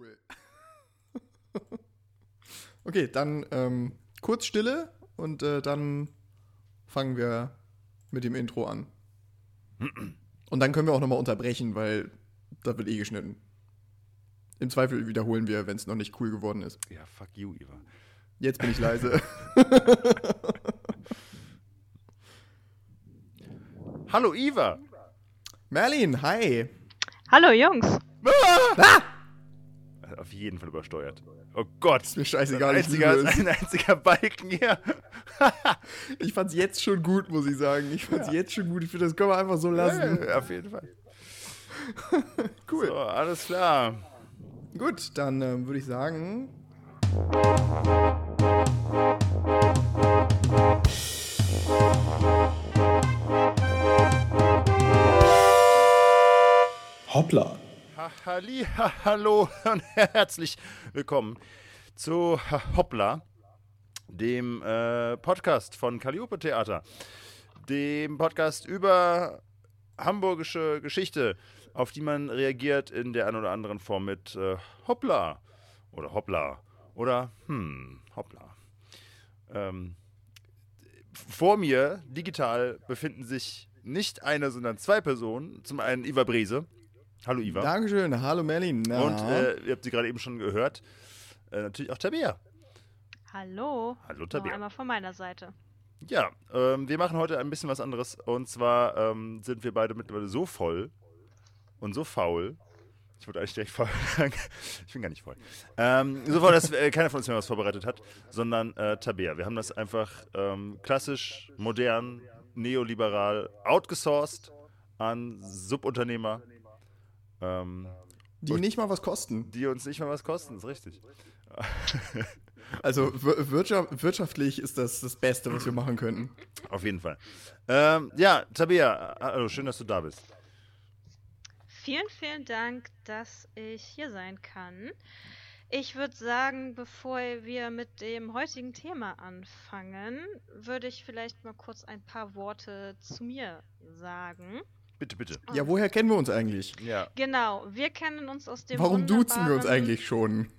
Cool. okay, dann ähm, kurz Stille und äh, dann fangen wir mit dem Intro an. Und dann können wir auch nochmal unterbrechen, weil da wird eh geschnitten. Im Zweifel wiederholen wir, wenn es noch nicht cool geworden ist. Ja, fuck you, Iva. Jetzt bin ich leise. Hallo, Iva. Merlin, hi. Hallo Jungs. Auf jeden Fall übersteuert. Oh Gott. Ist mir scheißegal, ein ich einziger, ein einziger Balken hier. Ich fand's jetzt schon gut, muss ich sagen. Ich fand's jetzt schon gut. Ich finde, das können wir einfach so lassen. Ja, auf jeden Fall. Cool. So, alles klar. Gut, dann ähm, würde ich sagen. Hoppla. Ha- Halli, ha- hallo und herzlich willkommen zu Hoppla, dem äh, Podcast von Calliope Theater, dem Podcast über hamburgische Geschichte, auf die man reagiert in der einen oder anderen Form mit äh, Hoppla oder Hoppla oder hm, Hoppla. Ähm, vor mir, digital, befinden sich nicht eine, sondern zwei Personen. Zum einen Iva Brese. Hallo Iva. Dankeschön. Hallo Merlin. Na? Und äh, ihr habt sie gerade eben schon gehört. Äh, natürlich auch Tabea. Hallo. Hallo Noch Tabea. einmal von meiner Seite. Ja, ähm, wir machen heute ein bisschen was anderes. Und zwar ähm, sind wir beide mittlerweile so voll und so faul. Ich wollte eigentlich direkt faul sagen. Ich bin gar nicht voll. Ähm, so faul, dass äh, keiner von uns mehr was vorbereitet hat, sondern äh, Tabea. Wir haben das einfach ähm, klassisch, modern, neoliberal outgesourced an Subunternehmer, ähm, Die nicht mal was kosten. die uns nicht mal was kosten. ist richtig. Also wir- wirtschaft, wirtschaftlich ist das das Beste, was wir machen könnten. Auf jeden Fall. Ähm, ja, Tabea, äh, hallo, schön, dass du da bist. Vielen, vielen Dank, dass ich hier sein kann. Ich würde sagen, bevor wir mit dem heutigen Thema anfangen, würde ich vielleicht mal kurz ein paar Worte zu mir sagen. Bitte, bitte. Ja, woher kennen wir uns eigentlich? Ja, Genau, wir kennen uns aus dem Warum duzen wir uns eigentlich schon?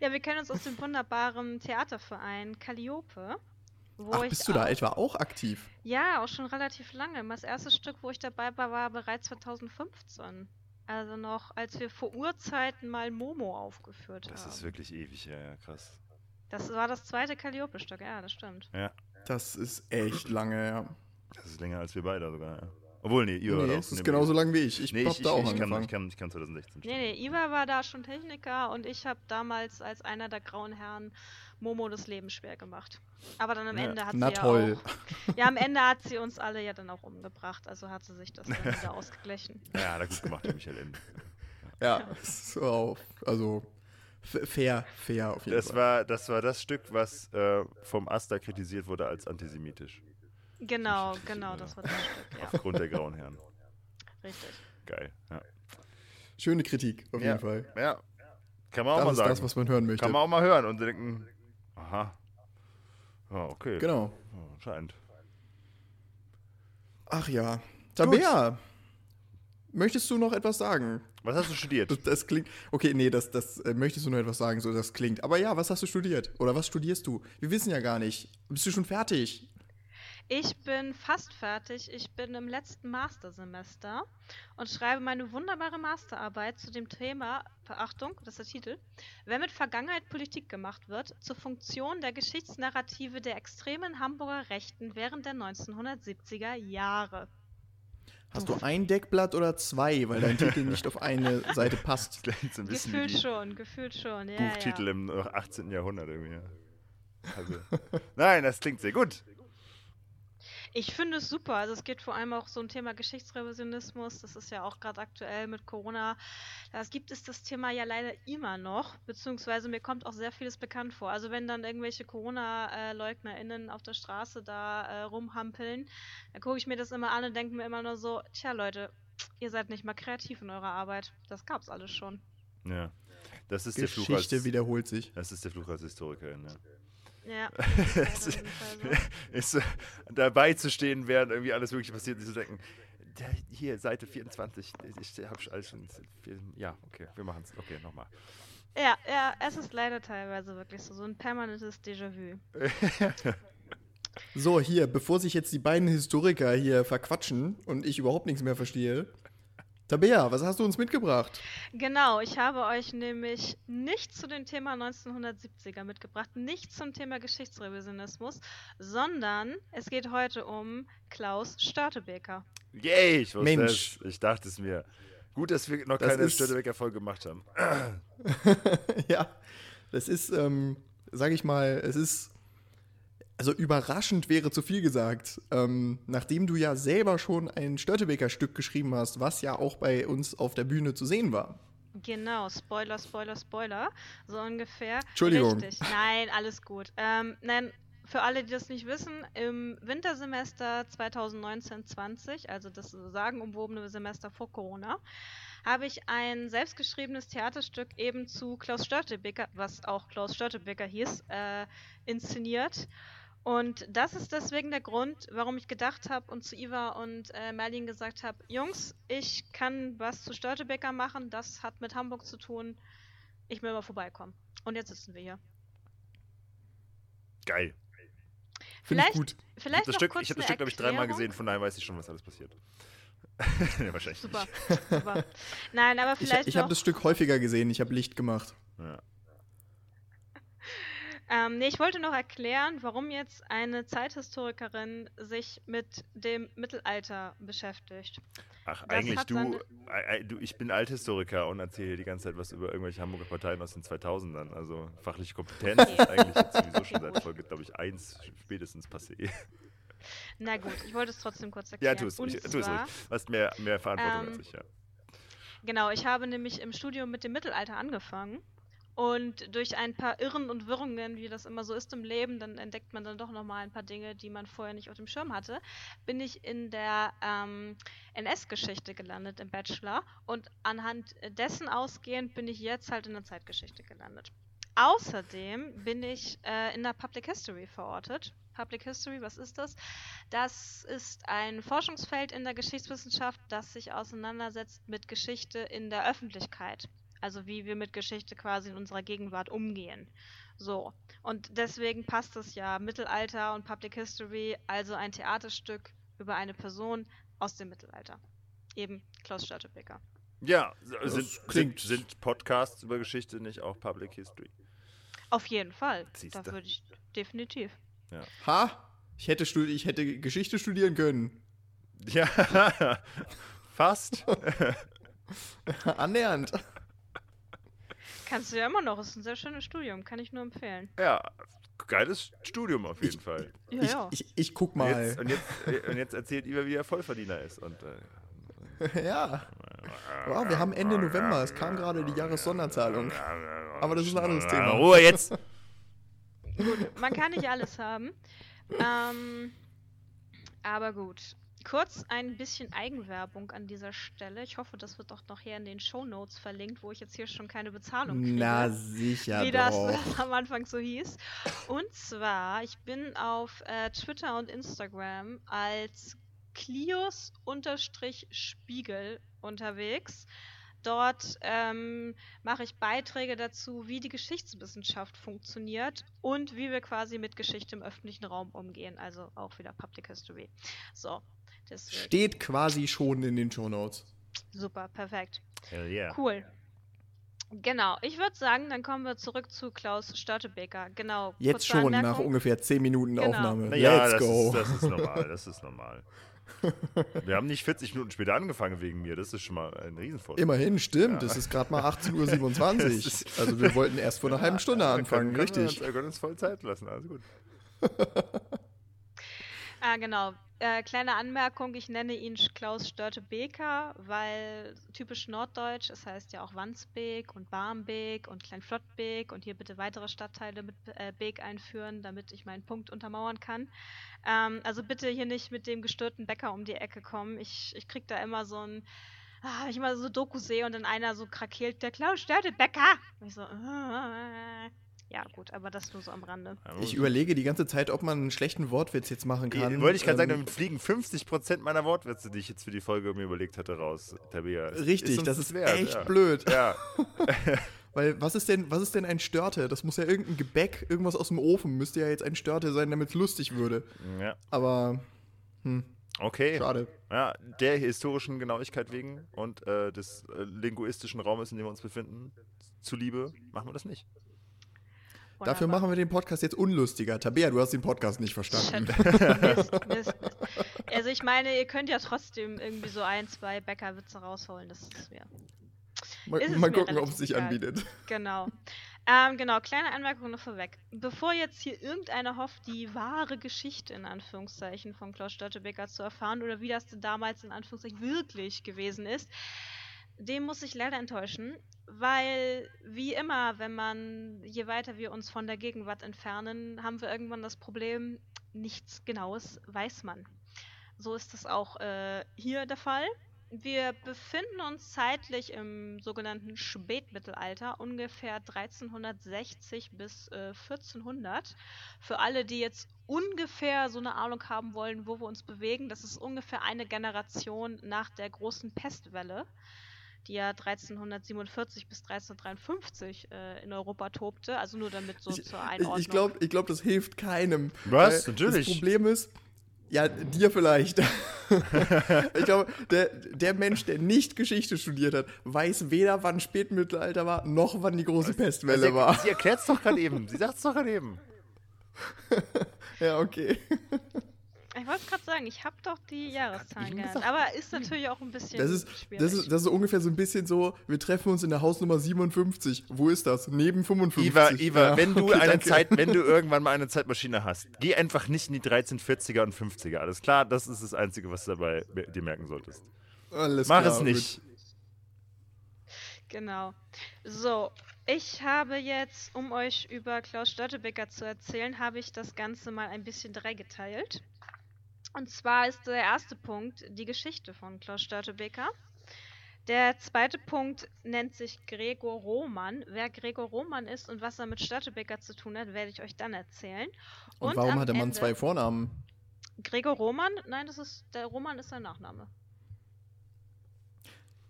Ja, wir kennen uns aus dem wunderbaren Theaterverein Calliope. Wo Ach, ich bist du da auch- etwa auch aktiv? Ja, auch schon relativ lange. Das erste Stück, wo ich dabei war, war bereits 2015. Also noch, als wir vor Urzeiten mal Momo aufgeführt das haben. ist wirklich ewig, ja, ja, krass. das war das zweite Calliope-Stück, ja, das stimmt. Ja, Das ist echt lange, ja. das ist länger als wir beide sogar, ja. Obwohl, nee, ihr Nee, auch. es ist genauso lang wie ich. Ich Nee, hab ich, da auch ich, kann, angefangen. ich, kann, ich kann 2016 Nee, nee, Iva war da schon Techniker und ich habe damals als einer der grauen Herren Momo das Leben schwer gemacht. Aber dann am Ja. Ende hat Na sie ja toll. auch. Ja, am Ende hat sie uns alle ja dann auch umgebracht, also hat sie sich das dann wieder ausgeglichen. Ja, hat er gut gemacht, der Michael Ende. Ja, so, also fair, fair auf jeden Das Fall. war, das war das Stück, was äh, vom Asta kritisiert wurde als antisemitisch. Genau, genau, ja. das war das Stück, ja, Aufgrund der grauen Herren. richtig. Geil, ja. Schöne Kritik, auf ja. jeden Fall. Ja, kann man auch Das mal ist sagen. das, was man hören möchte. kann man auch mal hören und denken, aha. Ja, okay. Genau. Ja, scheint. Ach ja. Tabea, möchtest du noch etwas sagen? Was hast du studiert? Das, das klingt. Okay, nee, das, das äh, möchtest du noch etwas sagen, so das klingt. Aber ja, was hast du studiert? Oder was studierst du? Wir wissen ja gar nicht. Bist du schon fertig? Ich bin fast fertig. Ich bin im letzten Mastersemester und schreibe meine wunderbare Masterarbeit zu dem Thema, Achtung, das ist der Titel, wenn mit Vergangenheit Politik gemacht wird, zur Funktion der Geschichtsnarrative der extremen Hamburger Rechten während der 1970er Jahre. Hast du ein Deckblatt oder zwei, weil dein Titel nicht auf eine Seite passt? Ein Gefühlt schon, gefühlt schon, ja. Buchtitel ja. im äh, 18. Jahrhundert irgendwie. ja. Also, nein, das klingt sehr gut. Ich finde es super. Also es geht vor allem auch so um Thema Geschichtsrevisionismus. Das ist ja auch gerade aktuell mit Corona. Da gibt es das Thema ja leider immer noch, beziehungsweise mir kommt auch sehr vieles bekannt vor. Also wenn dann irgendwelche Corona-LeugnerInnen auf der Straße da äh, rumhampeln, dann gucke ich mir das immer an und denke mir immer nur so, tja Leute, ihr seid nicht mal kreativ in eurer Arbeit. Das gab's alles schon. Ja. Das ist der Fluch als, Geschichte wiederholt sich. das ist der Fluch als Historikerin, ja. Ja. Es ist so, dabei zu stehen, während irgendwie alles Mögliche passiert, zu denken, hier, Seite 24. Ich habe alles schon. Ja, okay, wir machen es. Okay, nochmal. Ja, ja, es ist leider teilweise wirklich so, so ein permanentes Déjà-vu. so, hier, bevor sich jetzt die beiden Historiker hier verquatschen und ich überhaupt nichts mehr verstehe, Tabea, was hast du uns mitgebracht? Genau, ich habe euch nämlich nicht zu dem Thema 1970er mitgebracht, nicht zum Thema Geschichtsrevisionismus, sondern es geht heute um Klaus Störtebeker. Yay, ich wusste Mensch. es. Ich dachte es mir. Gut, dass wir noch das keine Störtebeker-Folge gemacht haben. ja, das ist, ähm, sag ich mal, es ist also überraschend wäre zu viel gesagt. Ähm, nachdem du ja selber schon ein Störtebeker-Stück geschrieben hast, was ja auch bei uns auf der Bühne zu sehen war. Genau, Spoiler, Spoiler, Spoiler. So ungefähr. Entschuldigung. Richtig. Nein, alles gut. Ähm, nein, für alle, die das nicht wissen, im Wintersemester 2019-20, also das sagenumwobene Semester vor Corona, habe ich ein selbstgeschriebenes Theaterstück eben zu Klaus Störtebeker, was auch Klaus Störtebeker hieß, äh, inszeniert. Und das ist deswegen der Grund, warum ich gedacht habe und zu Iva und äh, Merlin gesagt habe, Jungs, ich kann was zu Störtebecker machen, das hat mit Hamburg zu tun, ich will mal vorbeikommen. Und jetzt sitzen wir hier. Geil. Finde ich gut. Vielleicht das Stück, ich habe das Stück, glaube ich, dreimal gesehen, von daher weiß ich schon, was alles passiert. ja, wahrscheinlich super, nicht. super. Nein, aber vielleicht Ich, ich habe das Stück häufiger gesehen, ich habe Licht gemacht. Ja. Ähm, nee, ich wollte noch erklären, warum jetzt eine Zeithistorikerin sich mit dem Mittelalter beschäftigt. Ach, das eigentlich du, äh, du, ich bin Althistoriker und erzähle hier die ganze Zeit was über irgendwelche Hamburger Parteien aus den 2000ern. Also fachliche Kompetenz okay. ist eigentlich jetzt sowieso schon seit Folge, glaube ich, 1 spätestens passé. Na gut, ich wollte es trotzdem kurz erklären. Ja, tu es, tu es ruhig. Du hast mehr, mehr Verantwortung ähm, als ich, ja. Genau, ich habe nämlich im Studium mit dem Mittelalter angefangen und durch ein paar Irren und Wirrungen, wie das immer so ist im Leben, dann entdeckt man dann doch nochmal ein paar Dinge, die man vorher nicht auf dem Schirm hatte, bin ich in der ähm, NS-Geschichte gelandet im Bachelor und anhand dessen ausgehend bin ich jetzt halt in der Zeitgeschichte gelandet. Außerdem bin ich äh, in der Public History verortet. Public History, was ist das? Das ist ein Forschungsfeld in der Geschichtswissenschaft, das sich auseinandersetzt mit Geschichte in der Öffentlichkeit. Also wie wir mit Geschichte quasi in unserer Gegenwart umgehen. So. Und deswegen passt es ja Mittelalter und Public History, also ein Theaterstück über eine Person aus dem Mittelalter. Eben Klaus Störtebeker. Ja, sind, sind, sind, Podcasts über Geschichte nicht auch Public History? Auf jeden Fall. Da würde ich definitiv. Ja. Ha! Ich hätte, ich hätte Geschichte studieren können. Ja, fast. Annähernd. Kannst du ja immer noch. Ist ein sehr schönes Studium. Kann ich nur empfehlen. Ja, geiles Studium auf jeden ich, Fall. Ja, ich, ja. Ich, ich, guck mal. Und jetzt, und jetzt, und jetzt erzählt Iva, wie er Vollverdiener ist. Und, äh, ja. Wow, wir haben Ende November. Es kam gerade die Jahressonderzahlung. Aber das ist ein anderes Thema. Ruhe jetzt! gut, man kann nicht alles haben. Ähm, aber gut kurz ein bisschen Eigenwerbung an dieser Stelle. Ich hoffe, das wird doch noch hier in den Show Notes verlinkt, wo ich jetzt hier schon keine Bezahlung kriege. Na sicher Wie doch. das am Anfang so hieß. Und zwar, ich bin auf äh, Twitter und Instagram als Clios-Spiegel unterwegs. Dort ähm, mache ich Beiträge dazu, wie die Geschichtswissenschaft funktioniert und wie wir quasi mit Geschichte im öffentlichen Raum umgehen, also auch wieder Public History. So, Deswegen. Steht quasi schon in den Show Notes. Super, perfekt. Hell yeah. Cool. Genau, ich würde sagen, dann kommen wir zurück zu Klaus Störtebeker. Genau. Jetzt schon, nach ungefähr 10 Minuten genau. Aufnahme. Ja, Let's das go. Ist, das ist normal, das ist normal. Wir haben nicht 40 Minuten später angefangen wegen mir, das ist schon mal ein Riesenvorteil. Immerhin, stimmt, es ja. ist gerade mal 18.27 Uhr. also wir wollten erst vor einer halben Stunde anfangen, können, richtig. Wir können uns voll Zeit lassen, also gut. ah, genau. Äh, kleine Anmerkung, ich nenne ihn Klaus Störte-Beker, weil typisch norddeutsch, es heißt ja auch Wandsbek und Barmbek und Kleinflottbek und hier bitte weitere Stadtteile mit äh, Beek einführen, damit ich meinen Punkt untermauern kann. Ähm, also bitte hier nicht mit dem gestörten Bäcker um die Ecke kommen. Ich, ich krieg da immer so ein, ah, ich immer so Doku sehe und dann einer so krakeelt, der Klaus Störte-Becker. Und ich so, äh, Ja, gut, aber das nur so am Rande. Ich überlege die ganze Zeit, ob man einen schlechten Wortwitz jetzt machen kann. Ja, wollte ich gerade sagen, Ähm, damit fliegen 50% meiner Wortwitze, die ich jetzt für die Folge mir überlegt hatte, raus, Tabea. Richtig, uns das ist wert, echt ja. blöd. Ja, Weil was ist denn, was ist denn ein Störte? Das muss ja irgendein Gebäck, irgendwas aus dem Ofen, müsste ja jetzt ein Störte sein, damit es lustig würde. ja. Aber okay. schade. Ja, der historischen Genauigkeit wegen und äh, des äh, linguistischen Raumes, in dem wir uns befinden, zuliebe, machen wir das nicht. Dafür machen wir den Podcast jetzt unlustiger. Tabea, du hast den Podcast nicht verstanden. Mist, Mist, Mist. Also ich meine, ihr könnt ja trotzdem irgendwie so ein, zwei Bäckerwitze rausholen. Das ist mir. Mal, Ist mal mir gucken, ob es sich egal. anbietet. Genau. Ähm, genau, kleine Anmerkung noch vorweg. Bevor jetzt hier irgendeiner hofft, die wahre Geschichte in Anführungszeichen von Klaus Störtebeker zu erfahren oder wie das denn damals in Anführungszeichen wirklich gewesen ist, dem muss ich leider enttäuschen, weil wie immer, wenn man, je weiter wir uns von der Gegenwart entfernen, haben wir irgendwann das Problem, nichts Genaues weiß man. So ist es auch äh, hier der Fall. Wir befinden uns zeitlich im sogenannten Spätmittelalter, ungefähr 1360 bis äh, 1400. Für alle, die jetzt ungefähr so eine Ahnung haben wollen, wo wir uns bewegen, das ist ungefähr eine Generation nach der großen Pestwelle, die ja 1347 bis 1353 äh, in Europa tobte. Also nur damit so Ich, zur ich, Einordnung. ich glaube, ich glaub, das hilft keinem. Was? Weil Natürlich. Das Problem ist, ja, dir vielleicht. ich glaube, der, der Mensch, der nicht Geschichte studiert hat, weiß weder, wann Spätmittelalter war, noch wann die große Pestwelle sie, war. sie erklärt es doch gerade eben. Sie sagt es doch gerade eben. Ja, okay. Ich wollte gerade sagen, ich habe doch die Jahreszahlen gesagt. Aber ist natürlich auch ein bisschen Das ist, schwierig. das, ist, das ist ungefähr so ein bisschen so, wir treffen uns in der Hausnummer 57. Wo ist das? Neben 55. Iva, Iva, Ja, wenn du okay, eine danke. Zeit, wenn du irgendwann mal eine Zeitmaschine hast, geh einfach nicht in die 1340er und 50er. Alles klar, das ist das Einzige, was du dabei dir merken solltest. Alles Mach klar, es nicht. Genau. So, ich habe jetzt, um euch über Klaus Störtebeker zu erzählen, habe ich das Ganze mal ein bisschen dreigeteilt. Und zwar ist der erste Punkt die Geschichte von Klaus Störtebeker. Der zweite Punkt nennt sich Gregor Roman. Wer Gregor Roman ist und was er mit Störtebeker zu tun hat, werde ich euch dann erzählen. Und, warum am hat der Mann Ende- zwei Vornamen? Gregor Roman? Nein, das ist der Roman ist sein Nachname.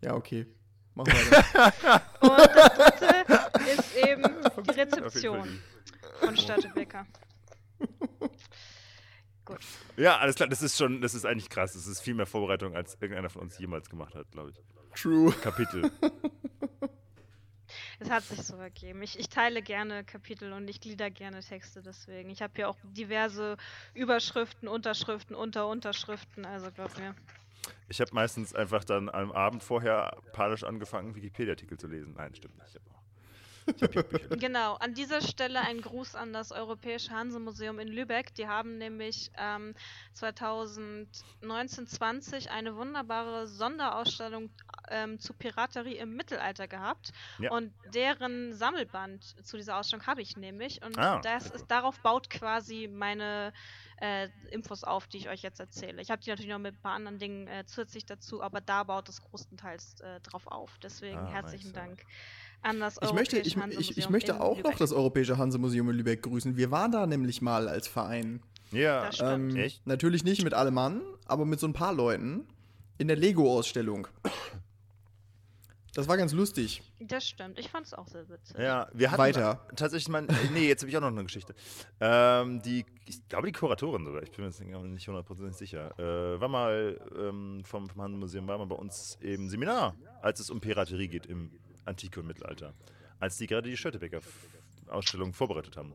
Ja, okay. Mach weiter. Und das dritte ist eben die Rezeption von Störtebeker. Gut. Ja, alles klar, das ist schon, das ist eigentlich krass. Das ist viel mehr Vorbereitung, als irgendeiner von uns jemals gemacht hat, glaube ich. True. Kapitel. Es hat sich so ergeben. Ich, ich teile gerne Kapitel und ich glieder gerne Texte deswegen. Ich habe hier auch diverse Überschriften, Unterschriften, Unterunterschriften, also glaub mir. Ich habe meistens einfach dann am Abend vorher panisch angefangen, Wikipedia-Artikel zu lesen. Nein, stimmt nicht. Genau, an dieser Stelle ein Gruß an das Europäische Hansemuseum in Lübeck. Die haben nämlich ähm, 2019-20 eine wunderbare Sonderausstellung ähm, zu Piraterie im Mittelalter gehabt. Ja. Und deren Sammelband zu dieser Ausstellung habe ich nämlich. Und Ah. das ist, darauf baut quasi meine äh, Infos auf, die ich euch jetzt erzähle. Ich habe die natürlich noch mit ein paar anderen Dingen äh, zusätzlich dazu, aber da baut es größtenteils äh, drafen auf. Deswegen Ah, herzlichen nice. Dank an das Ich möchte, ich, ich, ich möchte in auch noch Lübeck. das Europäische Hansemuseum in Lübeck grüßen. Wir waren da nämlich mal als Verein. Ja. Ähm, Echt? Natürlich nicht mit allem Mann, aber mit so ein paar Leuten in der Lego-Ausstellung. Das war ganz lustig. Das stimmt. Ich fand es auch sehr witzig. Ja, wir hatten Weiter. tatsächlich mal. Nee, jetzt habe ich auch noch eine Geschichte. Ähm, die, ich glaube, die Kuratorin sogar, ich bin mir jetzt nicht hundertprozentig sicher, äh, war mal ähm, vom, vom Handelsmuseum, war mal bei uns im Seminar, als es um Piraterie geht im Antike und Mittelalter. Als die gerade die Schöttebeker-Ausstellung vorbereitet haben.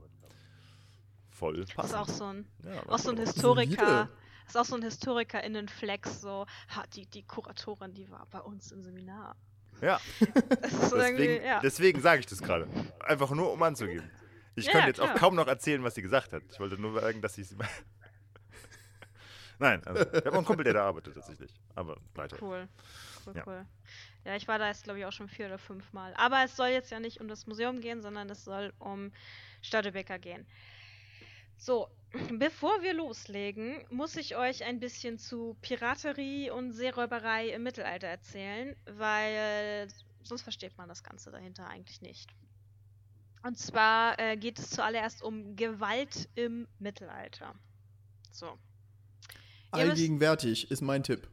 Voll Das ist passend. auch so ein, Ja, auch so ein voll. Historiker. Ist auch so ein HistorikerInnen-Flex, so, ha, die, die Kuratorin, die war bei uns im Seminar. Ja, deswegen, ja. deswegen sage ich das gerade. Einfach nur, um anzugeben. Ich Ja, könnte jetzt auch klar. kaum noch erzählen, was sie gesagt hat. Ich wollte nur sagen, dass sie es. Nein, also, ich habe auch einen Kumpel, der da arbeitet tatsächlich. Aber weiter. Cool. Cool, Ja. cool. Ja, ich war da jetzt, glaube ich, auch schon vier oder fünf Mal. Aber es soll jetzt ja nicht um das Museum gehen, sondern es soll um Störtebeker gehen. So, bevor wir loslegen, muss ich euch ein bisschen zu Piraterie und Seeräuberei im Mittelalter erzählen, weil sonst versteht man das Ganze dahinter eigentlich nicht. Und zwar äh, geht es zuallererst um Gewalt im Mittelalter. So. Allgegenwärtig ist mein Tipp.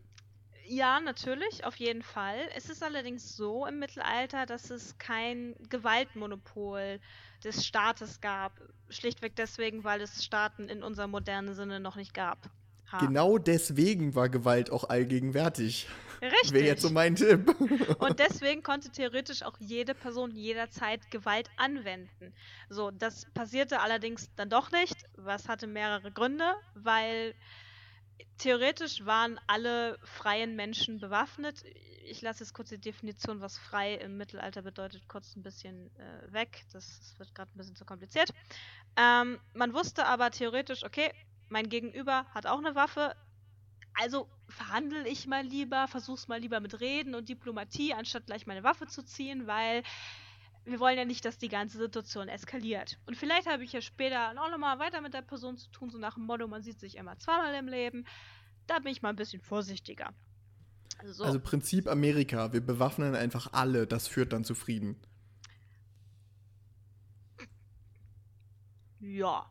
Ja, natürlich, auf jeden Fall. Es ist allerdings so im Mittelalter, dass es kein Gewaltmonopol des Staates gab. Schlichtweg deswegen, weil es Staaten in unserem modernen Sinne noch nicht gab. Ha. Genau deswegen war Gewalt auch allgegenwärtig. Richtig. Wäre jetzt so mein Tipp. Und deswegen konnte theoretisch auch jede Person jederzeit Gewalt anwenden. So, das passierte allerdings dann doch nicht. Was hatte mehrere Gründe, weil theoretisch waren alle freien Menschen bewaffnet. Ich lasse jetzt kurz die Definition, was frei im Mittelalter bedeutet, kurz ein bisschen äh, weg. Das, das wird gerade ein bisschen zu kompliziert. Ähm, man wusste aber theoretisch, okay, mein Gegenüber hat auch eine Waffe, also verhandle ich mal lieber, versuch's mal lieber mit Reden und Diplomatie, anstatt gleich meine Waffe zu ziehen, weil wir wollen ja nicht, dass die ganze Situation eskaliert. Und vielleicht habe ich ja später auch nochmal weiter mit der Person zu tun, so nach dem Motto, man sieht sich immer zweimal im Leben. Da bin ich mal ein bisschen vorsichtiger. So, Also Prinzip Amerika, wir bewaffnen einfach alle, das führt dann zu Frieden. ja.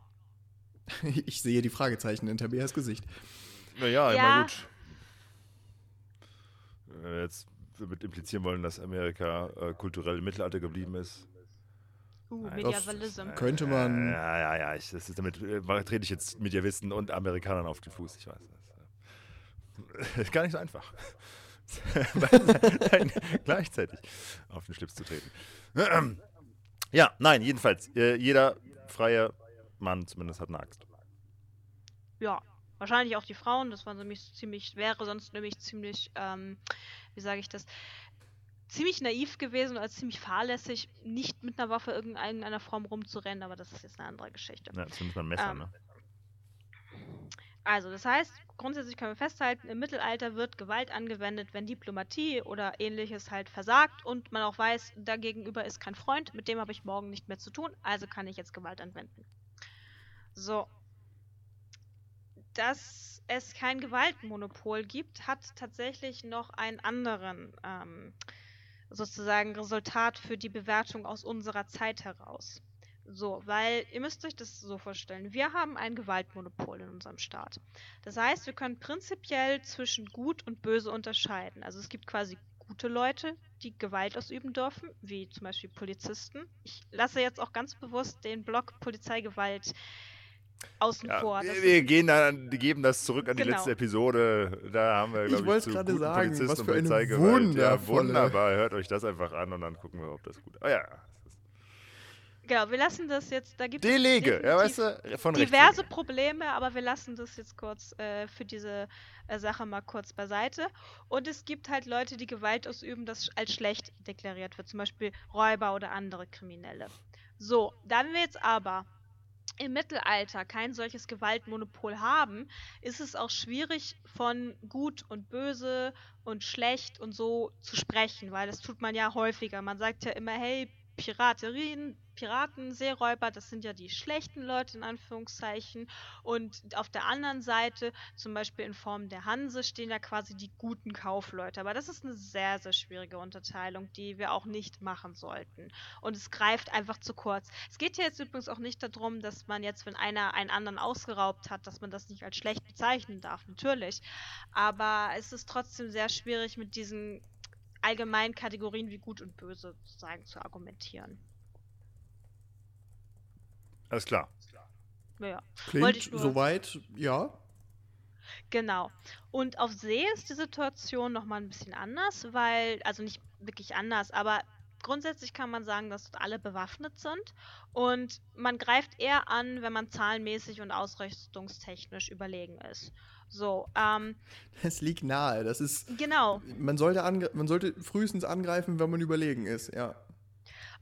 Ich sehe die Fragezeichen in Tabeas Gesicht. Naja, Ja. immer gut. Jetzt damit implizieren wollen, dass Amerika äh, kulturell im Mittelalter geblieben ist. Uh, Nein, Medievalism. das- Könnte man- Ja, ja, ja. Ich, das ist damit äh, trete ich jetzt Mediavisten und Amerikanern auf den Fuß. Ich weiß. Das ist gar nicht so einfach. Nein, gleichzeitig auf den Schlips zu treten. Ja, nein, jedenfalls. Äh, jeder freie Mann zumindest hat eine Axt. Ja, wahrscheinlich auch die Frauen. Das war nämlich ziemlich, wäre sonst nämlich ziemlich, ähm, wie sage ich das, ziemlich naiv gewesen oder ziemlich fahrlässig, nicht mit einer Waffe irgendeiner Form rumzurennen, aber das ist jetzt eine andere Geschichte. Ja, zumindest ein Messer, Ähm, ne? Also, das heißt, grundsätzlich können wir festhalten, im Mittelalter wird Gewalt angewendet, wenn Diplomatie oder ähnliches halt versagt und man auch weiß, dagegenüber ist kein Freund, mit dem habe ich morgen nicht mehr zu tun, also kann ich jetzt Gewalt anwenden. So. Dass es kein Gewaltmonopol gibt, hat tatsächlich noch einen anderen ähm, sozusagen Resultat für die Bewertung aus unserer Zeit heraus. So, weil ihr müsst euch das so vorstellen. Wir haben ein Gewaltmonopol in unserem Staat. Das heißt, wir können prinzipiell zwischen gut und böse unterscheiden. Also es gibt quasi gute Leute, die Gewalt ausüben dürfen, wie zum Beispiel Polizisten. Ich lasse jetzt auch ganz bewusst den Block Polizeigewalt außen Ja, vor. Das wir wir gehen dann, geben das zurück an die Genau. letzte Episode. Da haben wir, Ich glaube ich, wollte zu gerade guten sagen, Polizisten was und für eine Polizeigewalt. Ja, wunderbar. Hört euch das einfach an und dann gucken wir, ob das gut ist. Oh ja. genau, wir lassen das jetzt, da gibt es Delege, ja, weißt du, von diverse. Probleme, aber wir lassen das jetzt kurz äh, für diese äh, Sache mal kurz beiseite. Und es gibt halt Leute, die Gewalt ausüben, das als schlecht deklariert wird, zum Beispiel Räuber oder andere Kriminelle. So, da wir jetzt aber im Mittelalter kein solches Gewaltmonopol haben, ist es auch schwierig von gut und böse und schlecht und so zu sprechen, weil das tut man ja häufiger. Man sagt ja immer, hey, Piraterien, Piraten, Seeräuber, das sind ja die schlechten Leute in Anführungszeichen. Und auf der anderen Seite, zum Beispiel in Form der Hanse, stehen ja quasi die guten Kaufleute. Aber das ist eine sehr, sehr schwierige Unterteilung, die wir auch nicht machen sollten. Und es greift einfach zu kurz. Es geht ja jetzt übrigens auch nicht darum, dass man jetzt, wenn einer einen anderen ausgeraubt hat, dass man das nicht als schlecht bezeichnen darf, natürlich. Aber es ist trotzdem sehr schwierig, mit diesen allgemeinen Kategorien wie gut und böse sozusagen zu argumentieren. Alles klar. Ja, Klingt Wollte ich nur- soweit, ja. genau. Und auf See ist die Situation nochmal ein bisschen anders, weil, also nicht wirklich anders, aber grundsätzlich kann man sagen, dass alle bewaffnet sind und man greift eher an, wenn man zahlenmäßig und ausrüstungstechnisch überlegen ist. So, ähm, Es liegt nahe. Das ist. genau. Man sollte, man sollte frühestens angreifen, wenn man überlegen ist, ja.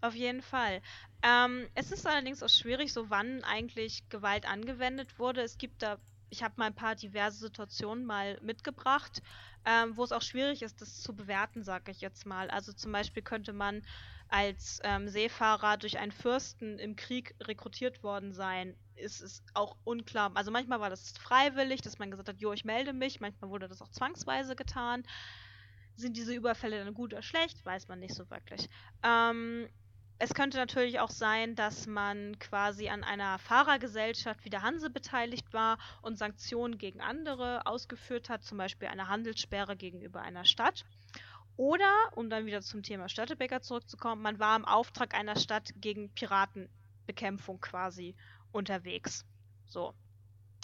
Auf jeden Fall. Ähm, es ist allerdings auch schwierig, so wann eigentlich Gewalt angewendet wurde. Es gibt da, ich habe mal ein paar diverse Situationen mal mitgebracht, ähm, wo es auch schwierig ist, das zu bewerten, sage ich jetzt mal. Also zum Beispiel könnte man als ähm, Seefahrer durch einen Fürsten im Krieg rekrutiert worden sein. Ist es auch unklar. Also manchmal war das freiwillig, dass man gesagt hat, jo, ich melde mich. Manchmal wurde das auch zwangsweise getan. Sind diese Überfälle dann gut oder schlecht? Weiß man nicht so wirklich. Ähm, es könnte natürlich auch sein, dass man quasi an einer Fahrergesellschaft wie der Hanse beteiligt war und Sanktionen gegen andere ausgeführt hat, zum Beispiel eine Handelssperre gegenüber einer Stadt. Oder, um dann wieder zum Thema Störtebeker zurückzukommen, man war im Auftrag einer Stadt gegen Piratenbekämpfung quasi unterwegs. So.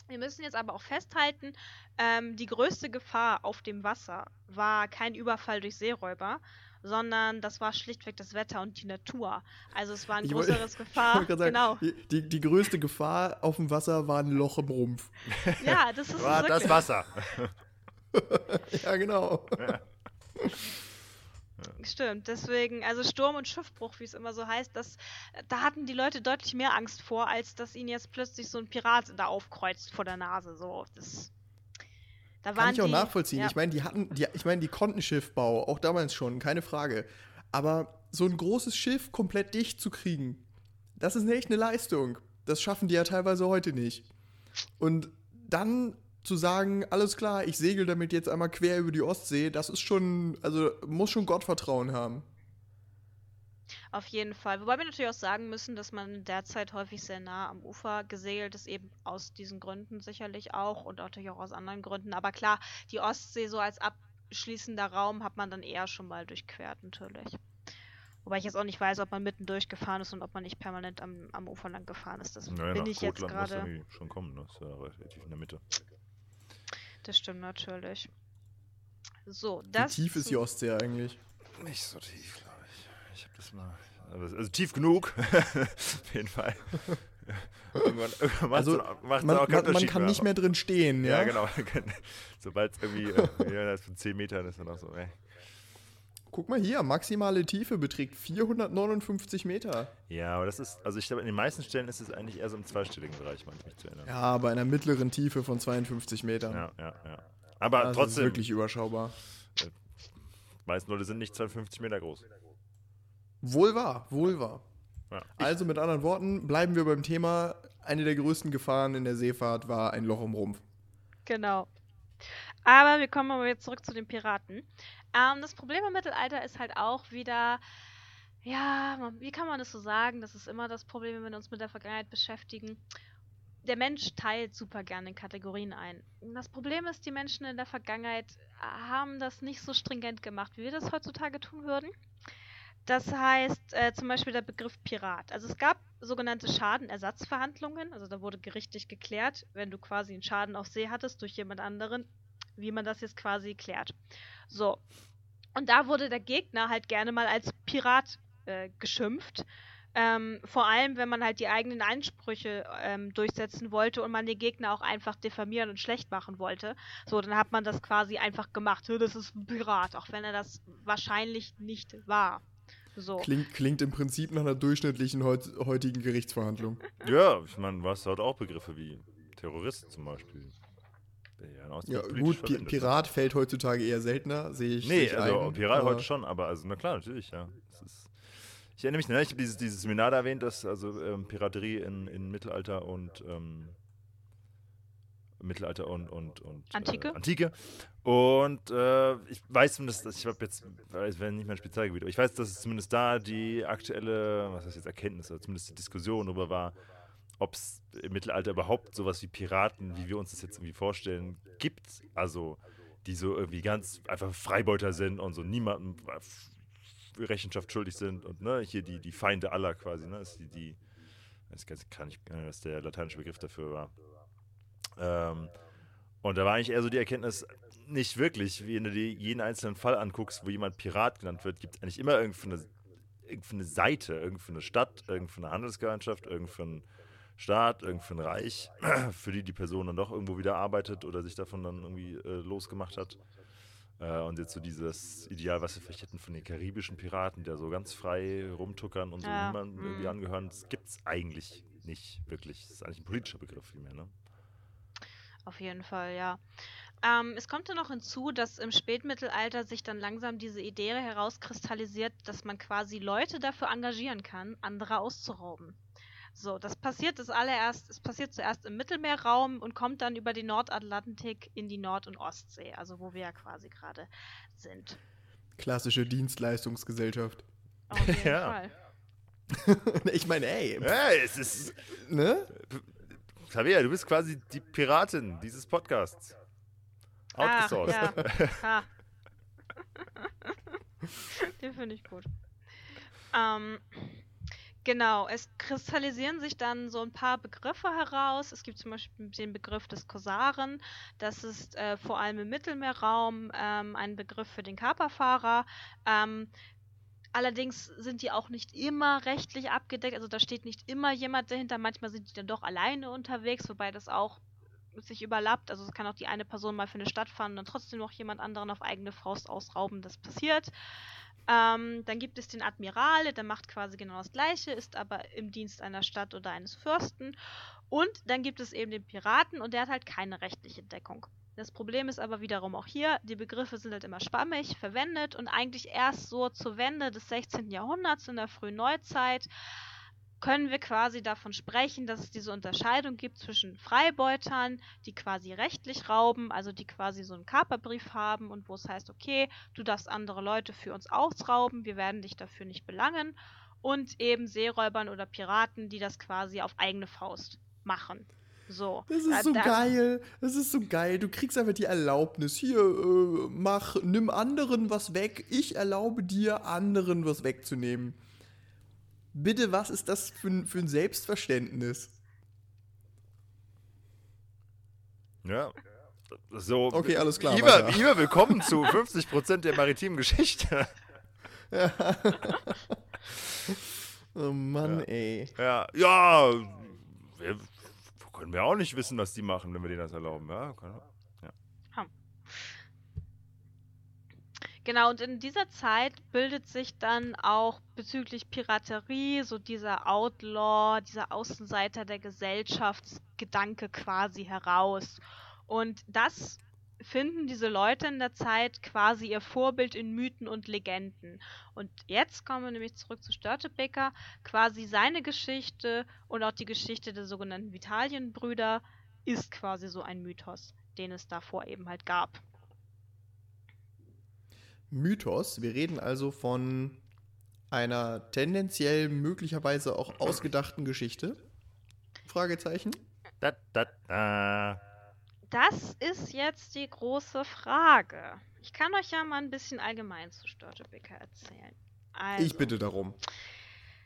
Wir müssen jetzt aber auch festhalten, ähm, die größte Gefahr auf dem Wasser war kein Überfall durch Seeräuber, sondern das war schlichtweg das Wetter und die Natur. Also es war ein größeres Gefahr. Sagen, genau. Die, die, größte Gefahr auf dem Wasser war ein Loch im Rumpf. Ja, das ist war das Wasser. ja, genau. Ja. Stimmt, deswegen, also Sturm und Schiffbruch, wie es immer so heißt, das, da hatten die Leute deutlich mehr Angst vor, als dass ihnen jetzt plötzlich so ein Pirat da aufkreuzt vor der Nase. So, das da Kann ich auch die, nachvollziehen. Ja. Ich meine, die hatten, die, ich meine, die konnten Schiffbau, auch damals schon, keine Frage. Aber so ein großes Schiff komplett dicht zu kriegen, das ist echt eine Leistung. Das schaffen die ja teilweise heute nicht. Und dann zu sagen, alles klar, ich segel damit jetzt einmal quer über die Ostsee, das ist schon, also muss schon Gottvertrauen haben. Auf jeden Fall. Wobei wir natürlich auch sagen müssen, dass man derzeit häufig sehr nah am Ufer gesegelt ist, eben aus diesen Gründen sicherlich auch und natürlich auch aus anderen Gründen. Aber klar, die Ostsee so als abschließender Raum hat man dann eher schon mal durchquert, natürlich. Wobei ich jetzt auch nicht weiß, ob man mitten durchgefahren ist und ob man nicht permanent am, am Ufer lang gefahren ist. Das naja, bin ich jetzt gerade. schon kommen, das ist ja relativ in der Mitte. Das stimmt natürlich. So, das. Wie tief ist die Ostsee eigentlich? Nicht so tief, ich. Habe das mal. Also, tief genug. Auf jeden Fall. Irgendwann, irgendwann also, macht man, auch man, man kann mehr. nicht mehr drin stehen, ja? Ja, genau. Sobald es irgendwie äh, von 10 Metern ist, dann auch so, ey. Guck mal hier, maximale Tiefe beträgt 459 Meter. Ja, aber das ist, also ich glaube, in den meisten Stellen ist es eigentlich eher so im zweistelligen Bereich, meine ich mich zu erinnern. Ja, bei einer mittleren Tiefe von 52 Metern. Ja, ja, ja. Aber das trotzdem. Ist wirklich überschaubar. Die meisten Leute sind nicht 52 Meter groß. Wohl wahr, wohl wahr. Ja. Also mit anderen Worten, bleiben wir beim Thema. Eine der größten Gefahren in der Seefahrt war ein Loch im Rumpf. Genau. Aber wir kommen mal jetzt zurück zu den Piraten. Ähm, das Problem im Mittelalter ist halt auch wieder, ja, wie kann man das so sagen? Das ist immer das Problem, wenn wir uns mit der Vergangenheit beschäftigen. Der Mensch teilt super gerne in Kategorien ein. Das Problem ist, die Menschen in der Vergangenheit haben das nicht so stringent gemacht, wie wir das heutzutage tun würden. Das heißt äh, zum Beispiel der Begriff Pirat. Also es gab sogenannte Schadenersatzverhandlungen, also da wurde gerichtlich geklärt, wenn du quasi einen Schaden auf See hattest durch jemand anderen, wie man das jetzt quasi klärt. So. Und da wurde der Gegner halt gerne mal als Pirat äh, geschimpft. Ähm, vor allem, wenn man halt die eigenen Ansprüche ähm, durchsetzen wollte und man den Gegner auch einfach diffamieren und schlecht machen wollte. So, dann hat man das quasi einfach gemacht. Das ist ein Pirat, auch wenn er das wahrscheinlich nicht war. So. Klingt, klingt im Prinzip nach einer durchschnittlichen heut, heutigen Gerichtsverhandlung. Ja, ich meine, was hat auch Begriffe wie Terrorist zum Beispiel. Ja, gut, Pi Pirat fällt heutzutage eher seltener, sehe ich. Nee, also ein, Pirat heute schon, aber also, na klar, natürlich, ja. Ist, ich erinnere mich, ne, ich habe dieses, dieses Seminar da erwähnt, das also ähm, Piraterie in, in Mittelalter und ähm, Mittelalter und, und, und Antike. Äh, Antike. Und äh, ich weiß zumindest, ich habe jetzt, es wäre nicht mein Spezialgebiet, aber ich weiß, dass es zumindest da die aktuelle, was heißt jetzt Erkenntnis, oder zumindest die Diskussion darüber war, ob es im Mittelalter überhaupt sowas wie Piraten, wie wir uns das jetzt irgendwie vorstellen, gibt. Also, die so irgendwie ganz einfach Freibeuter sind und so niemandem Rechenschaft schuldig sind und ne, hier die, die Feinde aller quasi, ne, ist die, die, ich kann nicht, was der lateinische Begriff dafür war. Ähm, und da war eigentlich eher so die Erkenntnis, nicht wirklich, wenn du dir jeden einzelnen Fall anguckst, wo jemand Pirat genannt wird, gibt es eigentlich immer irgendeine, irgendeine Seite, irgendeine Stadt, irgendeine Handelsgemeinschaft, irgendein Staat, irgendein Reich, für die die Person dann doch irgendwo wieder arbeitet oder sich davon dann irgendwie äh, losgemacht hat. Äh, und jetzt so dieses Ideal, was wir vielleicht hätten von den karibischen Piraten, der so ganz frei rumtuckern und so ja. niemandem mhm. irgendwie angehören, das gibt es eigentlich nicht wirklich. Das ist eigentlich ein politischer Begriff vielmehr, ne? Auf jeden Fall, ja. Ähm, es kommt ja noch hinzu, dass im Spätmittelalter sich dann langsam diese Idee herauskristallisiert, dass man quasi Leute dafür engagieren kann, andere auszurauben. So, das passiert das allererst, es passiert zuerst im Mittelmeerraum und kommt dann über den Nordatlantik in die Nord- und Ostsee, also wo wir ja quasi gerade sind. Klassische Dienstleistungsgesellschaft. Auf jeden ja. Fall. ich meine, ey. Ja, es ist. Ne? Tabea, du bist quasi die Piratin dieses Podcasts. Outgesourced. ja. Ha. Den finde ich gut. Ähm, genau, es kristallisieren sich dann so ein paar Begriffe heraus. Es gibt zum Beispiel den Begriff des Korsaren. Das ist äh, vor allem im Mittelmeerraum ähm, ein Begriff für den Kaperfahrer. Ähm, allerdings sind die auch nicht immer rechtlich abgedeckt. Also da steht nicht immer jemand dahinter. Manchmal sind die dann doch alleine unterwegs, wobei das auch sich überlappt. Also es kann auch die eine Person mal für eine Stadt fahren und dann trotzdem noch jemand anderen auf eigene Faust ausrauben. Das passiert. Ähm, dann gibt es den Admiral, der macht quasi genau das Gleiche, ist aber im Dienst einer Stadt oder eines Fürsten. Und dann gibt es eben den Piraten und der hat halt keine rechtliche Deckung. Das Problem ist aber wiederum auch hier, die Begriffe sind halt immer schwammig verwendet und eigentlich erst so zur Wende des 16. Jahrhunderts in der frühen Neuzeit können wir quasi davon sprechen, dass es diese Unterscheidung gibt zwischen Freibeutern, die quasi rechtlich rauben, also die quasi so einen Kaperbrief haben und wo es heißt, okay, du darfst andere Leute für uns ausrauben, wir werden dich dafür nicht belangen, und eben Seeräubern oder Piraten, die das quasi auf eigene Faust machen. So. Das Da- ist so da- geil. Das ist so geil. Du kriegst einfach die Erlaubnis. Hier, äh, mach, nimm anderen was weg. Ich erlaube dir, anderen was wegzunehmen. Bitte, was ist das für, ein- für ein Selbstverständnis? Ja. So. Okay, alles klar, Iva. Iva, willkommen zu 50% der maritimen Geschichte. Oh Mann, ey. Ja, ja. Können wir auch nicht wissen, was die machen, wenn wir denen das erlauben. Ja, kann- Genau, und in dieser Zeit bildet sich dann auch bezüglich Piraterie so dieser Outlaw, dieser Außenseiter der Gesellschaftsgedanke quasi heraus. Und das finden diese Leute in der Zeit quasi ihr Vorbild in Mythen und Legenden. Und jetzt kommen wir nämlich zurück zu Störtebeker, quasi seine Geschichte und auch die Geschichte der sogenannten Vitalienbrüder ist quasi so ein Mythos, den es davor eben halt gab. Mythos. Wir reden also von einer tendenziell möglicherweise auch ausgedachten Geschichte. Fragezeichen. Da, da, da. Das ist jetzt die große Frage. Ich kann euch ja mal ein bisschen allgemein zu Störtebeker erzählen. Also, Ich bitte darum.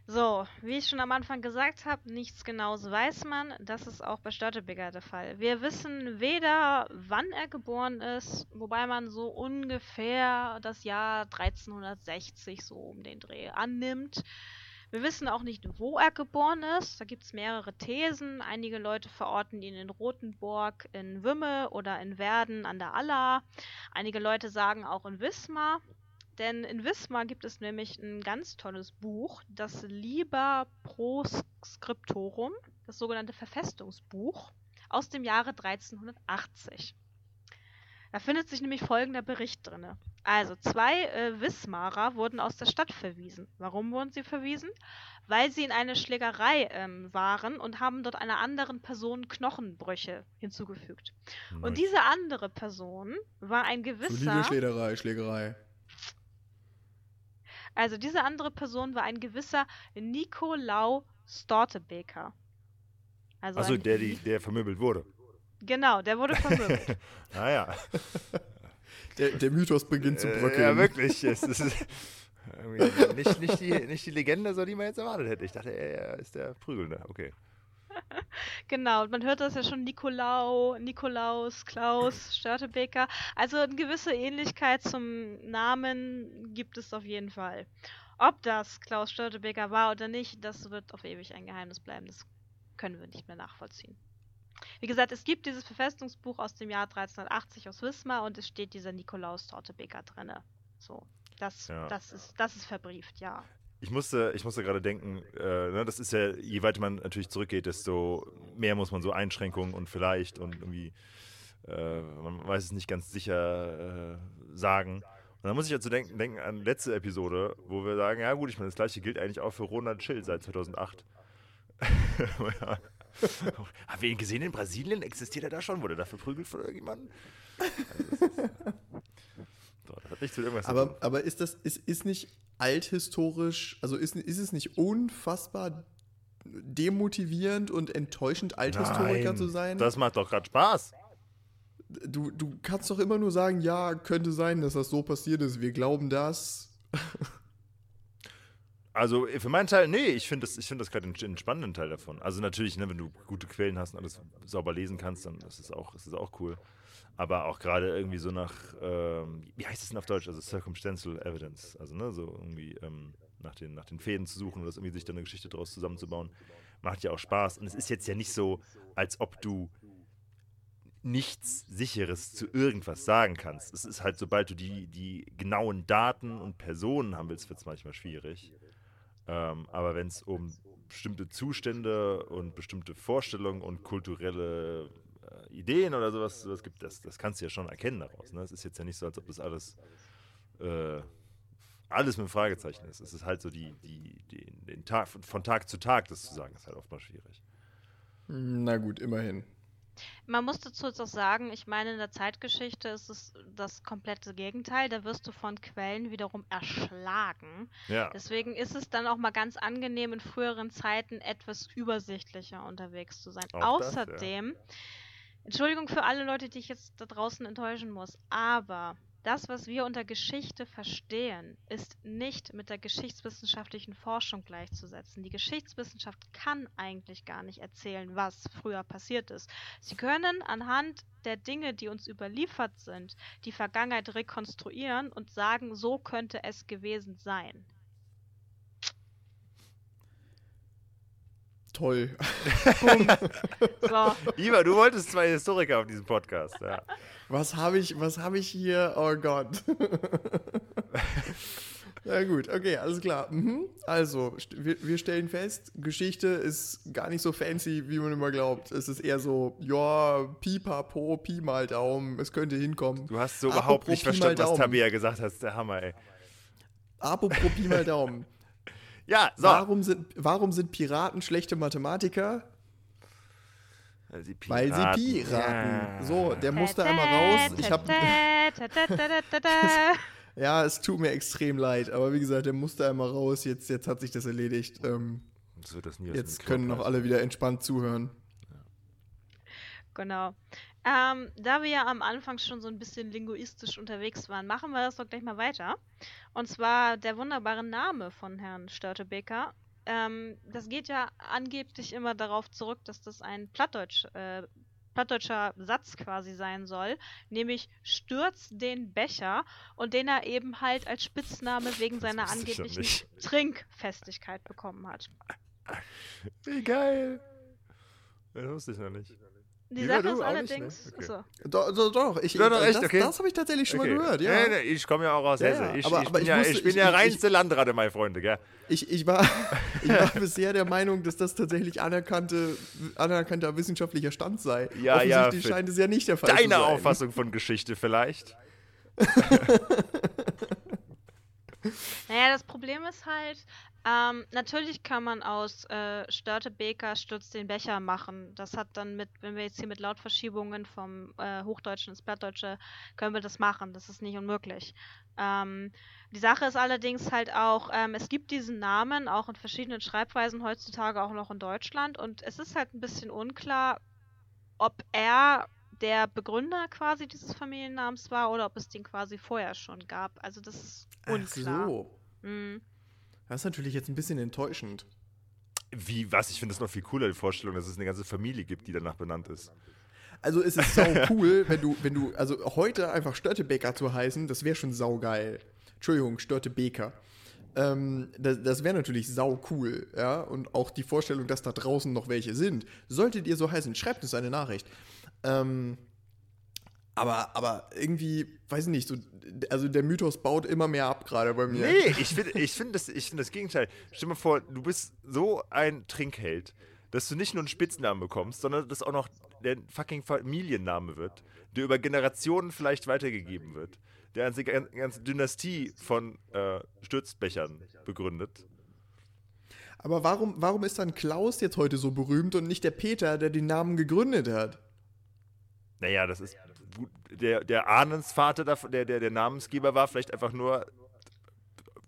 So, wie ich schon am Anfang gesagt habe, nichts Genaues weiß man. Das ist auch bei Störtebeker der Fall. Wir wissen weder, wann er geboren ist, wobei man so ungefähr das Jahr 1360 so um den Dreh annimmt. Wir wissen auch nicht, wo er geboren ist. Da gibt es mehrere Thesen. Einige Leute verorten ihn in Rothenburg, in Wümme oder in Werden an der Aller. Einige Leute sagen auch in Wismar. Denn in Wismar gibt es nämlich ein ganz tolles Buch, das Liber Proscriptorum, das sogenannte Verfestungsbuch aus dem Jahre 1380. Da findet sich nämlich folgender Bericht drin. Also, zwei äh, Wismarer wurden aus der Stadt verwiesen. Warum wurden sie verwiesen? Weil sie in eine Schlägerei ähm, waren und haben dort einer anderen Person Knochenbrüche hinzugefügt. Und diese andere Person war ein gewisser. Schlägerei, Schlägerei. Also diese andere Person war ein gewisser Nicolau Stortebeker. Also ein, der, die, der vermöbelt wurde. Genau, der wurde vermöbelt. Naja. Der, der Mythos beginnt zu Äh, bröckeln. ja, wirklich. Es ist irgendwie nicht, nicht, die, nicht die Legende, so die man jetzt erwartet hätte. Ich dachte, er ist der Prügelnde. Okay. genau, und man hört das ja schon Nicolau, Nikolaus, Klaus, Störtebeker. Also eine gewisse Ähnlichkeit zum Namen gibt es auf jeden Fall. Ob das Klaus Störtebeker war oder nicht, das wird auf ewig ein Geheimnis bleiben. Das können wir nicht mehr nachvollziehen. Wie gesagt, es gibt dieses Verfestungsbuch aus dem Jahr 1380 aus Wismar und es steht dieser Nikolaus Tortebeker drinne. So, das, Ja. das, ist, das ist verbrieft, ja. Ich musste, ich musste gerade denken, äh, ne, das ist ja, je weiter man natürlich zurückgeht, desto mehr muss man so Einschränkungen und vielleicht und irgendwie, äh, man weiß es nicht ganz sicher äh, sagen. Und dann muss ich dazu denken, denken an letzte Episode, wo wir sagen, ja gut, ich meine, das gleiche gilt eigentlich auch für Ronald Schill seit 2008. ja. Haben wir ihn gesehen in Brasilien? Existiert er da schon? Wurde er da verprügelt von irgendjemandem? Also das hat nichts mit irgendwas aber, aber ist das, ist, ist nicht althistorisch, also ist, ist es nicht unfassbar demotivierend und enttäuschend, Althistoriker Nein, zu sein? Das macht doch gerade Spaß. Du, du kannst doch immer nur sagen, ja, könnte sein, dass das so passiert ist. Wir glauben das. Also für meinen Teil, nee, ich finde das, find das gerade einen spannenden Teil davon. Also natürlich, ne, wenn du gute Quellen hast und alles sauber lesen kannst, dann ist es auch, auch cool. Aber auch gerade irgendwie so nach, ähm, wie heißt es denn auf Deutsch? Also Circumstantial Evidence. Also ne, so irgendwie ähm, nach, den, nach den Fäden zu suchen oder irgendwie sich dann eine Geschichte daraus zusammenzubauen, macht ja auch Spaß. Und es ist jetzt ja nicht so, als ob du nichts Sicheres zu irgendwas sagen kannst. Es ist halt, sobald du die, die genauen Daten und Personen haben willst, wird es manchmal schwierig. Ähm, aber wenn es um bestimmte Zustände und bestimmte Vorstellungen und kulturelle äh, Ideen oder sowas, sowas gibt, das, das kannst du ja schon erkennen daraus. Ne? Es ist jetzt ja nicht so, als ob das alles, äh, alles mit einem Fragezeichen ist. Es ist halt so die, die, die, den Tag, von Tag zu Tag, das zu sagen, ist halt oftmals schwierig. Na gut, immerhin. Man muss dazu jetzt auch sagen, ich meine, in der Zeitgeschichte ist es das komplette Gegenteil. Da wirst du von Quellen wiederum erschlagen. Ja. Deswegen ist es dann auch mal ganz angenehm, in früheren Zeiten etwas übersichtlicher unterwegs zu sein. Auch das, ja. Außerdem, Entschuldigung für alle Leute, die ich jetzt da draußen enttäuschen muss, aber das, was wir unter Geschichte verstehen, ist nicht mit der geschichtswissenschaftlichen Forschung gleichzusetzen. Die Geschichtswissenschaft kann eigentlich gar nicht erzählen, was früher passiert ist. Sie können anhand der Dinge, die uns überliefert sind, die Vergangenheit rekonstruieren und sagen, so könnte es gewesen sein. Toll. So, Iva, du wolltest zwei Historiker auf diesem Podcast. Ja. Was habe ich, was habe ich hier? Oh Gott. Ja gut, okay, alles klar. Mhm. Also, st- wir, wir stellen fest, Geschichte ist gar nicht so fancy, wie man immer glaubt. Es ist eher so, ja, pipapo, Pi mal Daumen, es könnte hinkommen. Du hast so Apropos überhaupt nicht Pi verstanden, was. Tabea gesagt hat. Der Hammer, ey. Apropos Pi mal Daumen. Ja, so. Warum, sind, warum sind Piraten schlechte Mathematiker? Weil sie Weil sie Pi raten. So, der musste einmal raus. Ich hab, ja, es tut mir extrem leid, aber wie gesagt, der musste einmal raus. Jetzt, jetzt hat sich das erledigt. Ähm, Das wird das jetzt können noch alle wieder entspannt zuhören. Genau. Ähm, da wir ja am Anfang schon so ein bisschen linguistisch unterwegs waren, machen wir das doch gleich mal weiter. Und zwar der wunderbare Name von Herrn Störtebeker. Ähm, das geht ja angeblich immer darauf zurück, dass das ein Plattdeutsch, äh, plattdeutscher Satz quasi sein soll, nämlich stürz den Becher und den er eben halt als Spitzname wegen seiner ja angeblichen. Trinkfestigkeit bekommen hat. Wie geil. Das wusste ich noch nicht. Die Lieber Sache du ist ne? allerdings. Okay. Achso. Doch, doch, doch. Ich, Ja, doch, echt, das okay. das habe ich tatsächlich schon Okay. mal gehört, ja. Nee, nee, ich komme ja auch aus Ja, Hesse. ja, Ich, aber- ich, aber bin, ich ja, wusste- ich bin ich- reinste Landratte, mein Freunde, gell? Ich, ich, war, ich war bisher der Meinung, dass das tatsächlich anerkannte, anerkannter wissenschaftlicher Stand sei. Ja, ja, Offensichtlich für scheint es ja nicht der Fall zu Deine sein. Auffassung von Geschichte vielleicht. Naja, das Problem ist halt, ähm, natürlich kann man aus äh, Störtebeker Stürzt den Becher machen. Das hat dann mit, wenn wir jetzt hier mit Lautverschiebungen vom äh, Hochdeutschen ins Plattdeutsche, können wir das machen. Das ist nicht unmöglich. Ähm, die Sache ist allerdings halt auch, ähm, es gibt diesen Namen auch in verschiedenen Schreibweisen heutzutage auch noch in Deutschland und es ist halt ein bisschen unklar, ob er der Begründer quasi dieses Familiennamens war oder ob es den quasi vorher schon gab. Also das ist Ach unklar. so. Mhm. Das ist natürlich jetzt ein bisschen enttäuschend. Wie, was? Ich finde das noch viel cooler, die Vorstellung, dass es eine ganze Familie gibt, die danach benannt ist. Also es ist sau cool, wenn du, wenn du, also heute einfach Störtebeker zu heißen, das wäre schon saugeil. Entschuldigung, Störtebeker. Ähm, das das wäre natürlich sau cool, ja. Und auch die Vorstellung, dass da draußen noch welche sind. Solltet ihr so heißen, schreibt uns eine Nachricht. Ähm, aber, aber irgendwie, weiß ich nicht, so, also der Mythos baut immer mehr ab, gerade bei mir. Nee, ich finde ich find das, ich find das Gegenteil. Stell dir mal vor, du bist so ein Trinkheld, dass du nicht nur einen Spitznamen bekommst, sondern dass auch noch der fucking Familienname wird, der über Generationen vielleicht weitergegeben wird, der eine gan- ganze Dynastie von äh, Stürzbechern begründet. Aber warum, warum ist dann Klaus jetzt heute so berühmt und nicht der Peter, der den Namen gegründet hat? Naja, das ist. Der, der Ahnensvater, der, der, der Namensgeber war vielleicht einfach nur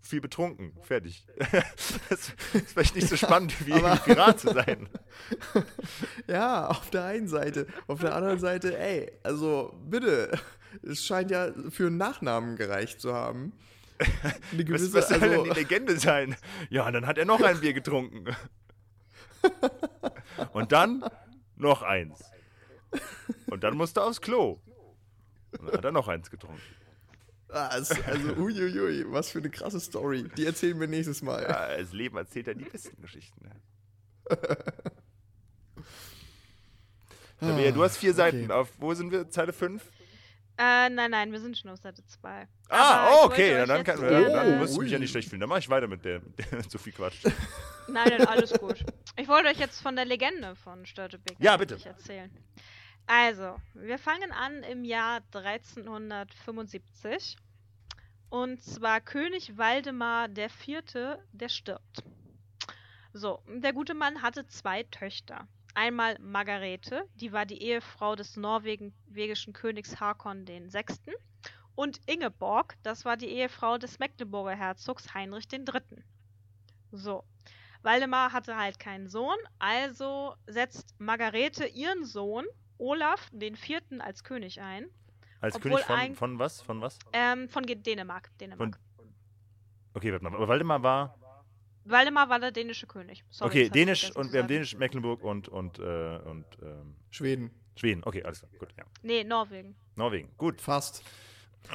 viel betrunken. Fertig. das ist vielleicht nicht so spannend wie aber- Pirat zu sein. Ja, auf der einen Seite. Auf der anderen Seite, ey, also bitte. Es scheint ja für einen Nachnamen gereicht zu haben. Eine Was, gewisse, was soll denn also, die Legende sein? Ja, und dann hat er noch ein Bier getrunken. Und dann noch eins. Und dann musste er aufs Klo. Und dann hat er noch eins getrunken. ah, also uiuiui, was für eine krasse Story. Die erzählen wir nächstes Mal. Ja, das Leben erzählt ja die besten Geschichten. Tabea, du hast vier Seiten. okay. Auf, wo sind wir? Zeile 5? Äh, nein, nein, wir sind schon auf Seite 2. Ah, oh, okay. euch dann, kann, gerne- dann musst du mich ja nicht schlecht fühlen. Dann mache ich weiter mit der, zu viel Quatsch. Nein, nein, alles gut. Ich wollte euch jetzt von der Legende von Störtebeck Ja, bitte. erzählen. Also, wir fangen an im Jahr 1375. Und zwar König Waldemar IV., der stirbt. So, der gute Mann hatte zwei Töchter. Einmal Margarete, die war die Ehefrau des norwegischen Königs Hakon VI. Und Ingeborg, das war die Ehefrau des Mecklenburger Herzogs Heinrich III. So, Waldemar hatte halt keinen Sohn, also setzt Margarete ihren Sohn Olaf den Vierten als König ein. Als König von, eig- von was? Von was? Ähm, von Dänemark. Dänemark. Okay, warte mal. Aber Waldemar war. Waldemar war der dänische König. Sorry, okay, Dänisch und wir haben. Dänisch, Mecklenburg und, und, äh, und ähm, Schweden. Schweden. Okay, alles klar. Gut, ja. Nee, Norwegen. Norwegen. Gut. Fast.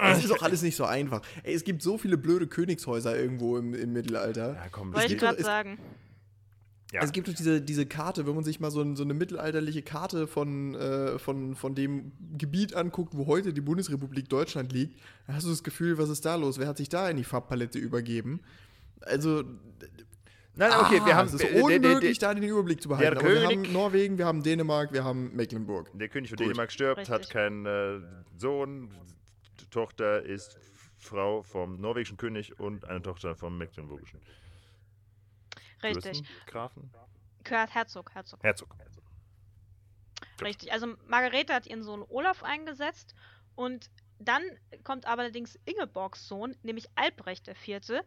Es ist doch alles nicht so einfach. Ey, es gibt so viele blöde Königshäuser irgendwo im, im Mittelalter. Ja, komm. Wollte ich gerade es- sagen. Ja. Also es gibt doch diese, diese Karte, wenn man sich mal so, ein, so eine mittelalterliche Karte von, äh, von, von dem Gebiet anguckt, wo heute die Bundesrepublik Deutschland liegt, dann hast du das Gefühl, was ist da los? Wer hat sich da in die Farbpalette übergeben? Also, Nein, okay, wir ah, haben. es ist der- der- der- unmöglich, da den Überblick zu behalten. der Aber wir König- haben Norwegen, wir haben Dänemark, wir haben Mecklenburg. Der König von Gut. Dänemark stirbt, hat Richtig. keinen äh, Sohn. Die Tochter ist Frau vom norwegischen König und eine Tochter vom mecklenburgischen. Richtig. Fürsten, Grafen? Herzog, Herzog. Herzog. Richtig. Also Margarete hat ihren Sohn Olaf eingesetzt und dann kommt aber allerdings Ingeborgs Sohn, nämlich Albrecht IV.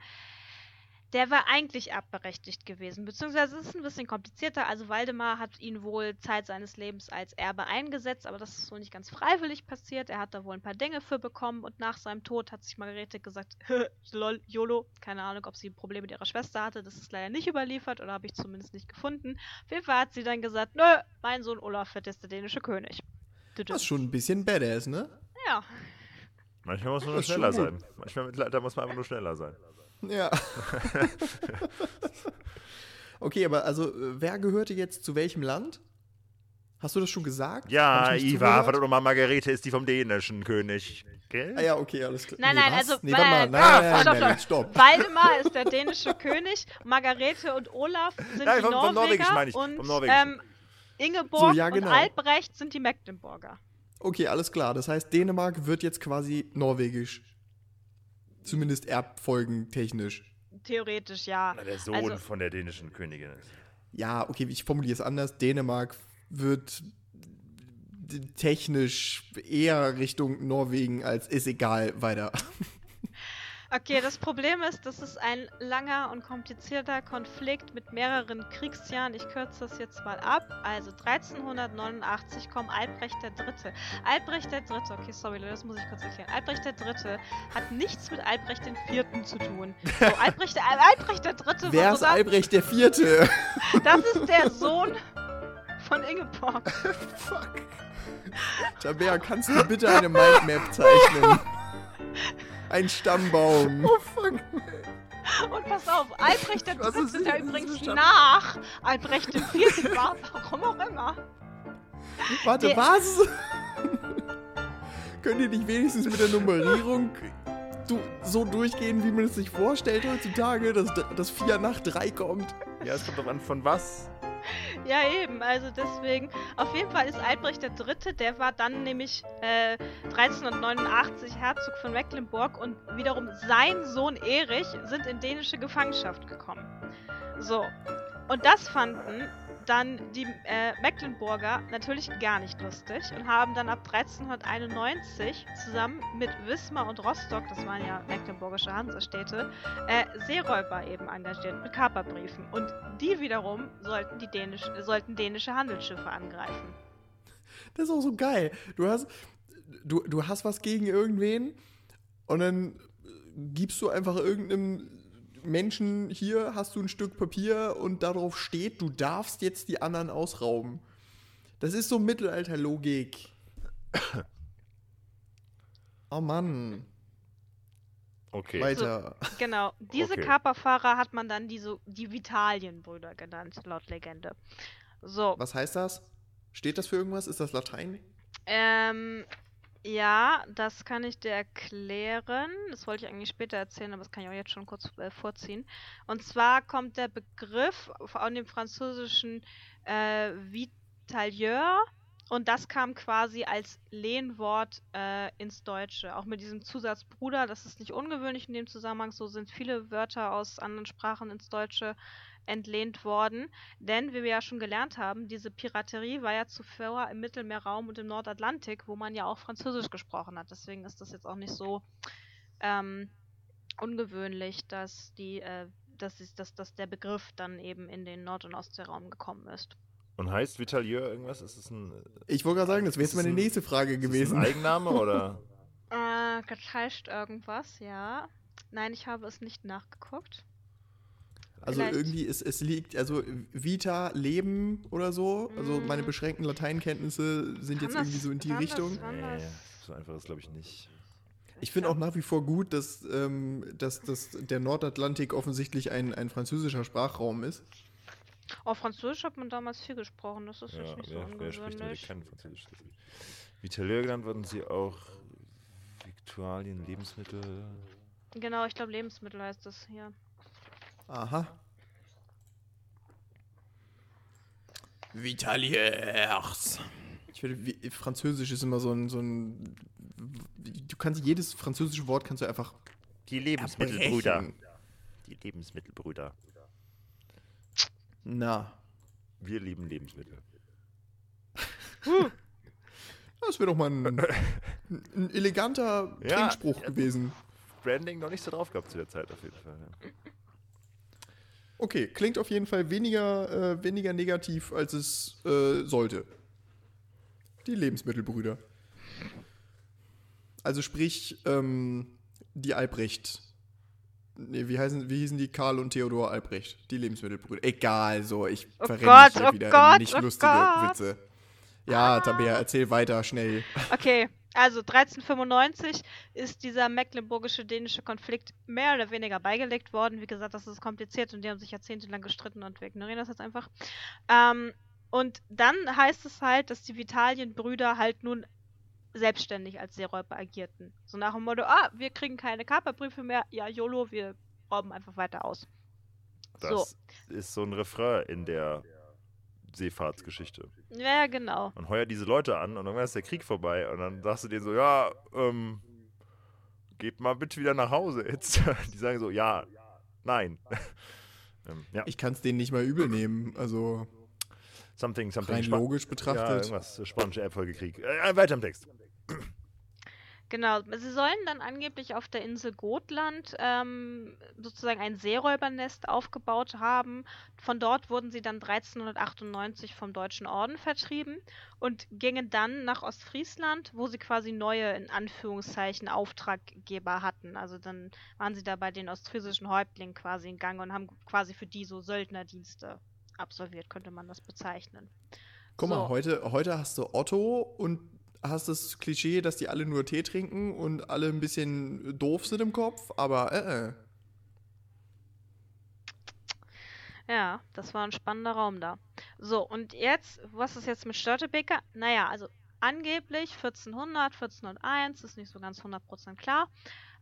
Der war eigentlich erbberechtigt gewesen, beziehungsweise es ist ein bisschen komplizierter. Also Waldemar hat ihn wohl Zeit seines Lebens als Erbe eingesetzt, aber das ist wohl nicht ganz freiwillig passiert. Er hat da wohl ein paar Dinge für bekommen und nach seinem Tod hat sich Margarete gesagt, lol, YOLO, keine Ahnung, ob sie Probleme mit ihrer Schwester hatte, das ist leider nicht überliefert oder habe ich zumindest nicht gefunden. Auf jeden Fall hat sie dann gesagt, nö, mein Sohn Olaf wird jetzt der dänische König. Das ist schon ein bisschen badass, ne? Ja, Manchmal muss man nur schneller sein. Manchmal Mittelalter muss man einfach nur schneller sein. Ja. okay, aber also, äh, wer gehörte jetzt zu welchem Land? Hast du das schon gesagt? Ja, Iva, verdammt nochmal, Margarete ist die vom dänischen König. Gell? Ah ja, okay, alles klar. Nein, nee, nein, was? also, Nee, warte mal. Nein, Ah, nein, stopp, nein, nein, stopp. Waldemar ist der dänische König, Margarete und Olaf sind Nein, die vom- vom Norweger Norwegischen meine ich, und vom Norwegischen. ähm, Ingeborg So, ja, genau. und Albrecht sind die Mecklenburger. Okay, alles klar. Das heißt, Dänemark wird jetzt quasi norwegisch. Zumindest erbfolgentechnisch. Theoretisch ja. Na, der Sohn Also- von der dänischen Königin ist. Ja, okay, ich formuliere es anders. Dänemark wird technisch eher Richtung Norwegen als ist egal weiter. Okay, das Problem ist, das ist ein langer und komplizierter Konflikt mit mehreren Kriegsjahren. Ich kürze das jetzt mal ab. Also 1389 kommt Albrecht III. Albrecht III. Okay, sorry, Leute, das muss ich kurz erklären. Albrecht III. hat nichts mit Albrecht IV. zu tun. So, Albrecht, Al Albrecht III. Wer war ist sogar, Albrecht der Vierte? das ist der Sohn von Ingeborg. Fuck. Tabea, kannst du bitte eine Mindmap zeichnen? Ein Stammbaum. Oh, fuck. Und pass auf, Albrecht III. Was ist das? übrigens Das nach Albrecht IV. war, warum auch immer. Warte, Der- was? Könnt ihr nicht wenigstens mit der Nummerierung du, so durchgehen, wie man es sich vorstellt heutzutage, dass, dass 4 nach 3 kommt? Ja, es kommt drauf an, von was. Ja, eben, also deswegen. Auf jeden Fall ist Albrecht III., der war dann nämlich äh, 1389 Herzog von Mecklenburg und wiederum sein Sohn Erich sind in dänische Gefangenschaft gekommen. So. Und das fanden dann die äh, Mecklenburger natürlich gar nicht lustig und haben dann ab 1391 zusammen mit Wismar und Rostock, das waren ja mecklenburgische Hansestädte, äh, Seeräuber eben engagiert mit Kaperbriefen. Und die wiederum sollten, die Dänisch, sollten dänische Handelsschiffe angreifen. Das ist auch so geil. Du hast, du, du hast was gegen irgendwen und dann gibst du einfach irgendeinem Menschen, hier hast du ein Stück Papier und darauf steht, du darfst jetzt die anderen ausrauben. Das ist so Mittelalterlogik. Oh Mann. Okay. Weiter. Genau, diese Okay. Kaperfahrer hat man dann die, so, die Vitalienbrüder genannt, laut Legende. So, Was heißt das? Steht das für irgendwas? Ist das Latein? ähm, ja, das kann ich dir erklären. Das wollte ich eigentlich später erzählen, aber das kann ich auch jetzt schon kurz äh, vorziehen. Und zwar kommt der Begriff von dem französischen äh, Vitalieur und das kam quasi als Lehnwort äh, ins Deutsche. Auch mit diesem Zusatz Bruder, das ist nicht ungewöhnlich in dem Zusammenhang. So sind viele Wörter aus anderen Sprachen ins Deutsche entlehnt worden. Denn, wie wir ja schon gelernt haben, diese Piraterie war ja zuvor im Mittelmeerraum und im Nordatlantik, wo man ja auch Französisch gesprochen hat. Deswegen ist das jetzt auch nicht so ähm, ungewöhnlich, dass die, äh, dass, ist, dass, dass der Begriff dann eben in den Nord- und Ostseeraum gekommen ist. Und heißt Vitalieu irgendwas? Ist es ein, Ich wollte gerade sagen, das wäre jetzt Ist meine ein- nächste Frage ist es ein gewesen. Eigenname oder? Äh, das heißt irgendwas, ja. Nein, ich habe es nicht nachgeguckt. Also Vielleicht- irgendwie, es, es liegt, also Vita, Leben oder so. Also meine Mm. beschränkten Lateinkenntnisse sind Kann jetzt das- irgendwie so in die Richtung. Nee, so einfach ist glaube ich nicht. Ich finde auch nach wie vor gut, dass, ähm, dass, dass der Nordatlantik offensichtlich ein, ein französischer Sprachraum ist. oh, Französisch hat man damals viel gesprochen, das ist Ja, jetzt nicht so wer, wer spricht heute ungewöhnlich. kein Französisch? Vitalieu genannt wurden sie auch Viktualien, Lebensmittel. Genau, ich glaube Lebensmittel heißt das hier. Aha. Vitaliers. Ich finde, Französisch ist immer so ein, so ein. Du kannst jedes französische Wort kannst du einfach Die Lebensmittelbrüder. Die Lebensmittelbrüder. Na, Wir lieben Lebensmittel. das wäre doch mal ein, ein eleganter Ja, Trinkspruch ja. gewesen. Branding noch nicht so drauf gehabt zu der Zeit auf jeden Fall. Ja. Okay, klingt auf jeden Fall weniger, äh, weniger negativ, als es äh, sollte. Die Lebensmittelbrüder. Also sprich, ähm, die Albrecht. Nee, wie, heißen, wie hießen die? Karl und Theodor Albrecht. Die Lebensmittelbrüder. Egal, so, ich Oh verrenne Gott, mich oh wieder Gott, in nicht oh lustige Gott. Witze. Ja, Tabea, erzähl weiter, schnell. Okay, also 1395 ist dieser mecklenburgische dänische Konflikt mehr oder weniger beigelegt worden. Wie gesagt, das ist kompliziert und die haben sich jahrzehntelang gestritten und wir ignorieren das jetzt einfach. Ähm, und dann heißt es halt, dass die Vitalienbrüder halt nun selbstständig als Seeräuber agierten. So nach dem Motto, ah, wir kriegen keine Kaperbriefe mehr, ja, YOLO, wir rauben einfach weiter aus. Das ist so ein Refrain in der Seefahrtsgeschichte. Ja, genau. Man heuert diese Leute an und irgendwann ist der Krieg vorbei und dann sagst du denen so, ja, ähm, geht mal bitte wieder nach Hause jetzt. Die sagen so, ja, nein. ähm, ja, Ich kann es denen nicht mal übel nehmen. Also something, something. rein logisch ja, betrachtet. irgendwas, spanische Erbfolgekrieg. Äh, weiter im Text. Genau, sie sollen dann angeblich auf der Insel Gotland ähm, sozusagen ein Seeräubernest aufgebaut haben. Von dort wurden sie dann 1398 vom Deutschen Orden vertrieben und gingen dann nach Ostfriesland, wo sie quasi neue, in Anführungszeichen, Auftraggeber hatten. Also dann waren sie da bei den ostfriesischen Häuptlingen quasi in Gang und haben quasi für die so Söldnerdienste absolviert, könnte man das bezeichnen. Guck mal, So. heute, heute hast du Otto und hast das Klischee, dass die alle nur Tee trinken und alle ein bisschen doof sind im Kopf, aber äh, äh. Ja, das war ein spannender Raum da. So, und jetzt, was ist jetzt mit Störtebeker? Naja, also angeblich 1400, 1401, ist nicht so ganz 100% klar,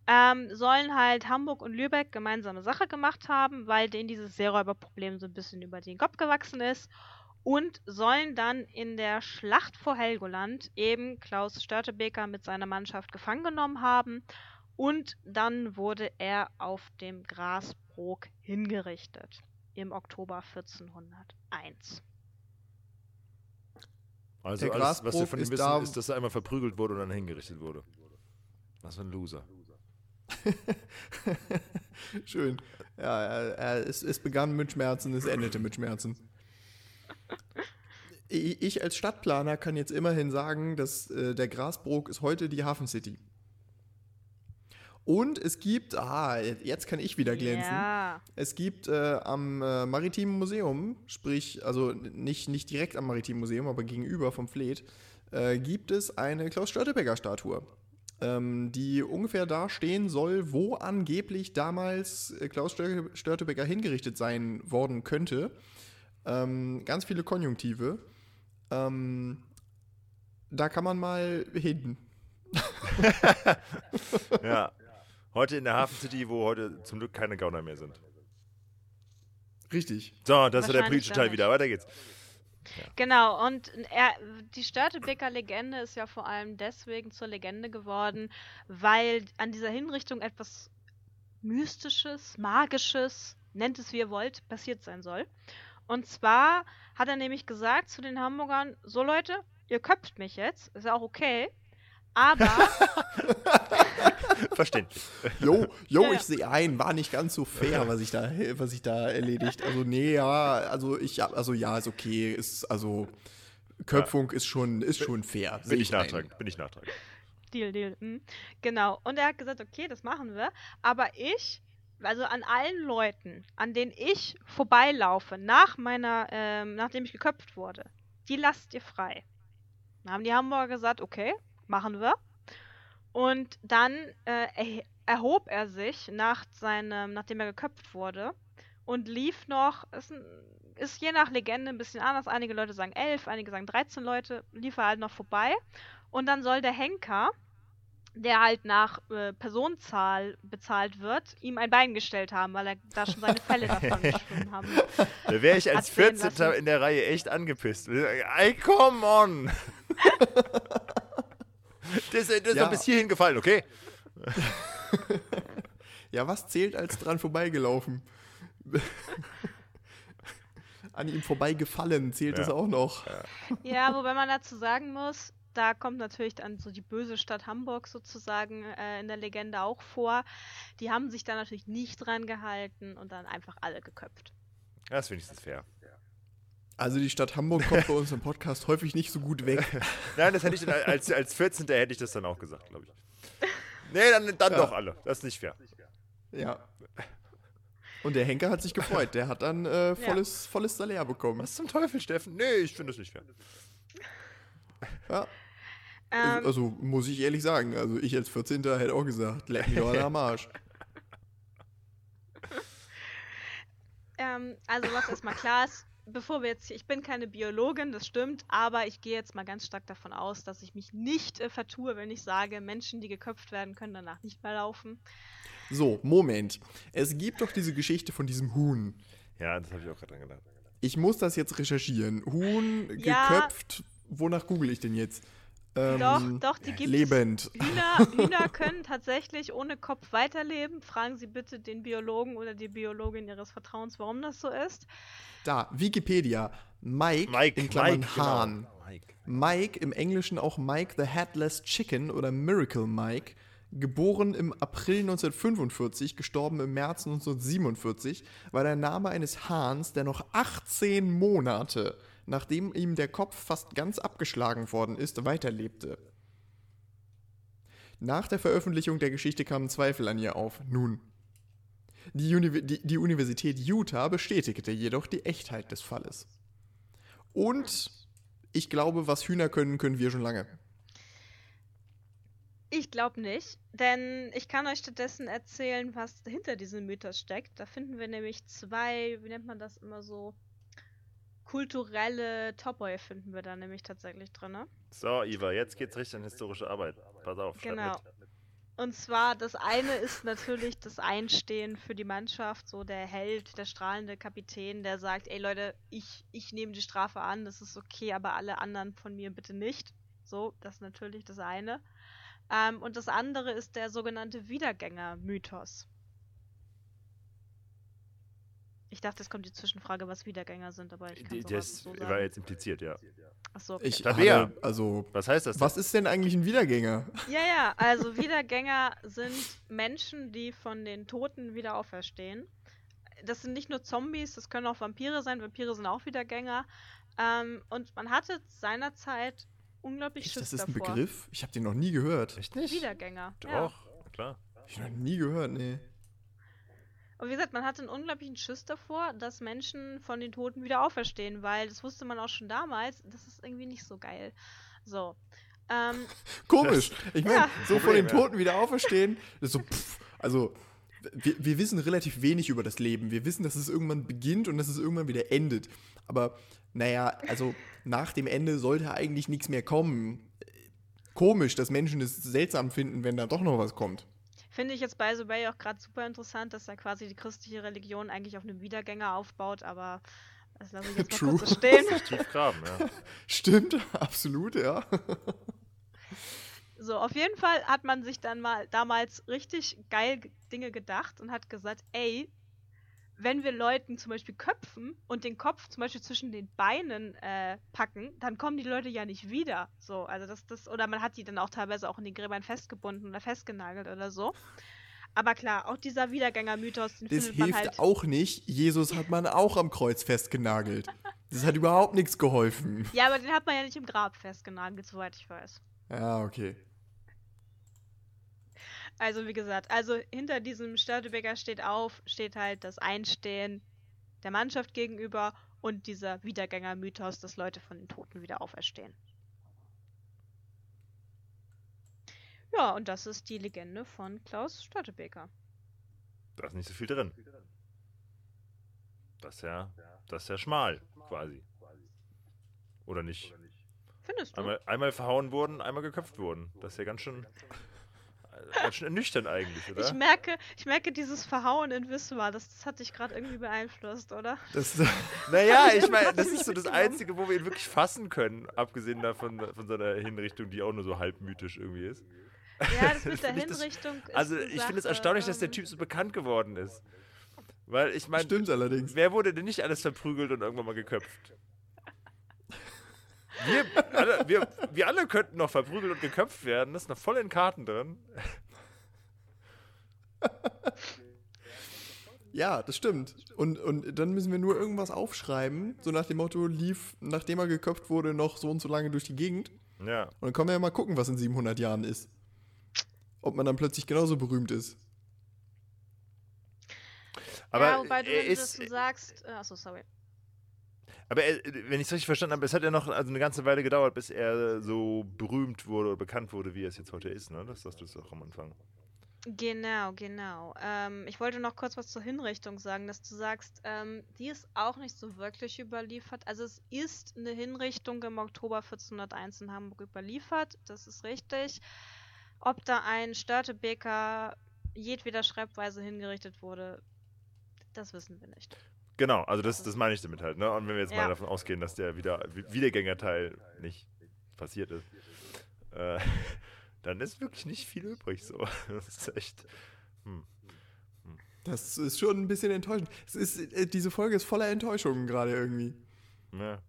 ähm, sollen halt Hamburg und Lübeck gemeinsame Sache gemacht haben, weil denen dieses Seeräuberproblem so ein bisschen über den Kopf gewachsen ist und sollen dann in der Schlacht vor Helgoland eben Klaus Störtebeker mit seiner Mannschaft gefangen genommen haben und dann wurde er auf dem Grasbrook hingerichtet im Oktober 1401. Also Der alles, was wir von ihm wissen, da- ist, dass er einmal verprügelt wurde und dann hingerichtet wurde. Was für ein Loser. Schön. Ja, es, es begann mit Schmerzen, es endete mit Schmerzen. Ich, als Stadtplaner kann jetzt immerhin sagen, dass äh, der Grasbrook ist heute die Hafen City. Und es gibt, ah, jetzt kann ich wieder glänzen. Ja. Es gibt äh, am äh, Maritimen Museum, sprich, also nicht, nicht direkt am Maritimen Museum, aber gegenüber vom Fleet, äh, gibt es eine Klaus Störtebecker-Statue, ähm, die ungefähr da stehen soll, wo angeblich damals äh, Klaus Stör Störtebecker hingerichtet sein worden könnte. Ähm, ganz viele Konjunktive. Ähm, da kann man mal hin. Ja. Heute in der Hafen City, wo heute zum Glück keine Gauner mehr sind. Richtig. So, das ist der politische Teil wieder. Weiter geht's. Genau, und er, die Störtebeker Legende ist ja vor allem deswegen zur Legende geworden, weil an dieser Hinrichtung etwas Mystisches, Magisches, nennt es wie ihr wollt, passiert sein soll. Und zwar hat er nämlich gesagt zu den Hamburgern, so Leute, ihr köpft mich jetzt, ist ja auch okay, aber Verständlich. Jo, jo, Ja, ja. ich sehe ein, war nicht ganz so fair, was ich da, was ich da erledigt. Also nee, ja, also ich, also ja, ist okay, ist also Köpfung ist schon, ist schon fair. Bin sehe ich ein. nachtragend. Bin ich nachtragend. Deal, Deal. hm. Genau. Und er hat gesagt, okay, das machen wir. Aber ich, also an allen Leuten, an denen ich vorbeilaufe, nach meiner, ähm, nachdem ich geköpft wurde, die lasst ihr frei. Dann haben die Hamburger gesagt, okay, machen wir. Und dann äh, erhob er sich nach seinem, nachdem er geköpft wurde und lief noch, ist, ist je nach Legende ein bisschen anders. Einige Leute sagen elf, einige sagen 13 Leute, lief er halt noch vorbei. Und dann soll der Henker, der halt nach äh, Personenzahl bezahlt wird, ihm ein Bein gestellt haben, weil er da schon seine Fälle davon geschwimmen haben. Da wäre ich als Hat's sehen 14. lassen. in der Reihe echt angepisst. Ey, come on! das, das ist Ja. doch bis hierhin gefallen, okay? Ja, was zählt als dran vorbeigelaufen? An ihm vorbeigefallen zählt Ja. das auch noch. Ja, wobei man dazu sagen muss, da kommt natürlich dann so die böse Stadt Hamburg sozusagen äh, in der Legende auch vor. Die haben sich da natürlich nicht dran gehalten und dann einfach alle geköpft. Das ist wenigstens fair. Also die Stadt Hamburg kommt bei uns im Podcast häufig nicht so gut weg. Nein, das hätte ich dann als, als 14. hätte ich das dann auch gesagt, glaube ich. Nee, dann, dann Ja. doch alle. Das ist nicht fair. Ja. Und der Henker hat sich gefreut. Der hat dann äh, volles, volles Salär bekommen. Was zum Teufel, Steffen? Nee, ich finde das nicht fair. Ja. Ähm, Also muss ich ehrlich sagen, also ich als 14. hätte auch gesagt, leck mich doch alle am Arsch. Ähm, also was erstmal klar ist, bevor wir jetzt hier, ich bin keine Biologin, das stimmt, aber ich gehe jetzt mal ganz stark davon aus, dass ich mich nicht äh, vertue, wenn ich sage, Menschen, die geköpft werden, können danach nicht mehr laufen. So, Moment. Es gibt doch diese Geschichte von diesem Huhn. Ja, das habe ich auch gerade dran gedacht. Ich muss das jetzt recherchieren. Huhn Ja. geköpft. Wonach google ich denn jetzt? Ähm, doch, doch, die gibt Lebend. es. Hühner, Hühner können tatsächlich ohne Kopf weiterleben. Fragen Sie bitte den Biologen oder die Biologin Ihres Vertrauens, warum das so ist. Da, Wikipedia. Mike, Mike, in Klammern Mike, Hahn. genau. Mike. Mike, im Englischen auch Mike the Headless Chicken oder Miracle Mike, geboren im April 1945, gestorben im März 1947, war der Name eines Hahns, der noch 18 Monate, nachdem ihm der Kopf fast ganz abgeschlagen worden ist, weiterlebte. Nach der Veröffentlichung der Geschichte kamen Zweifel an ihr auf. Nun. Die, Uni die, die Universität Utah bestätigte jedoch die Echtheit des Falles. Und ich glaube, was Hühner können, können wir schon lange. Ich glaube nicht, denn ich kann euch stattdessen erzählen, was hinter diesem Mythos steckt. Da finden wir nämlich zwei, wie nennt man das immer so, kulturelle Topoi finden wir da nämlich tatsächlich drin. Ne? So, Iva, jetzt geht's richtig an historische Arbeit. Pass auf. Genau. Und zwar, das eine ist natürlich das Einstehen für die Mannschaft, so der Held, der strahlende Kapitän, der sagt, ey Leute, ich, ich nehme die Strafe an, das ist okay, aber alle anderen von mir bitte nicht. So, das ist natürlich das eine. Ähm, und das andere ist der sogenannte Wiedergänger-Mythos. Ich dachte, es kommt die Zwischenfrage, was Wiedergänger sind, aber ich kann Das so war jetzt impliziert, ja. Achso, Ich Tabea. hatte, also, Was heißt das? denn? was ist denn eigentlich ein Wiedergänger? Ja, ja, also Wiedergänger sind Menschen, die von den Toten wieder auferstehen. Das sind nicht nur Zombies, das können auch Vampire sein. Vampire sind auch Wiedergänger. Ähm, und man hatte seinerzeit unglaublich Echt, Schiss das ist ein davor. Begriff? Ich habe den noch nie gehört. Echt nicht? Wiedergänger. Doch, Ja. klar. Hab ich noch nie gehört, nee. Und wie gesagt, man hatte einen unglaublichen Schiss davor, dass Menschen von den Toten wieder auferstehen, weil das wusste man auch schon damals, das ist irgendwie nicht so geil. So. Ähm, Komisch. Ich meine, Ja. so von den. Toten wieder auferstehen, das ist so, pff, also, wir, wir wissen relativ wenig über das Leben. Wir wissen, dass es irgendwann beginnt und dass es irgendwann wieder endet. Aber, naja, also, nach dem Ende sollte eigentlich nichts mehr kommen. Komisch, dass Menschen es seltsam finden, wenn da doch noch was kommt. Finde ich jetzt bei The Way auch gerade super interessant, dass da quasi die christliche Religion eigentlich auf einem Wiedergänger aufbaut, aber das lasse ich jetzt mal True. kurz so stehen. Tief graben, ja. Stimmt, absolut, ja. So, auf jeden Fall hat man sich dann mal damals richtig geil Dinge gedacht und hat gesagt, ey, wenn wir Leuten zum Beispiel köpfen und den Kopf zum Beispiel zwischen den Beinen äh, packen, dann kommen die Leute ja nicht wieder. So, also das, das, oder man hat die dann auch teilweise auch in den Gräbern festgebunden oder festgenagelt oder so. Aber klar, auch dieser Wiedergänger-Mythos, den Das findet man hilft halt. auch nicht. Jesus hat man auch am Kreuz festgenagelt. Das hat überhaupt nichts geholfen. Ja, aber den hat man ja nicht im Grab festgenagelt, soweit ich weiß. Ja, okay. Also wie gesagt, also hinter diesem Störtebeker steht auf, steht halt das Einstehen der Mannschaft gegenüber und dieser Wiedergänger-Mythos, dass Leute von den Toten wieder auferstehen. Ja, und das ist die Legende von Klaus Störtebeker. Da ist nicht so viel drin. Das ist ja, das ist ja schmal, quasi. Oder nicht? Findest du? Einmal, einmal verhauen wurden, einmal geköpft wurden. Das ist ja ganz schön, äh, ganz schön ernüchternd eigentlich, oder? Ich merke, ich merke dieses Verhauen in Wismar, das, das hat dich gerade irgendwie beeinflusst, oder? Das, Naja, ich meine, das ist so das mitgenommen? Einzige, wo wir ihn wirklich fassen können, abgesehen davon von seiner Hinrichtung, die auch nur so halb mythisch irgendwie ist. Ja, das mit der Find ich das- Hinrichtung ist Also ich finde es erstaunlich, dass der ähm, Typ so bekannt geworden ist. Weil ich meine, stimmt allerdings. wer wurde denn nicht alles verprügelt und irgendwann mal geköpft? Wir alle, wir, wir alle könnten noch verprügelt und geköpft werden. Das ist noch voll in Karten drin. Ja, das stimmt. Und, und dann müssen wir nur irgendwas aufschreiben, so nach dem Motto, lief, nachdem er geköpft wurde, noch so und so lange durch die Gegend. Ja. Und dann können wir ja mal gucken, was in 700 Jahren ist. Ob man dann plötzlich genauso berühmt ist. Aber ja, wobei du, du ist, so sagst. äh, Achso, sorry. Aber er, wenn ich es richtig verstanden habe, es hat ja noch also eine ganze Weile gedauert, bis er so berühmt wurde oder bekannt wurde, wie er es jetzt heute ist, ne? Das sagst du es auch am Anfang. Genau, genau. Ähm, ich wollte noch kurz was zur Hinrichtung sagen, dass du sagst, ähm, die ist auch nicht so wirklich überliefert. Also es ist eine Hinrichtung im Oktober 1401 in Hamburg überliefert, das ist richtig. Ob da ein Störtebeker jedweder Schreibweise hingerichtet wurde, das wissen wir nicht. Genau, also das, das meine ich damit halt, ne? Und wenn wir jetzt Ja. mal davon ausgehen, dass der wieder, Wiedergängerteil nicht passiert ist, äh, dann ist wirklich nicht viel übrig so. Das ist echt. Hm. Das ist schon ein bisschen enttäuschend. Es ist, äh, diese Folge ist voller Enttäuschungen gerade irgendwie. Ja.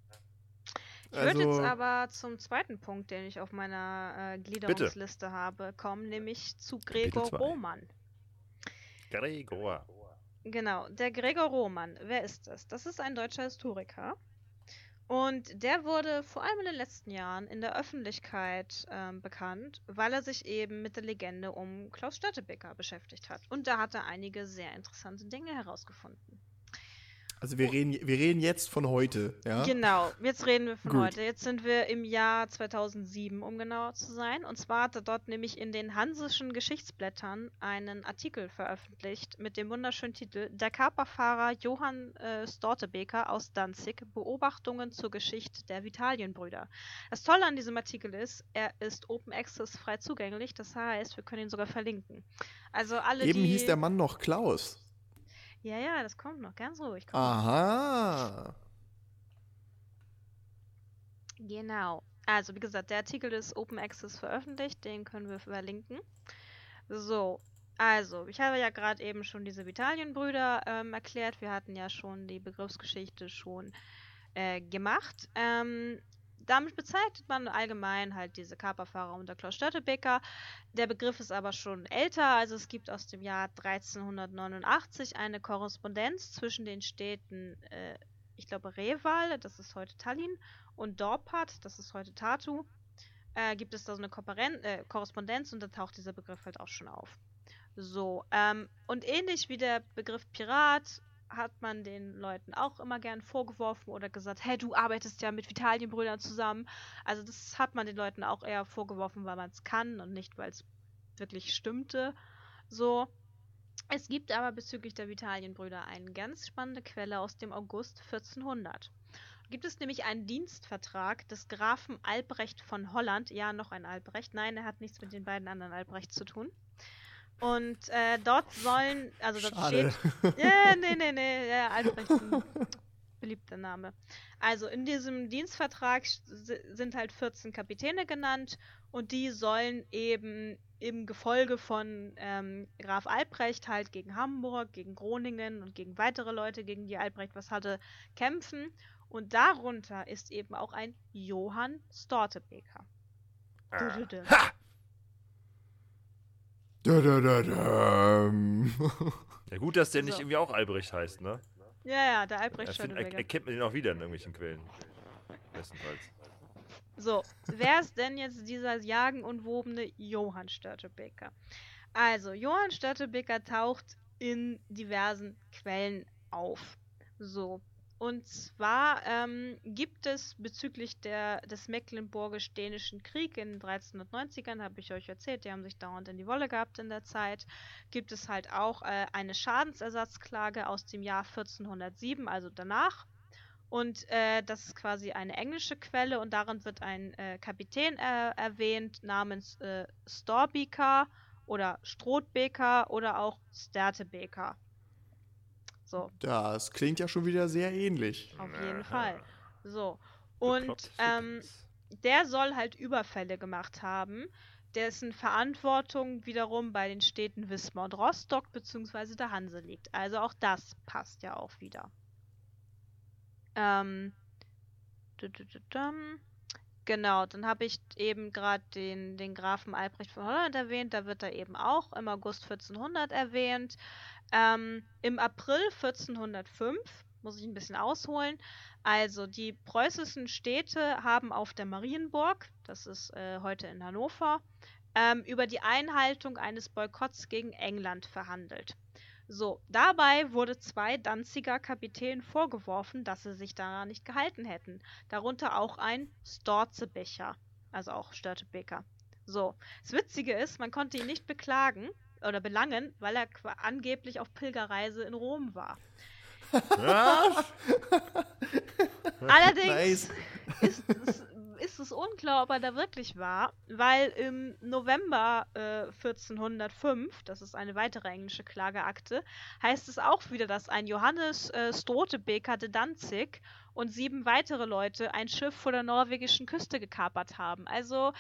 Ich würde Also- jetzt aber zum zweiten Punkt, den ich auf meiner äh, Gliederungsliste habe, kommen, nämlich zu Gregor. Roman. Gregor. Genau, der Gregor Roman. Wer ist das? Das ist ein deutscher Historiker. Und der wurde vor allem in den letzten Jahren in der Öffentlichkeit ähm, bekannt, weil er sich eben mit der Legende um Klaus Störtebeker beschäftigt hat. Und da hat er einige sehr interessante Dinge herausgefunden. Also wir reden, wir reden jetzt von heute, ja? Genau, jetzt reden wir von Gut. heute. Jetzt sind wir im Jahr 2007, um genauer zu sein. Und zwar hat er dort nämlich in den Hansischen Geschichtsblättern einen Artikel veröffentlicht mit dem wunderschönen Titel Der Kaperfahrer Johann äh, Stortebeker aus Danzig, Beobachtungen zur Geschichte der Vitalienbrüder. Das Tolle an diesem Artikel ist, er ist Open Access frei zugänglich, das heißt, wir können ihn sogar verlinken. Also alle, Eben hieß der Mann noch Klaus. Ja, ja, das kommt noch, ganz ruhig. Komm. Aha. Genau. Also, wie gesagt, der Artikel ist Open Access veröffentlicht, den können wir verlinken. So, also, ich habe ja gerade eben schon diese Vitalienbrüder ähm, erklärt. Wir hatten ja schon die Begriffsgeschichte schon äh, gemacht. Ähm, damit bezeichnet man allgemein halt diese Kaperfahrer unter Klaus Störtebeker. Der Begriff ist aber schon älter, also es gibt aus dem Jahr 1389 eine Korrespondenz zwischen den Städten, äh, ich glaube Reval, das ist heute Tallinn, und Dorpat, das ist heute Tartu. Äh, gibt es da so eine Korperen äh, Korrespondenz und da taucht dieser Begriff halt auch schon auf. So, ähm, und ähnlich wie der Begriff Pirat hat man den Leuten auch immer gern vorgeworfen oder gesagt, hey, du arbeitest ja mit Vitalienbrüdern zusammen. Also das hat man den Leuten auch eher vorgeworfen, weil man es kann und nicht, weil es wirklich stimmte. So. Es gibt aber bezüglich der Vitalienbrüder eine ganz spannende Quelle aus dem August 1400. Gibt es nämlich einen Dienstvertrag des Grafen Albrecht von Holland, ja, noch ein Albrecht, nein, er hat nichts mit den beiden anderen Albrechts zu tun, und äh, dort sollen, also dort Schade. steht. Ja, nee, nee, nee, ja, Albrecht ist ein beliebter Name. Also in diesem Dienstvertrag sind halt 14 Kapitäne genannt und die sollen eben im Gefolge von ähm, Graf Albrecht halt gegen Hamburg, gegen Groningen und gegen weitere Leute, gegen die Albrecht was hatte, kämpfen. Und darunter ist eben auch ein Johann Stortebeker. Ah. Dü, dü, dü. Da, da, da, da. Ja, gut, dass der nicht So. irgendwie auch Albrecht heißt, ne? Ja, ja, der Albrecht Er find, er, erkennt man den auch wieder in irgendwelchen Quellen. Bestenfalls. So, wer ist denn jetzt dieser jagenumwobene Johann Störtebeker? Also, Johann Störtebeker taucht in diversen Quellen auf. So, und zwar ähm, gibt es bezüglich der, des Mecklenburgisch-Dänischen Krieg in den 1390ern, habe ich euch erzählt, die haben sich dauernd in die Wolle gehabt in der Zeit, gibt es halt auch äh, eine Schadensersatzklage aus dem Jahr 1407, also danach. Und äh, das ist quasi eine englische Quelle und darin wird ein äh, Kapitän äh, erwähnt namens äh, Storbeker oder Strothbeker oder auch Stertebeker. So, Das klingt ja schon wieder sehr ähnlich. auf jeden Aha. Fall. So. Und ähm, der soll halt Überfälle gemacht haben, dessen Verantwortung wiederum bei den Städten Wismar und Rostock bzw. der Hanse liegt. Also auch das passt ja auch wieder. Ähm, Genau, dann habe ich eben gerade den, den Grafen Albrecht von Holland erwähnt, da wird er eben auch im August 1400 erwähnt. Ähm, Im April 1405, muss ich ein bisschen ausholen, also die preußischen Städte haben auf der Marienburg, das ist äh, heute in Hannover, ähm, über die Einhaltung eines Boykotts gegen England verhandelt. So, dabei wurde zwei Danziger Kapitänen vorgeworfen, dass sie sich daran nicht gehalten hätten. Darunter auch ein Storzebecher, also auch Störtebeker. So, das Witzige ist, man konnte ihn nicht beklagen oder belangen, weil er angeblich auf Pilgerreise in Rom war. Allerdings Nice. ist, es, ist es unklar, ob er da wirklich war, weil im November äh, 1405, das ist eine weitere englische Klageakte, heißt es auch wieder, dass ein Johannes äh, Strotebeker de Danzig und sieben weitere Leute ein Schiff vor der norwegischen Küste gekapert haben. Also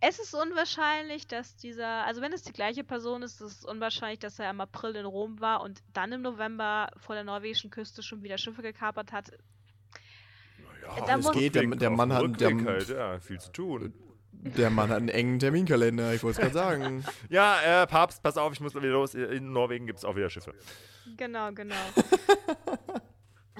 es ist unwahrscheinlich, dass dieser, also wenn es die gleiche Person ist, ist es unwahrscheinlich, dass er im April in Rom war und dann im November vor der norwegischen Küste schon wieder Schiffe gekapert hat. Ja, Da muss- geht, der- der Mann hat- der- halt, ja, viel zu tun. Der Mann hat einen engen Terminkalender, ich wollte es gerade sagen. Ja, äh, Papst, pass auf, ich muss wieder los. In Norwegen gibt es auch wieder Schiffe. Genau, genau.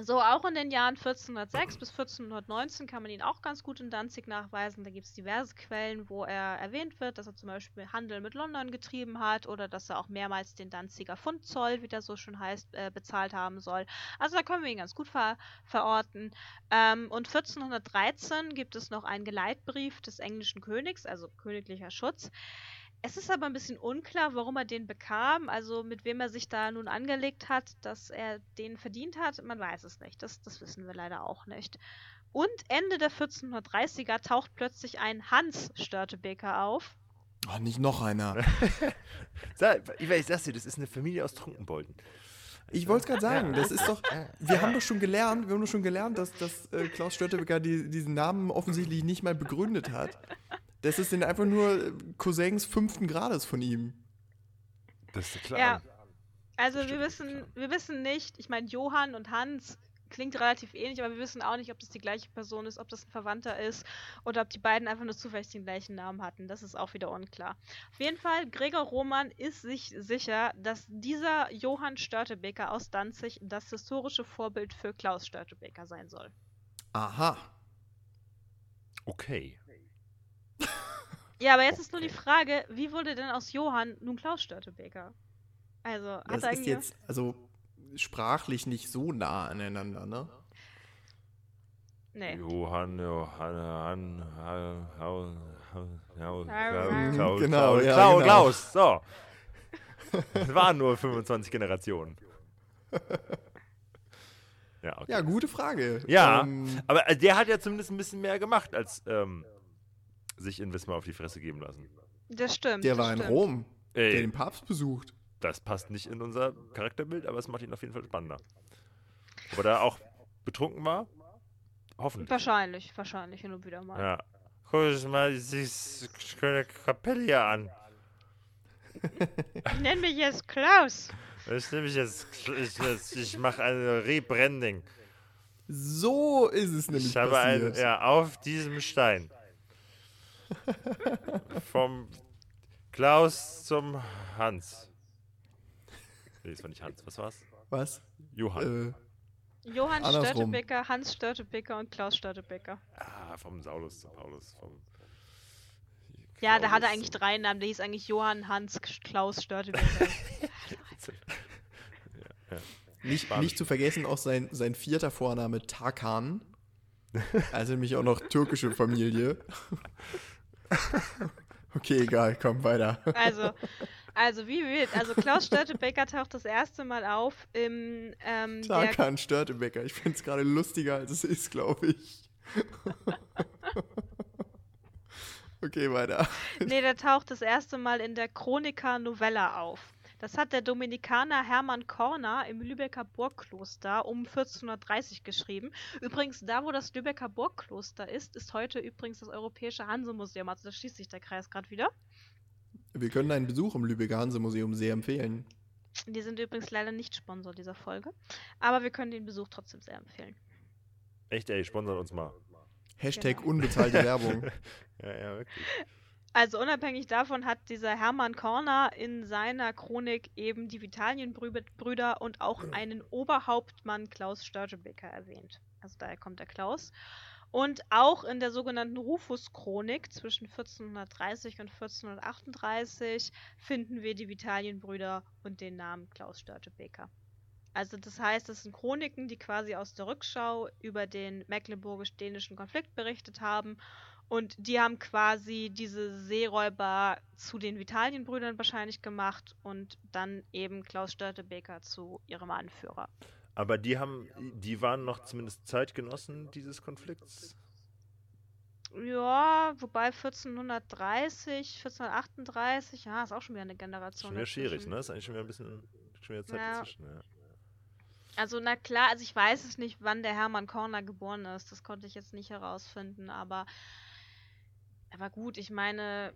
So, auch in den Jahren 1406 bis 1419 kann man ihn auch ganz gut in Danzig nachweisen. Da gibt es diverse Quellen, wo er erwähnt wird, dass er zum Beispiel Handel mit London getrieben hat oder dass er auch mehrmals den Danziger Pfundzoll, wie der so schon heißt, äh, bezahlt haben soll. Also da können wir ihn ganz gut ver verorten. Ähm, und 1413 gibt es noch einen Geleitbrief des englischen Königs, also königlicher Schutz. Es ist aber ein bisschen unklar, warum er den bekam, also mit wem er sich da nun angelegt hat, dass er den verdient hat. Man weiß es nicht. Das, das wissen wir leider auch nicht. Und Ende der 1430er taucht plötzlich ein Hans Störtebeker auf. Oh, nicht noch einer. Ich weiß, das hier, das ist eine Familie aus Trunkenbolden. Ich wollte es gerade sagen, das ist doch. Wir haben doch schon gelernt, wir haben doch schon gelernt, dass, dass äh, Klaus Störtebeker die, diesen Namen offensichtlich nicht mal begründet hat. Das ist denn einfach nur äh, Cousins fünften Grades von ihm. Das ist klar. Ja. Also wir wissen, wir wissen nicht, ich meine, Johann und Hans klingt relativ ähnlich, aber wir wissen auch nicht, ob das die gleiche Person ist, ob das ein Verwandter ist oder ob die beiden einfach nur zufällig den gleichen Namen hatten. Das ist auch wieder unklar. Auf jeden Fall, Gregor Roman ist sich sicher, dass dieser Johann Störtebeker aus Danzig das historische Vorbild für Klaus Störtebeker sein soll. Aha. Okay. Ja, aber jetzt ist nur die Frage, wie wurde denn aus Johann nun Klaus Störtebeker? Also, hat Das er ist jetzt, also sprachlich nicht so nah aneinander, ne? Nee. Johann, Johann, Johann, Hau, Hau, Hau, Hau, Klaus, genau, Klaus, ja, Klaus, genau. Klaus, so. Es waren nur 25 Generationen. Ja, okay. Ja, gute Frage. Ja, Ähm, aber äh, der hat ja zumindest ein bisschen mehr gemacht, als ähm, sich in Wismar auf die Fresse geben lassen. Das stimmt. der das war in stimmt. Rom, der Ey, den Papst besucht. das passt nicht in unser Charakterbild, aber es macht ihn auf jeden Fall spannender. Ob er da auch betrunken war? Hoffentlich. Wahrscheinlich, wahrscheinlich hin und wieder mal. Ja. Guck dir mal diese schöne Kapelle hier an. Nenn mich jetzt Klaus. Das nehme ich jetzt. Ich, ich, ich mache ein Rebranding. So ist es nämlich Ich habe ein, passiert. ja, auf diesem Stein. Vom Klaus zum Hans. Nee, das war nicht Hans. Was war's? Was? Johann. Äh, Johann Andersrum. Störtebeker, Hans Störtebeker und Klaus Störtebeker. Ah, vom Saulus zum Paulus. Vom Ja, der hatte eigentlich drei Namen. Der hieß eigentlich Johann, Hans, Klaus Störtebeker. nicht, nicht zu vergessen auch sein, sein vierter Vorname Tarkan. Also nämlich auch noch türkische Familie. okay, egal, komm weiter. also, also wie wild. Also Klaus Störtebeker taucht das erste Mal auf im ähm, Tarkan Störtebecker. Ich finde es gerade lustiger, als es ist, glaube ich. okay, weiter. Nee, der taucht das erste Mal in der Chronica Novella auf. Das hat der Dominikaner Hermann Korner im Lübecker Burgkloster um 1430 geschrieben. Übrigens, da wo das Lübecker Burgkloster ist, ist heute übrigens das Europäische Hansemuseum. Also da schließt sich der Kreis gerade wieder. Wir können einen Besuch im Lübecker Hanse-Museum sehr empfehlen. Die sind übrigens leider nicht Sponsor dieser Folge. Aber wir können den Besuch trotzdem sehr empfehlen. Echt, ey, sponsert uns mal. Hashtag Genau. unbezahlte Werbung. Ja, ja, wirklich. Also unabhängig davon hat dieser Hermann Korner in seiner Chronik eben die Vitalienbrüder und auch einen Oberhauptmann Klaus Störtebeker erwähnt. Also daher kommt der Klaus. Und auch in der sogenannten Rufus-Chronik zwischen 1430 und 1438 finden wir die Vitalienbrüder und den Namen Klaus Störtebeker. Also das heißt, es sind Chroniken, die quasi aus der Rückschau über den mecklenburgisch-dänischen Konflikt berichtet haben und die haben quasi diese Seeräuber zu den Vitalienbrüdern wahrscheinlich gemacht und dann eben Klaus Störtebeker zu ihrem Anführer. Aber die haben, die waren noch zumindest Zeitgenossen dieses Konflikts. Ja, wobei 1430, 1438, ja, ist auch schon wieder eine Generation. Schon wieder schwierig, ne? Ist eigentlich schon wieder ein bisschen schon wieder Zeit Ja. dazwischen. Ja. Also, na klar, also ich weiß es nicht, wann der Hermann Korner geboren ist. Das konnte ich jetzt nicht herausfinden, aber. Aber gut, ich meine.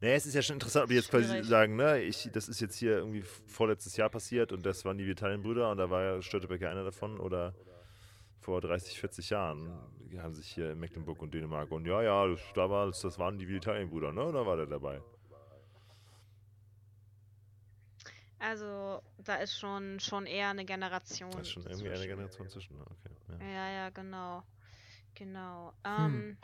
Naja, es ist ja schon interessant, ob die jetzt quasi sagen, ne, ich, das ist jetzt hier irgendwie vorletztes Jahr passiert und das waren die Vitalienbrüder und da war ja Störtebecker einer davon oder vor 30, 40 Jahren die haben sich hier in Mecklenburg und Dänemark und ja, ja, das, damals, das waren die Vitalienbrüder, ne, da war der dabei. Also, da ist schon, schon eher eine Generation. Das ist schon irgendwie eine. Generation zwischen, ne, okay. Ja. Ja, ja, genau. Genau. Hm. Ähm,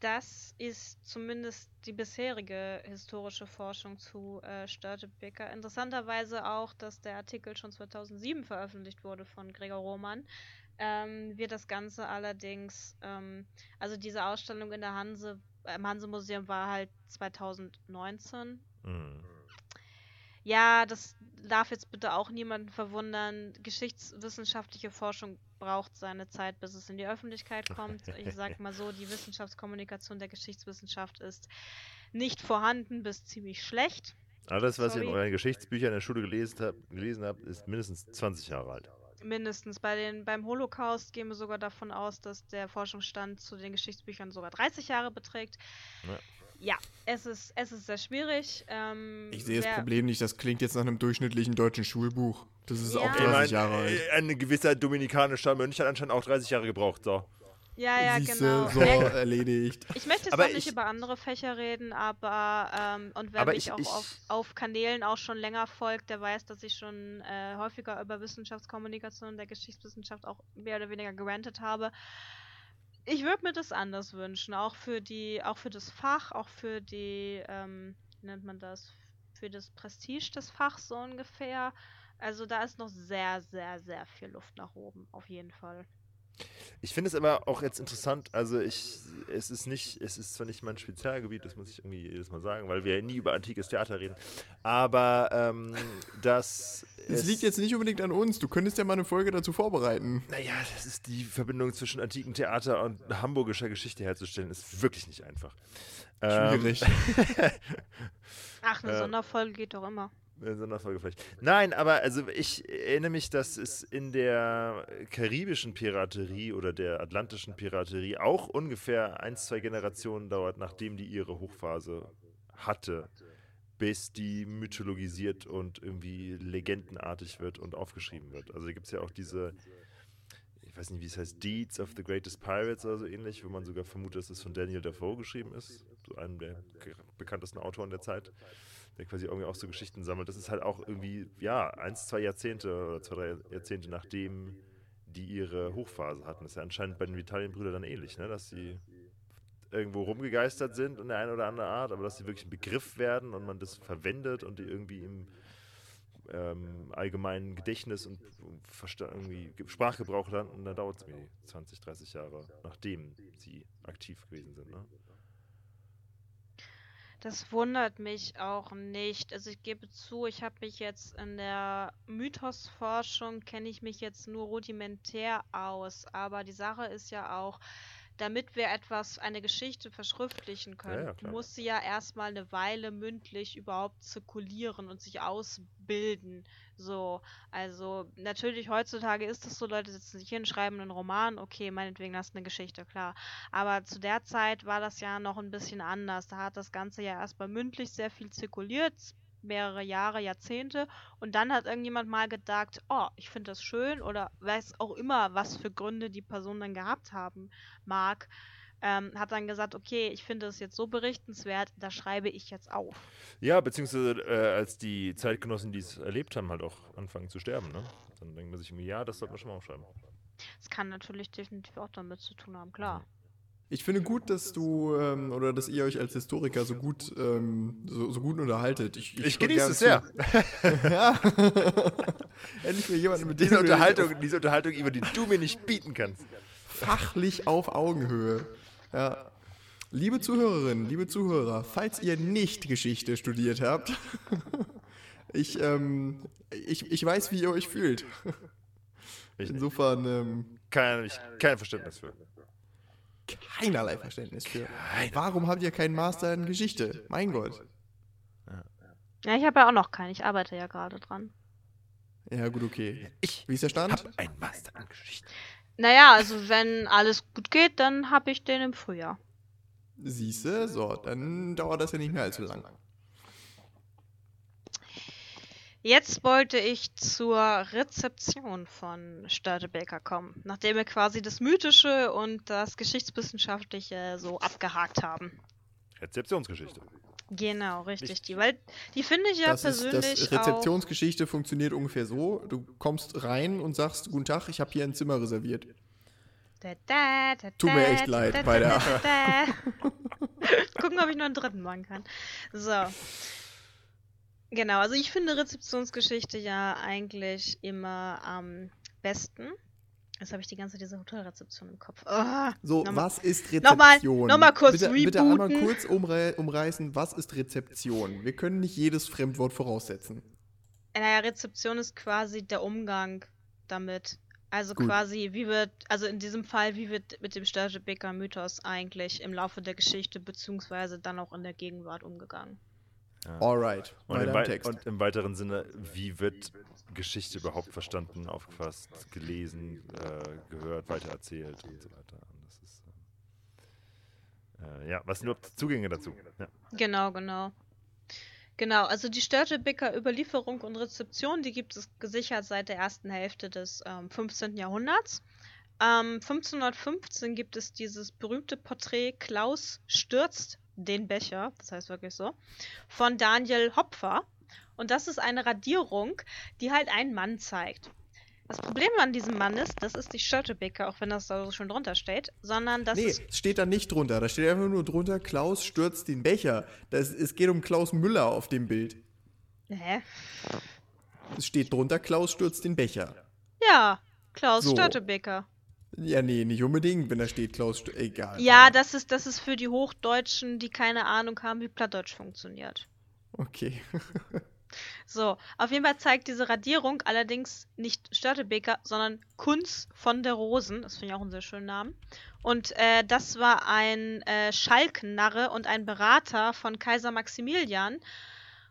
das ist zumindest die bisherige historische Forschung zu äh, Störtebeker. Interessanterweise auch, dass der Artikel schon 2007 veröffentlicht wurde von Gregor Roman. Ähm, wir das Ganze allerdings, ähm, also diese Ausstellung in der Hanse, äh, im Hanse-Museum war halt 2019 Mhm. ja, das darf jetzt bitte auch niemanden verwundern. Geschichtswissenschaftliche Forschung braucht seine Zeit, bis es in die Öffentlichkeit kommt. Ich sag mal so, die Wissenschaftskommunikation der Geschichtswissenschaft ist nicht vorhanden bis ziemlich schlecht. Alles, was ihr in Sorry. euren Geschichtsbüchern in der Schule gelesen habt, gelesen habt ist mindestens 20 Jahre alt. Mindestens bei den, beim Holocaust gehen wir sogar davon aus, dass der Forschungsstand zu den Geschichtsbüchern sogar 30 Jahre beträgt. Ja. Ja, es ist, es ist sehr schwierig. Ähm, Ich sehe das Problem nicht, das klingt jetzt nach einem durchschnittlichen deutschen Schulbuch. Das ist Ja. auch Ich 30 mein, Jahre alt. äh, Ein gewisser dominikanischer Mönch hat anscheinend auch 30 Jahre gebraucht. So. Ja, ja, Siehste, genau. so erledigt. Ich möchte jetzt Aber auch nicht ich- über andere Fächer reden, aber ähm, und wer Aber mich ich- auch ich- auf, auf Kanälen auch schon länger folgt, der weiß, dass ich schon äh, häufiger über Wissenschaftskommunikation der Geschichtswissenschaft auch mehr oder weniger gerantet habe. Ich würde mir das anders wünschen, auch für die, auch für das Fach, auch für die, ähm, wie nennt man das, für das Prestige des Fachs so ungefähr. Also da ist noch sehr, sehr, sehr viel Luft nach oben, auf jeden Fall. Ich finde es aber auch jetzt interessant, also ich, es ist nicht, es ist zwar nicht mein Spezialgebiet, das muss ich irgendwie jedes Mal sagen, weil wir ja nie über antikes Theater reden, aber ähm, dass Es liegt jetzt nicht unbedingt an uns. Du könntest ja mal eine Folge dazu vorbereiten. Naja, das ist die Verbindung zwischen antiken Theater und hamburgischer Geschichte herzustellen, ist wirklich nicht einfach. Ähm, Schwierig. Ach, eine Äh, Sonderfolge geht doch immer. Eine Sonderfolge vielleicht. Nein, aber also ich erinnere mich, dass es in der karibischen Piraterie oder der atlantischen Piraterie auch ungefähr ein, zwei Generationen dauert, nachdem die ihre Hochphase hatte, bis die mythologisiert und irgendwie legendenartig wird und aufgeschrieben wird. Also gibt es ja auch diese, ich weiß nicht, wie es heißt, Deeds of the Greatest Pirates oder so ähnlich, wo man sogar vermutet, dass es von Daniel Defoe geschrieben ist, so einem der bekanntesten Autoren der Zeit der quasi irgendwie auch so Geschichten sammelt. Das ist halt auch irgendwie, ja, eins, zwei Jahrzehnte oder zwei, drei Jahrzehnte nachdem die ihre Hochphase hatten. Das ist ja anscheinend bei den Vitalienbrüdern dann ähnlich, ne? dass sie irgendwo rumgegeistert sind in der einen oder anderen Art, aber dass sie wirklich ein Begriff werden und man das verwendet und die irgendwie im ähm, allgemeinen Gedächtnis und irgendwie Ge- Sprachgebrauch landen, dann dauert es mir 20, 30 Jahre, nachdem sie aktiv gewesen sind. Ne? Das wundert mich auch nicht. Also ich gebe zu, ich habe mich jetzt in der Mythosforschung kenne ich mich jetzt nur rudimentär aus, aber die Sache ist ja auch, damit wir etwas, eine Geschichte verschriftlichen können, ja, klar. muss sie ja erstmal eine Weile mündlich überhaupt zirkulieren und sich ausbilden. So, also natürlich heutzutage ist es so, Leute setzen sich hin, schreiben einen Roman, okay, meinetwegen hast du eine Geschichte, klar. Aber zu der Zeit war das ja noch ein bisschen anders. Da hat das Ganze ja erstmal mündlich sehr viel zirkuliert, mehrere Jahre, Jahrzehnte. Und dann hat irgendjemand mal gedacht, oh, ich finde das schön oder weiß auch immer, was für Gründe die Person dann gehabt haben mag. Ähm, hat dann gesagt, okay, ich finde es jetzt so berichtenswert, da schreibe ich jetzt auf. Ja, beziehungsweise äh, als die Zeitgenossen, die es erlebt haben, halt auch anfangen zu sterben, ne? Dann denkt man sich irgendwie, ja, das sollte man schon mal aufschreiben. Das kann natürlich definitiv auch damit zu tun haben, klar. Ich finde gut, dass du ähm, oder dass ihr euch als Historiker so gut, ähm, so, so gut unterhaltet. Ich, Ich höre genieße es sehr. ja. Endlich mal jemand, mit dem Diese du Unterhaltung, diese Unterhaltung, über die du mir nicht bieten kannst. fachlich auf Augenhöhe. Ja. Liebe Zuhörerinnen, liebe Zuhörer, falls ihr nicht Geschichte studiert habt, ich, ähm, ich, ich weiß, wie ihr euch fühlt. Ich. Insofern ähm, Kein, ich, kein Verständnis für. Keinerlei Verständnis für. Warum habt ihr keinen Master in Geschichte? Mein Gott. Ja, ich habe ja auch noch keinen, ich arbeite ja gerade dran. Ja, gut, okay. Ich Wie ist der Stand? hab ein Master an Geschichte. Naja, also wenn alles gut geht, dann habe ich den im Frühjahr. Siehste, so, dann dauert das ja nicht mehr allzu lang. Jetzt wollte ich zur Rezeption von Störtebeker kommen, nachdem wir quasi das Mythische und das Geschichtswissenschaftliche so abgehakt haben. Rezeptionsgeschichte. Genau, richtig. Nicht- Die, weil die finde ich ja das ist, persönlich das Rezeptionsgeschichte funktioniert ungefähr so. Du kommst rein und sagst, guten Tag, ich habe hier ein Zimmer reserviert. Da, da, da, Tut mir echt leid da, bei da, der- da, da. Gucken, ob ich noch einen dritten machen kann. So. Genau, also ich finde Rezeptionsgeschichte ja eigentlich immer am besten. Jetzt habe ich die ganze Zeit diese Hotelrezeption im Kopf. Ah, So, nochmal- was ist nochmal- Rezeption? nochmal kurz bitte, bitte einmal rebooten. kurz umrei umreißen, was ist Rezeption? Wir können nicht jedes Fremdwort voraussetzen. Naja, Rezeption ist quasi der Umgang damit. Also Gut. quasi, wie wird, also in diesem Fall, wie wird mit dem Störtebeker Mythos eigentlich im Laufe der Geschichte beziehungsweise dann auch in der Gegenwart umgegangen? Alright, Und im, und im weiteren Sinne, wie wird Geschichte überhaupt verstanden, aufgefasst, gelesen, äh, gehört, weitererzählt und so weiter. Und das ist, äh, äh, ja, was sind überhaupt Zugänge dazu? Ja. Genau, genau. Genau, also die Störtebeker Überlieferung und Rezeption, die gibt es gesichert seit der ersten Hälfte des ähm, 15. Jahrhunderts. Ähm, 1515 gibt es dieses berühmte Porträt Klaus stürzt den Becher, das heißt wirklich so, von Daniel Hopfer. Und das ist eine Radierung, die halt einen Mann zeigt. Das Problem an diesem Mann ist, das ist die Störtebeker, auch wenn das da so schön drunter steht, sondern das Nee, ist. es steht da nicht drunter. Da steht einfach nur drunter, Klaus stürzt den Becher. Das, es geht um Klaus Müller auf dem Bild. Hä? Es steht drunter, Klaus stürzt den Becher. Ja, Klaus So. Störtebeker. Ja, nee, nicht unbedingt, wenn da steht Klaus stürzt. Egal. Ja, das ist, das ist für die Hochdeutschen, die keine Ahnung haben, wie Plattdeutsch funktioniert. Okay. So, auf jeden Fall zeigt diese Radierung allerdings nicht Störtebeker, sondern Kunz von der Rosen. Das finde ich auch einen sehr schönen Namen. Und äh, das war ein äh, Schalkennarre und ein Berater von Kaiser Maximilian.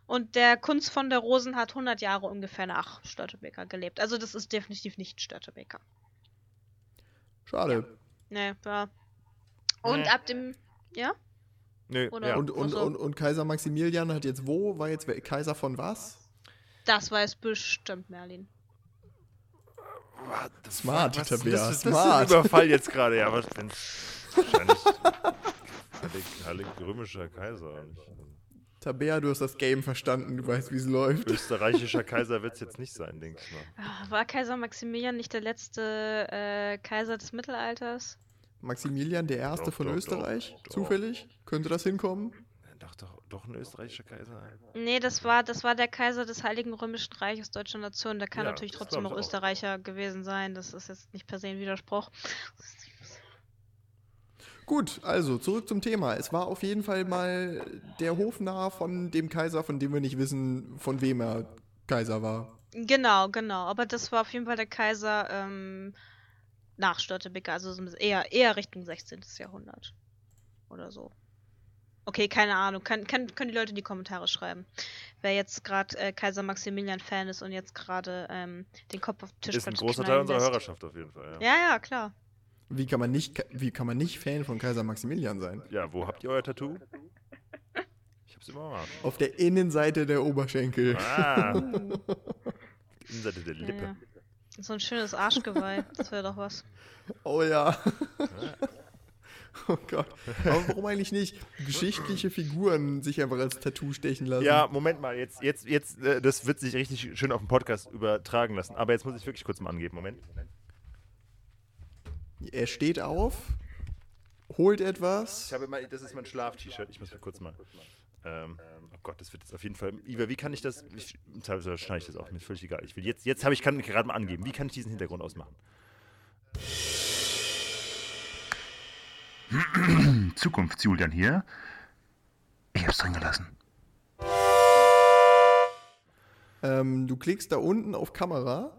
Und der Kunz von der Rosen hat 100 Jahre ungefähr nach Störtebeker gelebt. Also das ist definitiv nicht Störtebeker. Schade. Nee, ja. Und Nee. ab dem, ja? Nö, Oder- ja. Und, und, so. und, und Kaiser Maximilian hat jetzt wo? War jetzt Kaiser von was? Das weiß bestimmt Merlin. Das Smart, was, Tabea, das, ist- das smart. ist ein Überfall jetzt gerade, ja. Was, wenn's wahrscheinlich Heilig, heilig römischer Kaiser. Tabea, du hast das Game verstanden, du weißt, wie es läuft. Österreichischer Kaiser wird es jetzt nicht sein, denke ich mal. Ah, War Kaiser Maximilian nicht der letzte äh, Kaiser des Mittelalters? Maximilian der Erste Doch, von doch, Österreich? doch, doch. Zufällig? Könnte das hinkommen? Doch, doch, doch ein österreichischer Kaiser. Nee, das war, das war der Kaiser des Heiligen Römischen Reiches Deutscher Nation. Der kann Ja, natürlich trotzdem noch. Österreicher gewesen sein. Das ist jetzt nicht per se ein Widerspruch. Gut, also zurück zum Thema. Es war auf jeden Fall mal der Hofnarr von dem Kaiser, von dem wir nicht wissen, von wem er Kaiser war. Genau, genau. Aber das war auf jeden Fall der Kaiser ähm, nach Störtebeker, also eher, eher Richtung 16. Jahrhundert. Oder so. Okay, keine Ahnung. Kann, kann, können die Leute in die Kommentare schreiben. Wer jetzt gerade äh, Kaiser Maximilian Fan ist und jetzt gerade ähm, den Kopf auf den Tisch Ist ein großer Teil unserer lässt. Hörerschaft auf jeden Fall. Ja. Ja, ja, klar. Wie kann man nicht, wie kann man nicht Fan von Kaiser Maximilian sein? ja, wo habt ihr euer Tattoo? Ich hab's immer Arsch. Auf der Innenseite der Oberschenkel. Ah. Die Innenseite der Ja, Lippe. ja. So ein schönes Arschgeweih. Das wäre doch was. Oh ja. Oh Gott. Aber warum eigentlich nicht geschichtliche Figuren sich einfach als Tattoo stechen lassen? Ja, Moment mal, jetzt, jetzt, jetzt, äh, das wird sich richtig schön auf dem Podcast übertragen lassen. Aber jetzt muss ich wirklich kurz mal angeben. Moment. Er steht auf, holt etwas. Ich habe immer, das ist mein Schlaf-T-Shirt. Ich muss mal kurz mal. Ähm, oh Gott, das wird jetzt auf jeden Fall. Iva, wie kann ich das? Ich, teilweise schneide ich das auch. Mir ist völlig egal. Ich will jetzt, jetzt habe ich, kann ich gerade mal angeben. Wie kann ich diesen Hintergrund ausmachen? Zukunftsjulian hier. Ich hab's drin gelassen. Ähm, du klickst da unten auf Kamera.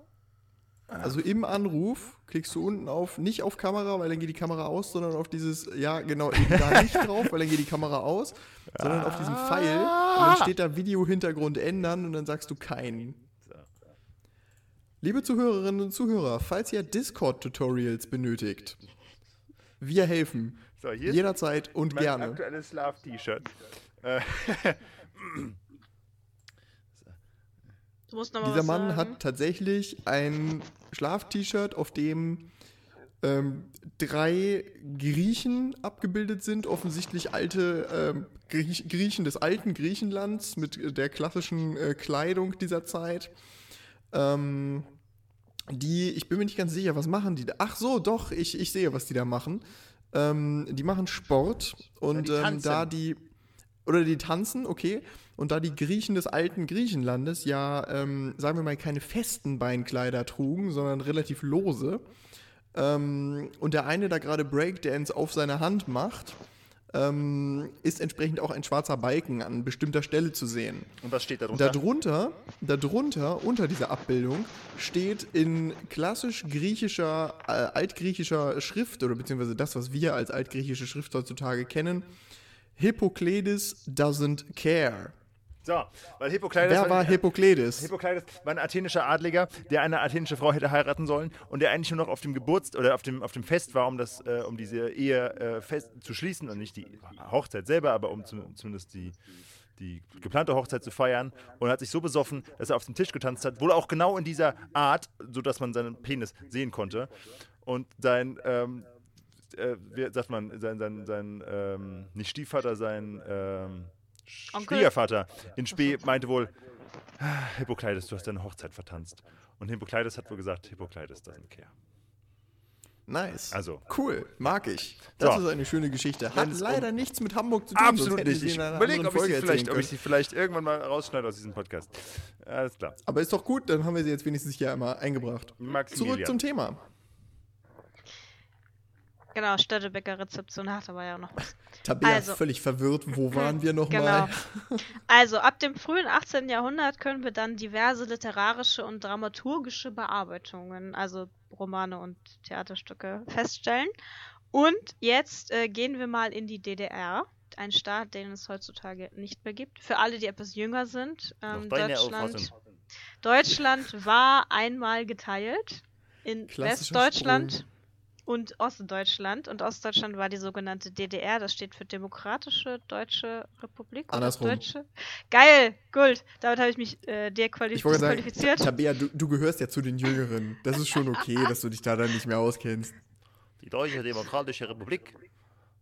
Also im Anruf klickst du unten auf, nicht auf Kamera, weil dann geht die Kamera aus, sondern auf dieses, ja genau, eben da nicht drauf, weil dann geht die Kamera aus, sondern auf diesen Pfeil und dann steht da Video-Hintergrund ändern und dann sagst du keinen. Liebe Zuhörerinnen und Zuhörer, falls ihr Discord-Tutorials benötigt, wir helfen. So, Jederzeit und mein gerne. aktuelles Schlaf-T-Shirt. Äh, Du musst noch mal Dieser Mann sagen. hat tatsächlich ein Schlaf-T-Shirt, auf dem ähm, drei Griechen abgebildet sind, offensichtlich alte ähm, Griech Griechen des alten Griechenlands mit der klassischen äh, Kleidung dieser Zeit. Ähm, die, ich bin mir nicht ganz sicher, was machen die da? Ach so, doch, ich, ich sehe, was die da machen. Ähm, die machen Sport und die ähm, tanzen. da die, oder die tanzen, okay. Und da die Griechen des alten Griechenlandes ja, ähm, sagen wir mal, keine festen Beinkleider trugen, sondern relativ lose, ähm, und der eine da gerade Breakdance auf seiner Hand macht, ähm, ist entsprechend auch ein schwarzer Balken an bestimmter Stelle zu sehen. und was steht da drunter? Darunter, darunter, unter dieser Abbildung, steht in klassisch griechischer, äh, altgriechischer Schrift, oder beziehungsweise das, was wir als altgriechische Schrift heutzutage kennen, Hippokleides doesn't care. so, weil Hippokleides. Wer war Hippokleides? Hippokleides war ein athenischer Adliger, der eine athenische Frau hätte heiraten sollen und der eigentlich nur noch auf dem Geburtstag oder auf dem, auf dem Fest war, um, das, äh, um diese Ehe äh, fest zu schließen und nicht die Hochzeit selber, aber um zu, zumindest die, die geplante Hochzeit zu feiern und hat sich so besoffen, dass er auf den Tisch getanzt hat, wohl auch genau in dieser Art, sodass man seinen Penis sehen konnte. Und sein, ähm, äh, wie sagt man, sein, sein, sein ähm, nicht Stiefvater, sein ähm? Schwiegervater in Spee meinte wohl, "Ah, Hippokleides, du hast deine Hochzeit vertanzt. Und Hippokleides hat wohl gesagt, Hippokleides doesn't care. Nice. Also. Cool, mag ich. Das So. ist eine schöne Geschichte. Hat leider nichts mit Hamburg zu tun. Absolut nicht. Ich überlege, ob, ich sie Folge vielleicht- erzählen ob ich sie vielleicht irgendwann mal rausschneide aus diesem Podcast. Alles klar. Aber ist doch gut, dann haben wir sie jetzt wenigstens hier einmal eingebracht. Maximilian. Zurück zum Thema. Genau, Störtebecker Rezeption hat aber ja noch was. Tabea Also. völlig verwirrt. Wo waren wir Genau. nochmal? Also ab dem frühen 18. Jahrhundert können wir dann diverse literarische und dramaturgische Bearbeitungen, also Romane und Theaterstücke, feststellen. Und jetzt äh, gehen wir mal in die DDR, ein Staat, den es heutzutage nicht mehr gibt. Für alle, die etwas jünger sind, ähm, Deutschland. Deutschland war einmal geteilt in Westdeutschland Sprung. Und Ostdeutschland. Und Ostdeutschland war die sogenannte DDR, das steht für Demokratische Deutsche Republik. Andersrum. Deutsche. Geil, gut. Damit habe ich mich äh, dequali- Ich sagen. Tabea, du, du gehörst ja zu den Jüngeren. Das ist schon okay, dass du dich da dann nicht mehr auskennst. Die Deutsche Demokratische Republik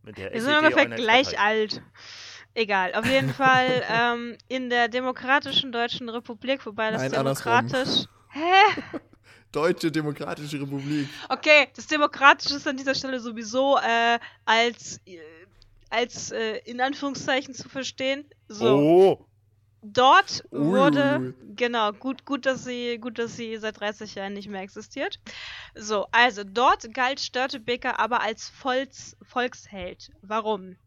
mit der Wir sind ungefähr gleich alt. Egal, auf jeden Fall ähm, in der Demokratischen Deutschen Republik, wobei das Nein, andersrum. demokratisch. Hä? Deutsche Demokratische Republik. Okay, das Demokratische ist an dieser Stelle sowieso äh, als, äh, als äh, in Anführungszeichen zu verstehen. So, Oh, dort Ui, wurde, genau, gut, gut, dass sie, gut, dass sie seit 30 Jahren nicht mehr existiert. So, also dort galt Störtebeker aber als Volks, Volksheld. Warum?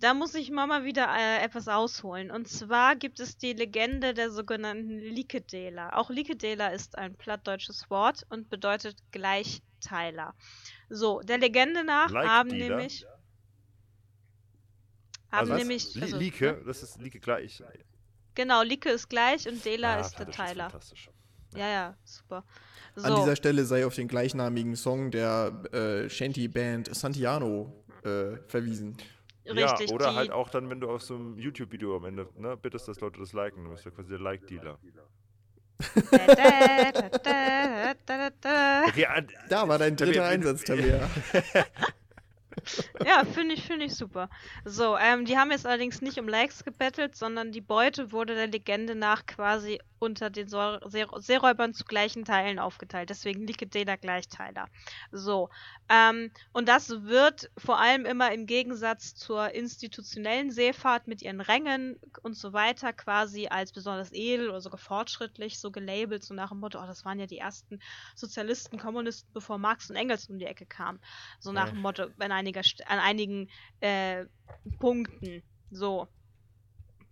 Da muss ich mal mal wieder äh, etwas ausholen. Und zwar gibt es die Legende der sogenannten Likedela. Auch Likedela ist ein plattdeutsches Wort und bedeutet Gleichteiler. So, der Legende nach Like haben Dealer? nämlich haben also nämlich Li also, Like, das ist Like gleich. Genau, Like ist gleich und Dela Ah, ist der Teiler. fantastisch. Ja, ja, super. An So, dieser Stelle sei auf den gleichnamigen Song der äh, Shanty-Band Santiano äh, verwiesen. Richtig. ja, oder die, halt auch dann, wenn du auf so einem YouTube-Video am Ende ne, bittest, dass Leute das liken. Du bist ja quasi der Like-Dealer. Okay, Da war dein dritter Einsatz, Tabea. Ja, finde ich, finde ich super. So, ähm, die haben jetzt allerdings nicht um Likes gebettelt, sondern die Beute wurde der Legende nach quasi unter den Säure- Seeräubern zu gleichen Teilen aufgeteilt. Deswegen Likedela Gleichteiler. So, ähm, und das wird vor allem immer im Gegensatz zur institutionellen Seefahrt mit ihren Rängen und so weiter quasi als besonders edel oder sogar fortschrittlich so gelabelt, so nach dem Motto, oh, das waren ja die ersten Sozialisten, Kommunisten, bevor Marx und Engels um die Ecke kamen. So nach dem Motto, an, einiger, an einigen äh, Punkten. So.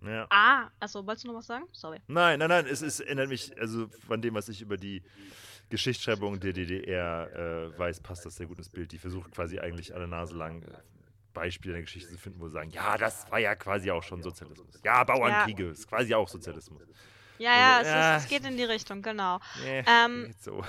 Ja. Ah, achso, wolltest du noch was sagen? Sorry. Nein, nein, nein, es, es erinnert mich, also von dem, was ich über die Geschichtsschreibung der DDR äh, weiß, passt das sehr gut ins Bild. Die versucht quasi eigentlich alle Nase lang äh, Beispiele in der Geschichte zu finden, wo sie sagen, ja, das war ja quasi auch schon Sozialismus. Ja, Bauernkriege ist quasi auch Sozialismus. Ja, ja, Also, es, ja. Ist, es geht in die Richtung, genau. Nee, Ähm, so.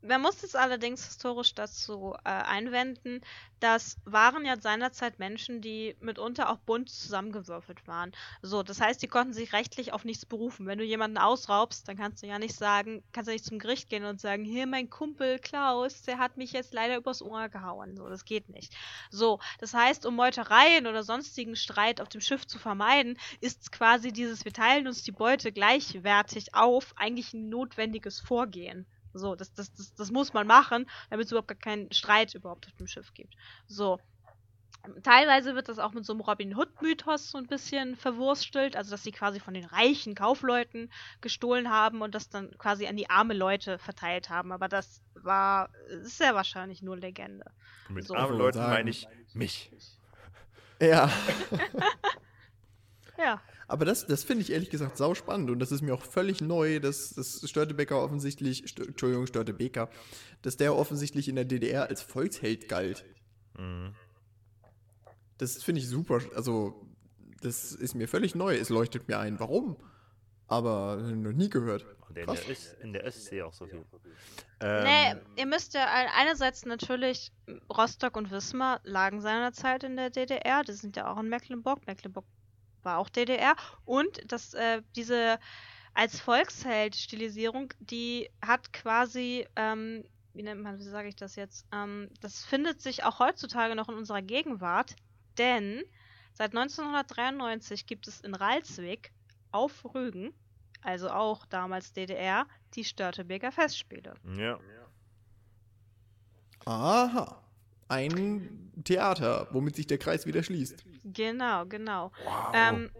Man muss jetzt allerdings historisch dazu äh, einwenden, das waren ja seinerzeit Menschen, die mitunter auch bunt zusammengewürfelt waren. So, das heißt, die konnten sich rechtlich auf nichts berufen. Wenn du jemanden ausraubst, dann kannst du ja nicht sagen, kannst du nicht zum Gericht gehen und sagen, hier mein Kumpel Klaus, der hat mich jetzt leider übers Ohr gehauen. So, das geht nicht. So, das heißt, um Meutereien oder sonstigen Streit auf dem Schiff zu vermeiden, ist quasi dieses, wir teilen uns die Beute gleichwertig auf, eigentlich ein notwendiges Vorgehen. So, das, das, das, das muss man machen, damit es überhaupt gar keinen Streit überhaupt auf dem Schiff gibt. So. Teilweise wird das auch mit so einem Robin Hood-Mythos so ein bisschen verwurstelt, also dass sie quasi von den reichen Kaufleuten gestohlen haben und das dann quasi an die arme Leute verteilt haben. Aber das war ist sehr wahrscheinlich nur Legende. Mit so. armen Leuten meine ich mich. Ja, Ja. aber das, das finde ich ehrlich gesagt sau spannend und das ist mir auch völlig neu, dass, dass Störtebeker offensichtlich, St Entschuldigung, Störtebeker, dass der offensichtlich in der DDR als Volksheld galt. Mhm. Das finde ich super, also das ist mir völlig neu, es leuchtet mir ein. Warum? Aber noch nie gehört. Und in der, Öst, in der Ostsee auch so viel. Nee, Ähm, ihr müsst ja ein- einerseits natürlich, Rostock und Wismar lagen seinerzeit in der DDR, die sind ja auch in Mecklenburg. Mecklenburg war auch DDR. Und das, äh, diese als Volksheld-Stilisierung, die hat quasi, ähm, wie nennt man, wie sage ich das jetzt? Ähm, das findet sich auch heutzutage noch in unserer Gegenwart, denn seit 1993 gibt es in Ralswick auf Rügen, also auch damals DDR, die Störtebeker Festspiele. Ja. Aha. Ein Theater, womit sich der Kreis wieder schließt. Genau, genau. Wow. Ähm,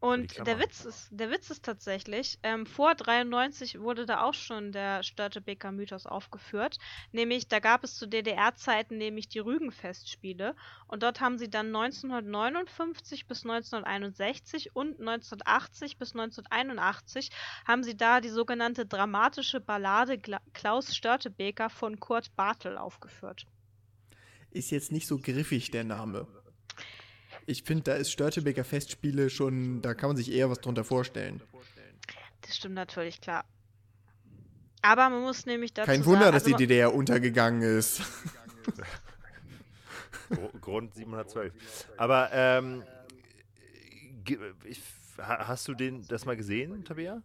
und der Witz ist, der Witz ist tatsächlich, ähm, vor 93 wurde da auch schon der Störtebeker Mythos aufgeführt. Nämlich, da gab es zu DDR-Zeiten nämlich die Rügenfestspiele. Und dort haben sie dann 1959 bis 1961 und 1980 bis 1981 haben sie da die sogenannte dramatische Ballade Klaus Störtebeker von Kurt Bartel aufgeführt. Ist jetzt nicht so griffig, der Name. Ich finde, da ist Störtebeker Festspiele schon, da kann man sich eher was drunter vorstellen. Das stimmt natürlich, klar. Aber man muss nämlich dazu Kein Wunder, sagen, dass also die DDR untergegangen ist. Gr- Grund 712. Aber ähm, hast du den das mal gesehen, Tabea?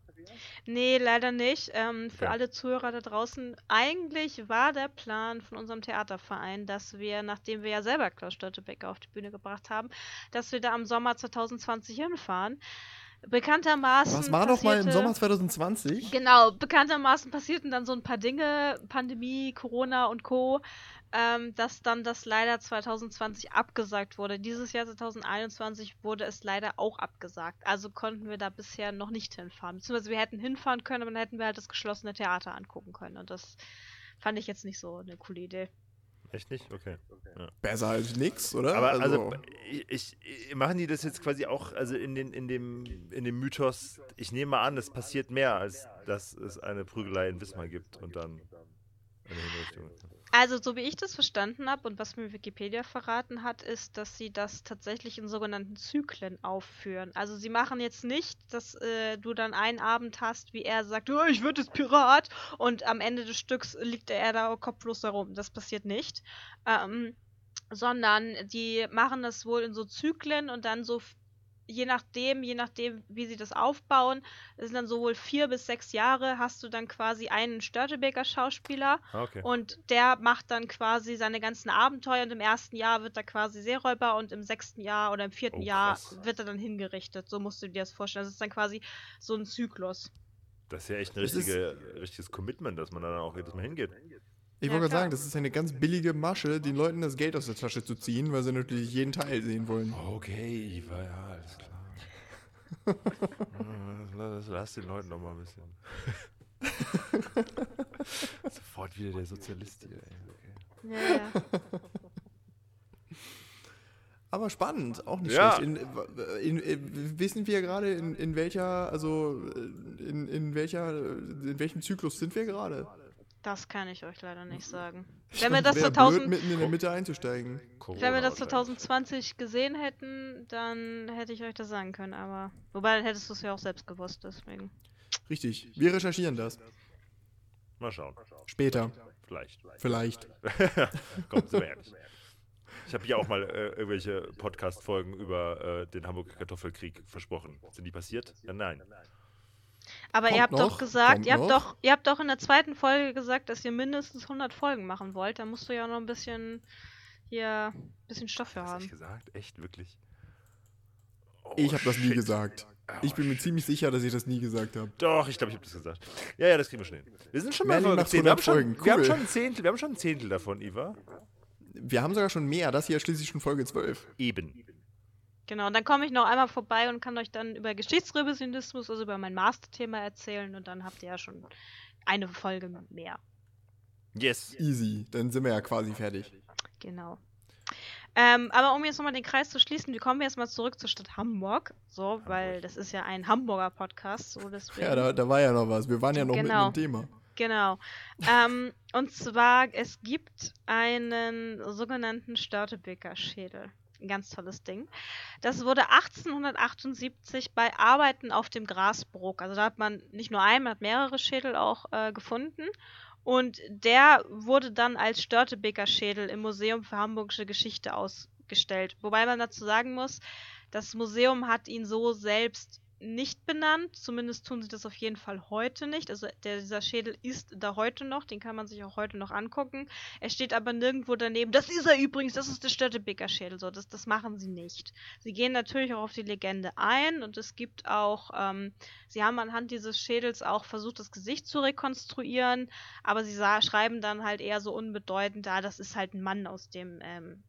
Nee, leider nicht. Ähm, für Okay. alle Zuhörer da draußen, eigentlich war der Plan von unserem Theaterverein, dass wir, nachdem wir ja selber Klaus Störtebeker auf die Bühne gebracht haben, dass wir da im Sommer 2020 hinfahren. Bekanntermaßen. Was war doch mal im Sommer 2020? Genau, bekanntermaßen passierten dann so ein paar Dinge, Pandemie, Corona und Co., ähm, dass dann das leider 2020 abgesagt wurde. Dieses Jahr 2021 wurde es leider auch abgesagt. Also konnten wir da bisher noch nicht hinfahren. Beziehungsweise wir hätten hinfahren können, aber dann hätten wir halt das geschlossene Theater angucken können. Und das fand ich jetzt nicht so eine coole Idee. Echt nicht? Okay. Besser als nix, oder? Aber also, ich, ich, machen die das jetzt quasi auch, also in, den, in, dem, in dem Mythos, ich nehme mal an, es passiert mehr, als dass es eine Prügelei in Wismar gibt und dann eine Hinrichtung. Also, so wie ich das verstanden habe und was mir Wikipedia verraten hat, ist, dass sie das tatsächlich in sogenannten Zyklen aufführen. Also, sie machen jetzt nicht, dass äh, du dann einen Abend hast, wie er sagt, oh, ich würde jetzt Pirat und am Ende des Stücks liegt er da kopflos da rum. Das passiert nicht. Ähm, sondern die machen das wohl in so Zyklen und dann so je nachdem, je nachdem, wie sie das aufbauen, das sind dann so wohl vier bis sechs Jahre, hast du dann quasi einen Störtebeker Schauspieler Ah, okay. und der macht dann quasi seine ganzen Abenteuer und im ersten Jahr wird er quasi Seeräuber und im sechsten Jahr oder im vierten Oh, Jahr wird er dann hingerichtet. So musst du dir das vorstellen. Das ist dann quasi so ein Zyklus. Das ist ja echt ein richtige, richtiges Commitment, dass man da dann auch jedes Mal hingeht. Ich Ja, wollte gerade sagen, das ist eine ganz billige Masche, den Leuten das Geld aus der Tasche zu ziehen, weil sie natürlich jeden Teil sehen wollen. Okay, Iva, ja, alles klar. lass, lass den Leuten noch mal ein bisschen. Sofort wieder der Sozialist hier. Ey. Okay. Ja, ja. Aber spannend, auch nicht Ja. schlecht. In, in, in, wissen wir gerade, in, in welcher, also in, in welcher, in welchem Zyklus sind wir gerade? Das kann ich euch leider nicht sagen. Ich Wenn wir das wär 2000 blöd, mitten in der Mitte einzusteigen. Wenn wir das Corona 2020 gesehen hätten, dann hätte ich euch das sagen können, aber. Wobei, dann hättest du es ja auch selbst gewusst, deswegen. Richtig. Wir recherchieren das. Mal schauen. Später. Vielleicht. Vielleicht. Komm, sind wir ehrlich. Ich habe ja auch mal äh, irgendwelche Podcast-Folgen über äh, den Hamburger Kartoffelkrieg versprochen. Sind die passiert? Ja, nein. Aber Kommt ihr habt noch, doch gesagt, ihr habt noch. doch, ihr habt doch in der zweiten Folge gesagt, dass ihr mindestens 100 Folgen machen wollt. Da musst du ja noch ein bisschen hier ein bisschen Stoff für haben. echt gesagt? Echt, wirklich? Oh, Ich habe das nie gesagt. Ich bin mir ziemlich sicher, dass ich das nie gesagt habe. Doch, ich glaube, ich habe das gesagt. Ja, ja, das kriegen wir schon hin. Wir sind schon Merlin Folge macht 10. Wir haben, 100 schon, Folgen, wir, haben cool. schon ein Zehntel, wir haben schon ein Zehntel davon, Iva. Wir haben sogar schon mehr. Das hier ist schließlich schon Folge 12. Eben. Genau, und dann komme ich noch einmal vorbei und kann euch dann über Geschichtsrevisionismus, also über mein Masterthema erzählen und dann habt ihr ja schon eine Folge mehr. Yes. Easy. Dann sind wir ja quasi fertig. Genau. Ähm, aber um jetzt nochmal den Kreis zu schließen, wir kommen jetzt mal zurück zur Stadt Hamburg. So, weil das ist ja ein Hamburger Podcast, so deswegen. Ja, da, da war ja noch was. Wir waren ja noch Genau. mitten im Thema. Genau. ähm, und zwar, es gibt einen sogenannten Störtebeker Schädel. Ein ganz tolles Ding. Das wurde 1878 bei Arbeiten auf dem Grasbrook. Also da hat man nicht nur einen, man hat mehrere Schädel auch äh, gefunden. Und der wurde dann als Störtebeker Schädel im Museum für Hamburgische Geschichte ausgestellt. Wobei man dazu sagen muss, Das Museum hat ihn so selbst nicht benannt, zumindest tun sie das auf jeden Fall heute nicht. Also der, dieser Schädel ist da heute noch, den kann man sich auch heute noch angucken. Er steht aber nirgendwo daneben. Das ist er übrigens, das ist der Störtebeker Schädel. So, das, das machen sie nicht. Sie gehen natürlich auch auf die Legende ein und es gibt auch, ähm, sie haben anhand dieses Schädels auch versucht, das Gesicht zu rekonstruieren, aber sie sah, schreiben dann halt eher so unbedeutend, da, ah, das ist halt ein Mann aus dem ähm,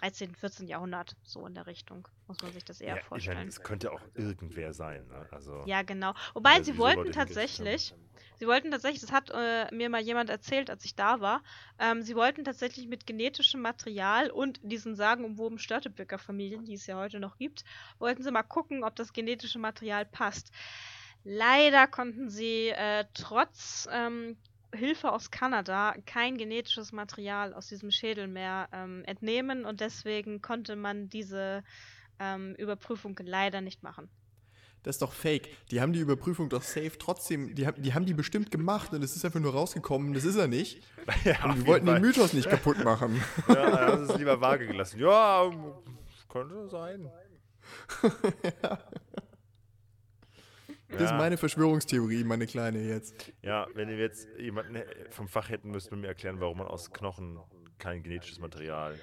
13., 14. Jahrhundert, so in der Richtung, muss man sich das eher ja, vorstellen. Es könnte auch irgendwer sein. Ne? Also, ja, genau. Wobei sie wollten tatsächlich, sie wollten tatsächlich, das hat äh, mir mal jemand erzählt, als ich da war, ähm, sie wollten tatsächlich mit genetischem Material und diesen sagenumwoben Störteböcker Familien, die es ja heute noch gibt, wollten sie mal gucken, ob das genetische Material passt. Leider konnten sie äh, trotz ähm, Hilfe aus Kanada kein genetisches Material aus diesem Schädel mehr ähm, entnehmen und deswegen konnte man diese ähm, Überprüfung leider nicht machen. Das ist doch fake. Die haben die Überprüfung doch safe trotzdem, die, die haben die bestimmt gemacht und es ist einfach nur rausgekommen, das ist er nicht. Ja, und wir wollten Fall. den Mythos nicht kaputt machen. Ja, das ist lieber vage gelassen. Ja, könnte sein. ja. Das ist meine Verschwörungstheorie, meine kleine jetzt. Ja, wenn wir jetzt jemanden vom Fach hätten, müssten wir mir erklären, warum man aus Knochen kein genetisches Material.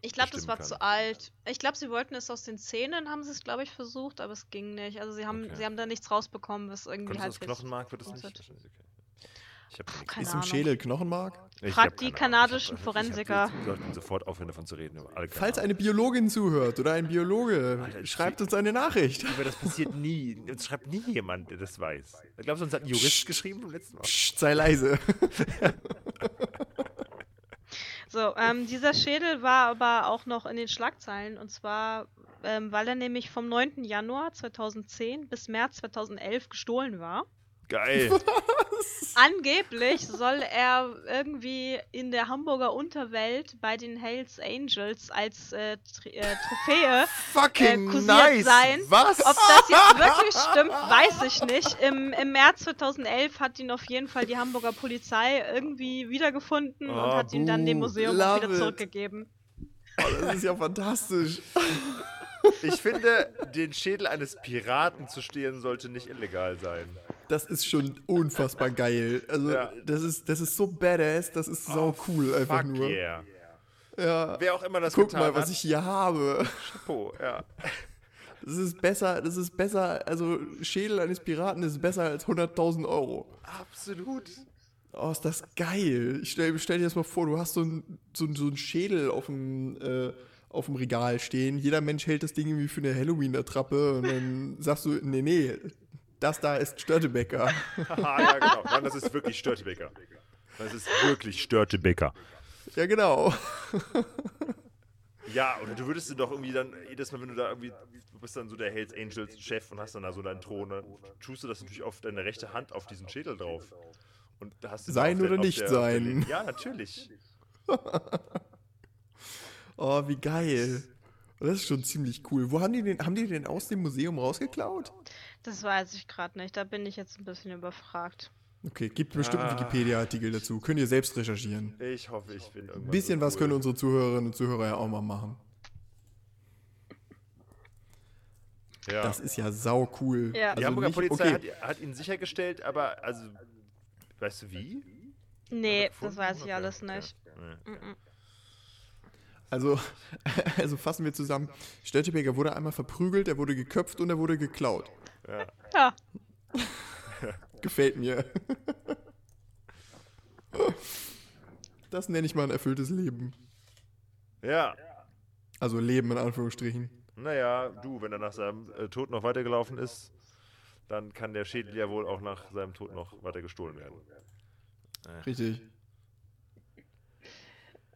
Ich glaube, das war kann. zu alt. Ich glaube, sie wollten es aus den Zähnen, haben sie es, glaube ich, versucht, aber es ging nicht. Also sie haben, okay. sie haben da nichts rausbekommen, was irgendwie halt. Aus Knochenmark wird es nicht. Okay. Puh, ist im Schädel Knochenmark? Frag die kanadischen hab, Forensiker. Wir sollten sofort aufhören, davon zu reden. Falls eine Biologin zuhört oder ein Biologe, Alter, schreibt uns eine Nachricht. Aber das passiert nie. Uns schreibt nie jemand, der das weiß. Ich glaube, sonst hat ein Jurist Psst. geschrieben vom letzten Mal. Psst, sei leise. so, ähm, dieser Schädel war aber auch noch in den Schlagzeilen und zwar, ähm, weil er nämlich vom 9. Januar 2010 bis März 2011 gestohlen war. Geil. Was? Angeblich soll er irgendwie in der Hamburger Unterwelt bei den Hells Angels als äh, äh, Trophäe Fucking äh, nice. sein. Was? Ob das jetzt wirklich stimmt, weiß ich nicht. Im, Im März 2011 hat ihn auf jeden Fall die Hamburger Polizei irgendwie wiedergefunden oh, und hat ihn dann dem Museum auch wieder zurückgegeben. Oh, das ist ja fantastisch. Ich finde, den Schädel eines Piraten zu stehlen sollte nicht illegal sein das ist schon unfassbar geil. Also, ja. das, ist, das ist so badass, das ist so oh, cool einfach fuck nur. Yeah. Ja. Wer auch immer das Guck mal, was ich hier habe. Chapeau, ja. Das ist besser, das ist besser, also Schädel eines Piraten ist besser als 100.000 Euro. Absolut. Oh, ist das geil. Ich stell, stell dir das mal vor, du hast so einen so so ein Schädel auf dem, äh, auf dem Regal stehen. Jeder Mensch hält das Ding irgendwie für eine Halloween-Attrappe und dann sagst du, nee, nee, das da ist Störtebecker. ja, genau. Nein, das ist wirklich Störtebecker. Das ist wirklich Störtebecker. Ja, genau. Ja, und du würdest du doch irgendwie dann, jedes Mal, wenn du da irgendwie, du bist dann so der Hells Angels Chef und hast dann da so deinen Thron, dann tust du das natürlich auf deine rechte Hand auf diesen Schädel drauf. Und da hast du sein oder der, nicht der, sein. ja, natürlich. oh, wie geil. Das ist schon ziemlich cool. Wo haben die den, haben die den aus dem Museum rausgeklaut? Das weiß ich gerade nicht. Da bin ich jetzt ein bisschen überfragt. Okay, gibt bestimmt ah. Wikipedia-Artikel dazu. Könnt ihr selbst recherchieren. Ich hoffe, ich finde irgendwas. Ein bisschen so was können unsere Zuhörerinnen und Zuhörer ja auch mal machen. Ja. Das ist ja sau cool. Ja. Also die Hamburger nicht, Polizei okay. hat, hat, ihn sichergestellt, aber also, weißt du wie? Nee, das weiß ich alles nicht. Ja. Nee. Also, also fassen wir zusammen. Störtebeker wurde einmal verprügelt, er wurde geköpft und er wurde geklaut. Ja. ja. Gefällt mir. Das nenne ich mal ein erfülltes Leben. Ja. Also Leben in Anführungsstrichen. Naja, du, wenn er nach seinem äh, Tod noch weitergelaufen ist, dann kann der Schädel ja wohl auch nach seinem Tod noch weiter gestohlen werden. Äh. Richtig.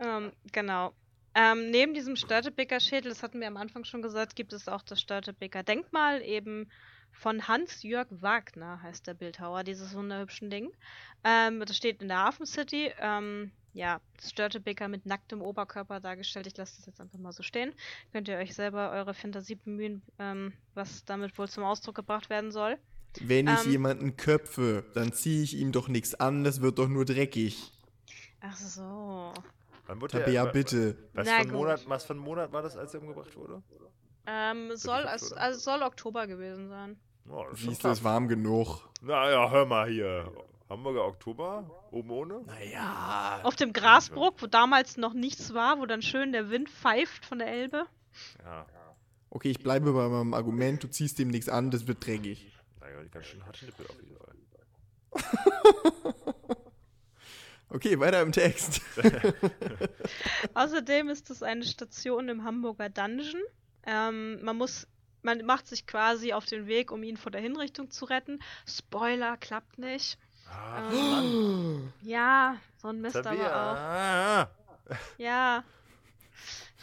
Ähm, genau. Ähm, neben diesem Störtebeker Schädel, das hatten wir am Anfang schon gesagt, gibt es auch das Störtebeker Denkmal, eben von Hans-Jörg Wagner heißt der Bildhauer, dieses wunderhübschen Ding. Ähm, das steht in der Hafen City. Ähm, ja, das Störtebeker mit nacktem Oberkörper dargestellt. Ich lasse das jetzt einfach mal so stehen. Könnt ihr euch selber eure Fantasie bemühen, ähm, was damit wohl zum Ausdruck gebracht werden soll. Wenn ich ähm, jemanden köpfe, dann ziehe ich ihm doch nichts an, das wird doch nur dreckig. Ach so. Wann wurde der, ja, bitte. Was für, ein Monat, was für ein Monat war das, als er umgebracht wurde? Ähm, soll, es, also es soll Oktober gewesen sein. Oh, das ist Siehst du, es warm genug. Naja, hör mal hier. Hamburger Oktober? Oben ohne? Naja. Auf dem Grasbruck, wo damals noch nichts war, wo dann schön der Wind pfeift von der Elbe. Ja. Okay, ich bleibe bei meinem Argument, du ziehst dem nichts an, das wird dreckig. Naja, ganz schön harte Nippel auf jeden Fall. Okay, weiter im Text. Außerdem ist es eine Station im Hamburger Dungeon. Ähm, man muss, man macht sich quasi auf den Weg, um ihn vor der Hinrichtung zu retten. Spoiler, klappt nicht. Ah, Ähm. Ja, so ein Mist Tabea. aber auch. Ja.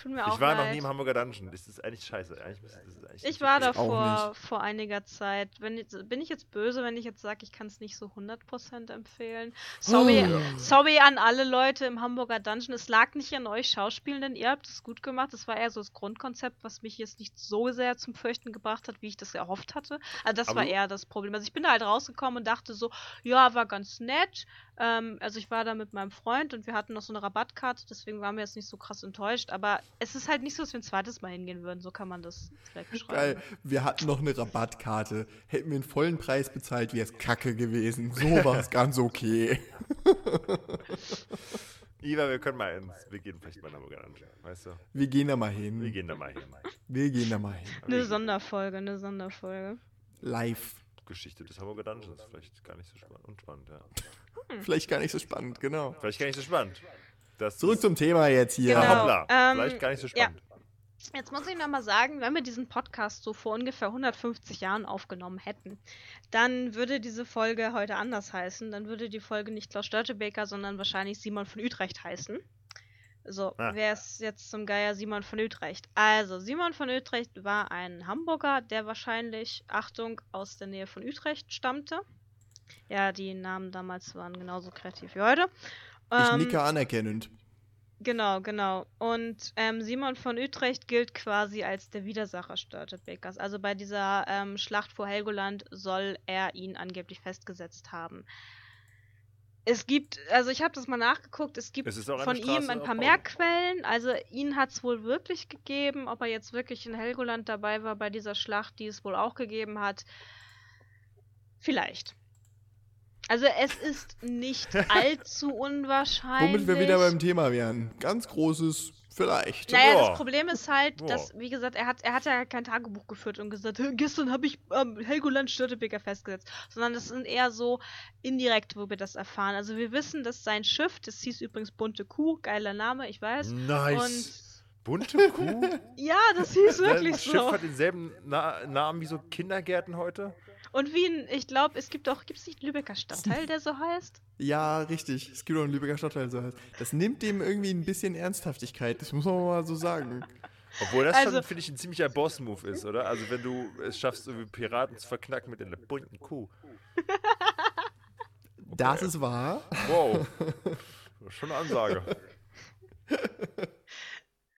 Tut mir auch Ich war noch leid. nie im Hamburger Dungeon. Das ist eigentlich scheiße. Eigentlich, müsste- das eigentlich Ich war da vor, vor einiger Zeit. Wenn, bin ich jetzt böse, wenn ich jetzt sage, ich kann es nicht so 100% empfehlen? Sorry, Oh. sorry an alle Leute im Hamburger Dungeon. Es lag nicht an euch Schauspielenden. Ihr habt es gut gemacht. Es war eher so das Grundkonzept, was mich jetzt nicht so sehr zum Fürchten gebracht hat, wie ich das erhofft hatte. Also das Aber war eher das Problem. Also ich bin da halt rausgekommen und dachte so, ja, war ganz nett. Ähm, also ich war da mit meinem Freund und wir hatten noch so eine Rabattkarte, deswegen waren wir jetzt nicht so krass enttäuscht. Aber es ist halt nicht so, dass wir ein zweites Mal hingehen würden. So kann man das vielleicht beschreiben. Geil, wir hatten noch eine Rabattkarte. Hätten wir den vollen Preis bezahlt, wäre es kacke gewesen. So war es ganz okay. Iva, wir können mal ins. Wir gehen vielleicht mal in Hamburger Dungeon. Weißt du? Wir gehen da mal hin. Wir gehen da mal hin. Wir gehen da mal hin. Eine Sonderfolge, eine Sonderfolge. Live. Geschichte des Hamburger Dungeons. Vielleicht gar nicht so spannend. Unspannend, ja. Vielleicht gar nicht so spannend, genau. Vielleicht gar nicht so spannend. Das Zurück zum Thema jetzt hier. Genau. Ja, hoppla. ähm, Vielleicht gar nicht so ja. spannend. Jetzt muss ich nochmal sagen, wenn wir diesen Podcast so vor ungefähr 150 Jahren aufgenommen hätten, dann würde diese Folge heute anders heißen. Dann würde die Folge nicht Klaus Störtebeker, sondern wahrscheinlich Simon von Utrecht heißen. So, Ah. wer ist jetzt zum Geier Simon von Utrecht? Also, Simon von Utrecht war ein Hamburger, der wahrscheinlich, Achtung, aus der Nähe von Utrecht stammte. Ja, die Namen damals waren genauso kreativ wie heute. Ich Ähm, nicke anerkennend. Genau, genau. Und ähm, Simon von Utrecht gilt quasi als der Widersacher Störtebekers. Also bei dieser ähm, Schlacht vor Helgoland soll er ihn angeblich festgesetzt haben. Es gibt, also ich habe das mal nachgeguckt, es gibt Es von ihm ein paar mehr Quellen. Also ihn hat es wohl wirklich gegeben. Ob er jetzt wirklich in Helgoland dabei war bei dieser Schlacht, die es wohl auch gegeben hat, vielleicht. Also es ist nicht allzu unwahrscheinlich. Womit wir wieder beim Thema wären. Ganz großes Vielleicht. Naja, Ja. das Problem ist halt, dass, wie gesagt, er hat, er hat ja kein Tagebuch geführt und gesagt, "Hä, gestern habe ich ähm, Helgoland Störtebeker festgesetzt, sondern das sind eher so indirekt, wo wir das erfahren. Also wir wissen, dass sein Schiff, das hieß übrigens Bunte Kuh, geiler Name, ich weiß. Nice. Bunte Kuh? Ja, das hieß wirklich Das Schiff so. hat denselben Na Namen wie so Kindergärten heute? Und wie ein, ich glaube, es gibt auch, gibt es nicht einen Lübecker Stadtteil, der so heißt? Ja, richtig. Es gibt auch einen Lübecker Stadtteil so heißt. Das nimmt dem irgendwie ein bisschen Ernsthaftigkeit. Das muss man mal so sagen. Obwohl das Also- schon, finde ich, ein ziemlicher Boss-Move ist, oder? Also wenn du es schaffst, irgendwie Piraten zu verknacken mit einer bunten Kuh. Das ist wahr. Wow. schon eine Ansage.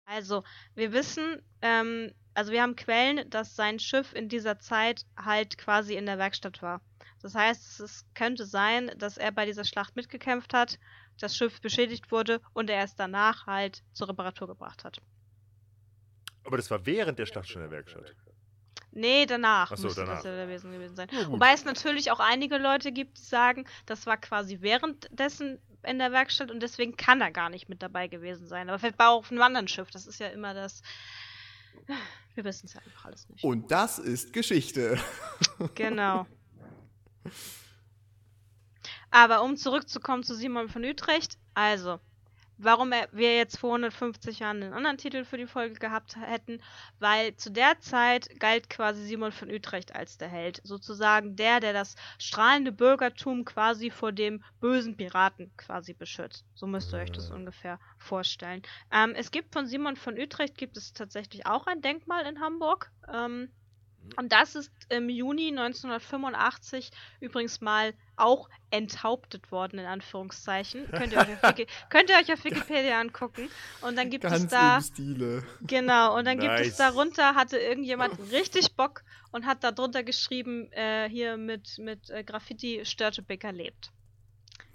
Also, wir wissen, ähm, also wir haben Quellen, dass sein Schiff in dieser Zeit halt quasi in der Werkstatt war. Das heißt, es könnte sein, dass er bei dieser Schlacht mitgekämpft hat, das Schiff beschädigt wurde und er es danach halt zur Reparatur gebracht hat. Aber das war während der Schlacht schon in der Werkstatt. Nee, danach Ach so, müsste danach. das ja gewesen, gewesen sein. Ja. Wobei es natürlich auch einige Leute gibt, die sagen, das war quasi währenddessen in der Werkstatt und deswegen kann er gar nicht mit dabei gewesen sein. Aber vielleicht war er auf einem anderen Schiff. Das ist ja immer das. Wir wissen es ja einfach alles nicht. Und das ist Geschichte. Genau. Aber um zurückzukommen zu Simon von Utrecht, also, warum wir jetzt vor 150 Jahren einen anderen Titel für die Folge gehabt hätten, weil zu der Zeit galt quasi Simon von Utrecht als der Held. Sozusagen der, der das strahlende Bürgertum quasi vor dem bösen Piraten quasi beschützt. So müsst ihr euch das ungefähr vorstellen. Ähm, es gibt von Simon von Utrecht gibt es tatsächlich auch ein Denkmal in Hamburg. Ähm, und das ist im Juni 1985 übrigens mal auch enthauptet worden, in Anführungszeichen. Könnt ihr euch auf, Wiki ihr euch auf Wikipedia angucken. Und dann gibt Ganz es da. Im Stile. Genau, und dann nice. gibt es darunter, hatte irgendjemand richtig Bock und hat darunter geschrieben, äh, hier mit, mit äh, Graffiti Störtebeker lebt.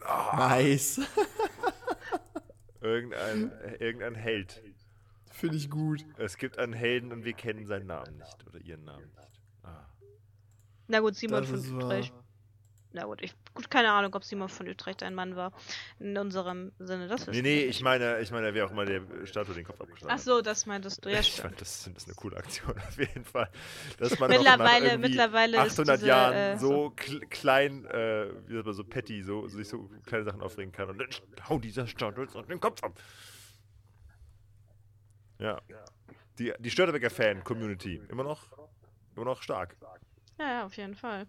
Oh. Nice. irgendein, irgendein Held. Finde ich gut. Es gibt einen Helden und wir kennen seinen Namen nicht oder ihren Namen nicht. Ah. Na gut, 57. Na gut, ich, gut, keine Ahnung, ob Simon von Utrecht ein Mann war. In unserem Sinne, das Nee, nee, ich meine, ich meine, wer auch immer der Statue den Kopf abgeschlagen Ach so, das meintest du, ja, ich fand, das, das ist eine coole Aktion auf jeden Fall. Dass man Mittlerweile- mittlerweile ist 800 diese, Jahren äh, so kl klein, äh, wie sagt man, so petty, so, sich so kleine Sachen aufregen kann und dann hau dieser Statue noch den Kopf ab. Ja. Die, die Störtebecker Fan-Community, immer noch, immer noch stark. Ja, ja, auf jeden Fall.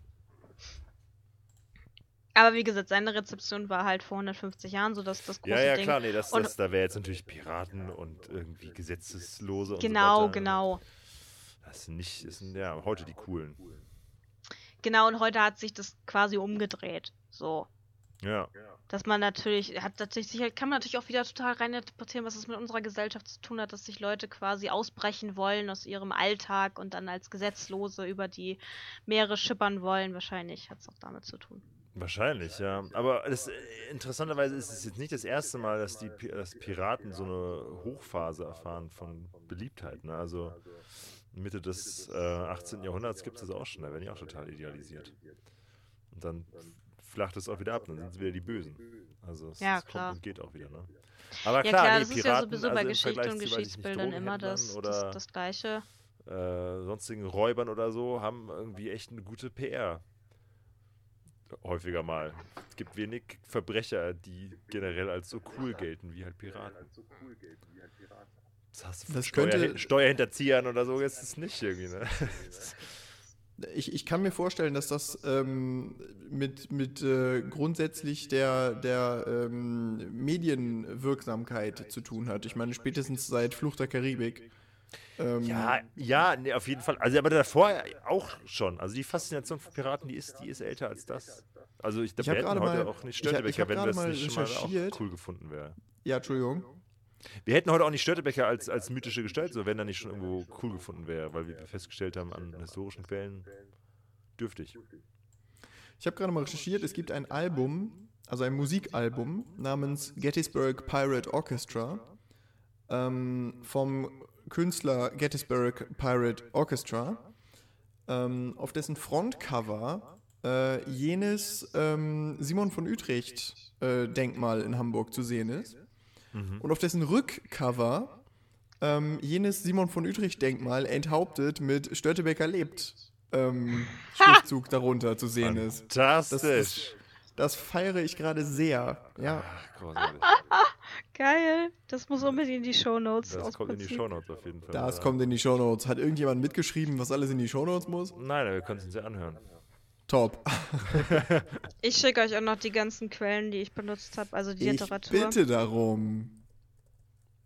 Aber wie gesagt, seine Rezeption war halt vor 150 Jahren so, dass das große Ja, ja, Ding. klar, nee, das, Und- das, da wäre jetzt natürlich Piraten und irgendwie Gesetzeslose und Genau, so weiter. genau. Das sind nicht, das sind ja heute die coolen. Genau, und heute hat sich das quasi umgedreht. So. Ja. Dass man natürlich, hat natürlich sicher, kann man natürlich auch wieder total reininterpretieren, was es mit unserer Gesellschaft zu tun hat, dass sich Leute quasi ausbrechen wollen aus ihrem Alltag und dann als Gesetzlose über die Meere schippern wollen. Wahrscheinlich hat es auch damit zu tun. Wahrscheinlich, ja. Aber das, äh, interessanterweise ist es jetzt nicht das erste Mal, dass die dass Piraten so eine Hochphase erfahren von Beliebtheit. Ne? Also Mitte des äh, 18. Jahrhunderts gibt es das auch schon, da werden die auch total idealisiert. Und dann flacht es auch wieder ab, dann sind sie wieder die Bösen. Also es, Ja, es klar. kommt und geht auch wieder. Ne? Aber Ja klar, klar, das ist ja Piraten, sowieso also bei im Geschichte und Geschichtsbildern immer das, das, das Gleiche. äh, sonstigen Räubern oder so haben irgendwie echt eine gute PR. Häufiger mal. Es gibt wenig Verbrecher, die generell als so cool gelten wie halt Piraten. Das hast du Das Steuer, könnte- Steuerhinterziehern oder so ist es nicht irgendwie, ne? Ich, ich kann mir vorstellen, dass das ähm, mit, mit äh, grundsätzlich der, der ähm, Medienwirksamkeit zu tun hat. Ich meine, spätestens seit Fluch der Karibik. Ähm, Ja, ja, nee, auf jeden Fall. Also aber davor auch schon. Also die Faszination für Piraten, die ist, die ist älter als das. Also ich Ich glaube, hab wir hätten gerade heute mal- auch nicht Störtebecker, wenn das nicht schon mal auch cool gefunden wäre. ja, Entschuldigung. Wir hätten heute auch nicht Störtebecker als, als mythische Gestalt, so wenn er nicht schon irgendwo cool gefunden wäre, weil wir festgestellt haben, an historischen Quellen dürftig. Ich habe gerade mal recherchiert, es gibt ein Album, also ein Musikalbum namens Gettysburg Pirate Orchestra ähm, vom Künstler Gettysburg Pirate Orchestra, ähm, auf dessen Frontcover äh, jenes ähm, Simon von Utrecht äh, Denkmal in Hamburg zu sehen ist und auf dessen Rückcover ähm, jenes Simon von Utrecht Denkmal enthauptet mit Störtebeker lebt ähm, Schriftzug darunter zu sehen ist. Fantastisch. Das, das feiere ich gerade sehr. Ja, Ach, großartig. Geil. Das muss unbedingt in die Shownotes Das aus kommt in die Prinzip. Shownotes auf jeden Fall. das ja. kommt in die Shownotes. Hat irgendjemand mitgeschrieben, was alles in die Shownotes muss? Nein, wir können es uns ja anhören. Top. Ich schicke euch auch noch die ganzen Quellen, die ich benutzt habe, also die Ich Literatur. bitte darum,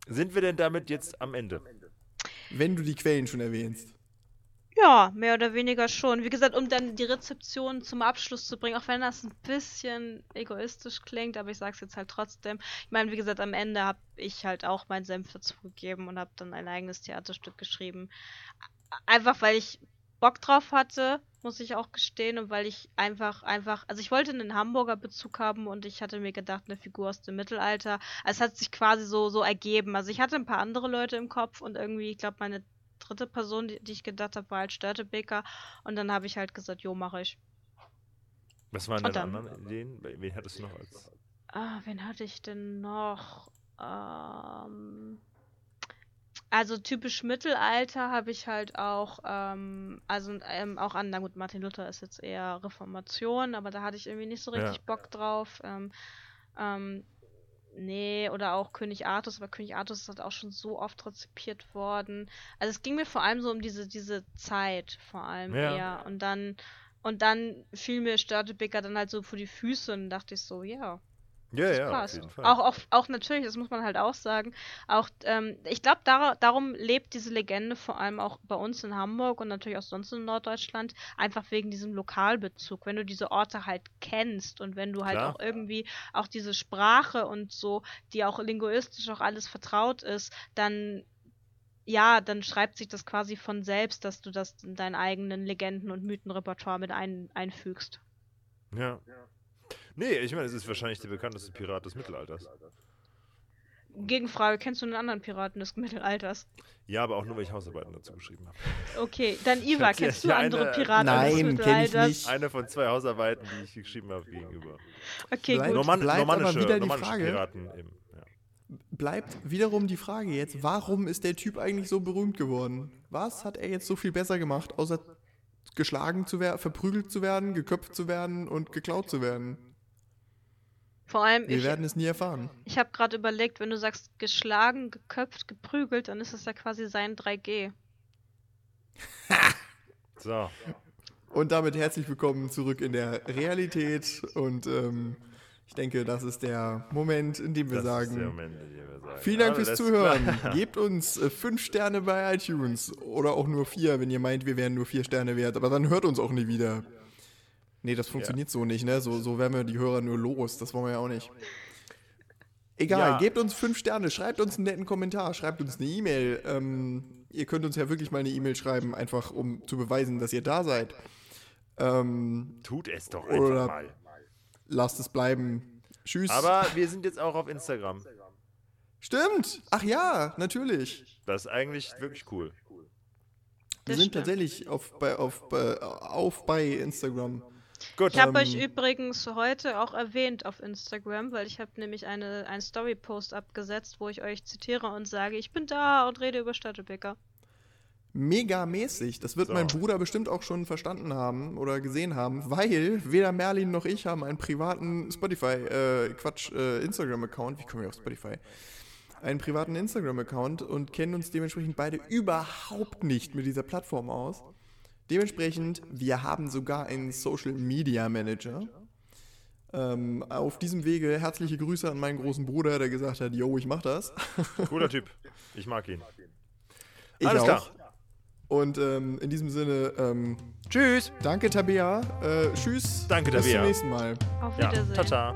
Sind wir denn damit jetzt am Ende? wenn du die Quellen schon erwähnst. Ja, mehr oder weniger schon. Wie gesagt, um dann die Rezeption zum Abschluss zu bringen, auch wenn das ein bisschen egoistisch klingt, aber ich sag's jetzt halt trotzdem. Ich meine, wie gesagt, am Ende habe ich halt auch meinen Senf dazu gegeben und habe dann ein eigenes Theaterstück geschrieben. Einfach weil ich Bock drauf hatte, muss ich auch gestehen, und weil ich einfach, einfach, also ich wollte einen Hamburger Bezug haben und ich hatte mir gedacht, eine Figur aus dem Mittelalter. Es hat sich quasi so, so ergeben. Also ich hatte ein paar andere Leute im Kopf und irgendwie, ich glaube, meine dritte Person, die, die ich gedacht habe, war halt Störtebeker. Und dann habe ich halt gesagt, jo, mache ich. Was waren deine dann? anderen Ideen? Wen hattest du noch als. Ah, wen hatte ich denn noch? Ähm, also typisch Mittelalter habe ich halt auch, ähm, also ähm, auch an, na gut, Martin Luther ist jetzt eher Reformation, aber da hatte ich irgendwie nicht so Ja. richtig Bock drauf. Ähm, ähm, nee, oder auch König Artus, aber König Artus ist halt auch schon so oft rezipiert worden. Also es ging mir vor allem so um diese, diese Zeit, vor allem Ja. eher. Und dann, und dann fiel mir Störtebeker dann halt so vor die Füße und dachte ich so, ja, Ja, das ja, auf passt. jeden Fall. Auch, auch, auch natürlich, das muss man halt auch sagen. Auch, ähm, ich glaube, dar darum lebt diese Legende vor allem auch bei uns in Hamburg und natürlich auch sonst in Norddeutschland, einfach wegen diesem Lokalbezug. Wenn du diese Orte halt kennst und wenn du halt Klar. auch irgendwie auch diese Sprache und so, die auch linguistisch auch alles vertraut ist, dann ja, dann schreibt sich das quasi von selbst, dass du das in deinen eigenen Legenden- und Mythenrepertoire mit ein einfügst. Ja. Nee, ich meine, es ist wahrscheinlich der bekannteste Pirat des Mittelalters. Gegenfrage, kennst du einen anderen Piraten des Mittelalters? Ja, aber auch nur, weil ich Hausarbeiten dazu geschrieben habe. Okay, dann Iva, kennst du andere eine- Piraten Nein, des Mittelalters? nicht. Eine von zwei Hausarbeiten, die ich geschrieben habe gegenüber. Okay, Bleib- gut. Norman bleibt aber normannische, wieder die normannische Frage. Piraten eben. Ja. Bleibt wiederum die Frage jetzt, warum ist der Typ eigentlich so berühmt geworden? Was hat er jetzt so viel besser gemacht, außer geschlagen zu werden, verprügelt zu werden, geköpft zu werden und geklaut zu werden? Vor allem, Wir ich, werden es nie erfahren. ich habe gerade überlegt, wenn du sagst geschlagen, geköpft, geprügelt, dann ist das ja quasi sein 3G. So, Und damit herzlich willkommen zurück in der Realität. Und ähm, ich denke, das ist der Moment, in dem wir das ist der sagen, Moment, in dem wir sagen. vielen Dank fürs. Zuhören. Gebt uns äh, fünf Sterne bei iTunes oder auch nur vier, wenn ihr meint, wir wären nur vier Sterne wert. Aber dann hört uns auch nie wieder. Nee, das funktioniert so nicht, ne? So, so werden wir die Hörer nur los. Das wollen wir ja auch nicht. Egal, Ja. gebt uns fünf Sterne, schreibt uns einen netten Kommentar, schreibt uns eine E-Mail. Ähm, ihr könnt uns ja wirklich mal eine E-Mail schreiben, einfach um zu beweisen, dass ihr da seid. Ähm, Tut es doch Oder- einfach mal. lasst es bleiben. Tschüss. Aber wir sind jetzt auch auf Instagram. Stimmt. Ach ja, natürlich. Das ist eigentlich wirklich cool. Wir sind tatsächlich auf bei, auf, bei, auf bei Instagram. Gut. Ich habe Ähm, euch übrigens heute auch erwähnt auf Instagram, weil ich habe nämlich eine, einen Story-Post abgesetzt, wo ich euch zitiere und sage, ich bin da und rede über Stadtebäcker. Mega mäßig. Das wird So. mein Bruder bestimmt auch schon verstanden haben oder gesehen haben, weil weder Merlin noch ich haben einen privaten Spotify, äh, Quatsch, äh, Instagram-Account. Wie kommen wir auf Spotify? Einen privaten Instagram-Account und kennen uns dementsprechend beide überhaupt nicht mit dieser Plattform aus. Dementsprechend, wir haben sogar einen Social Media Manager. Ähm, auf diesem Wege herzliche Grüße an meinen großen Bruder, der gesagt hat, yo, ich mach das. Cooler Typ. Ich mag ihn. Ich Alles auch. klar. Und ähm, in diesem Sinne, ähm, Tschüss. danke Tabea. Äh, tschüss. Danke, Bis Tabea. zum nächsten Mal. Auf Ja, Wiedersehen. tata.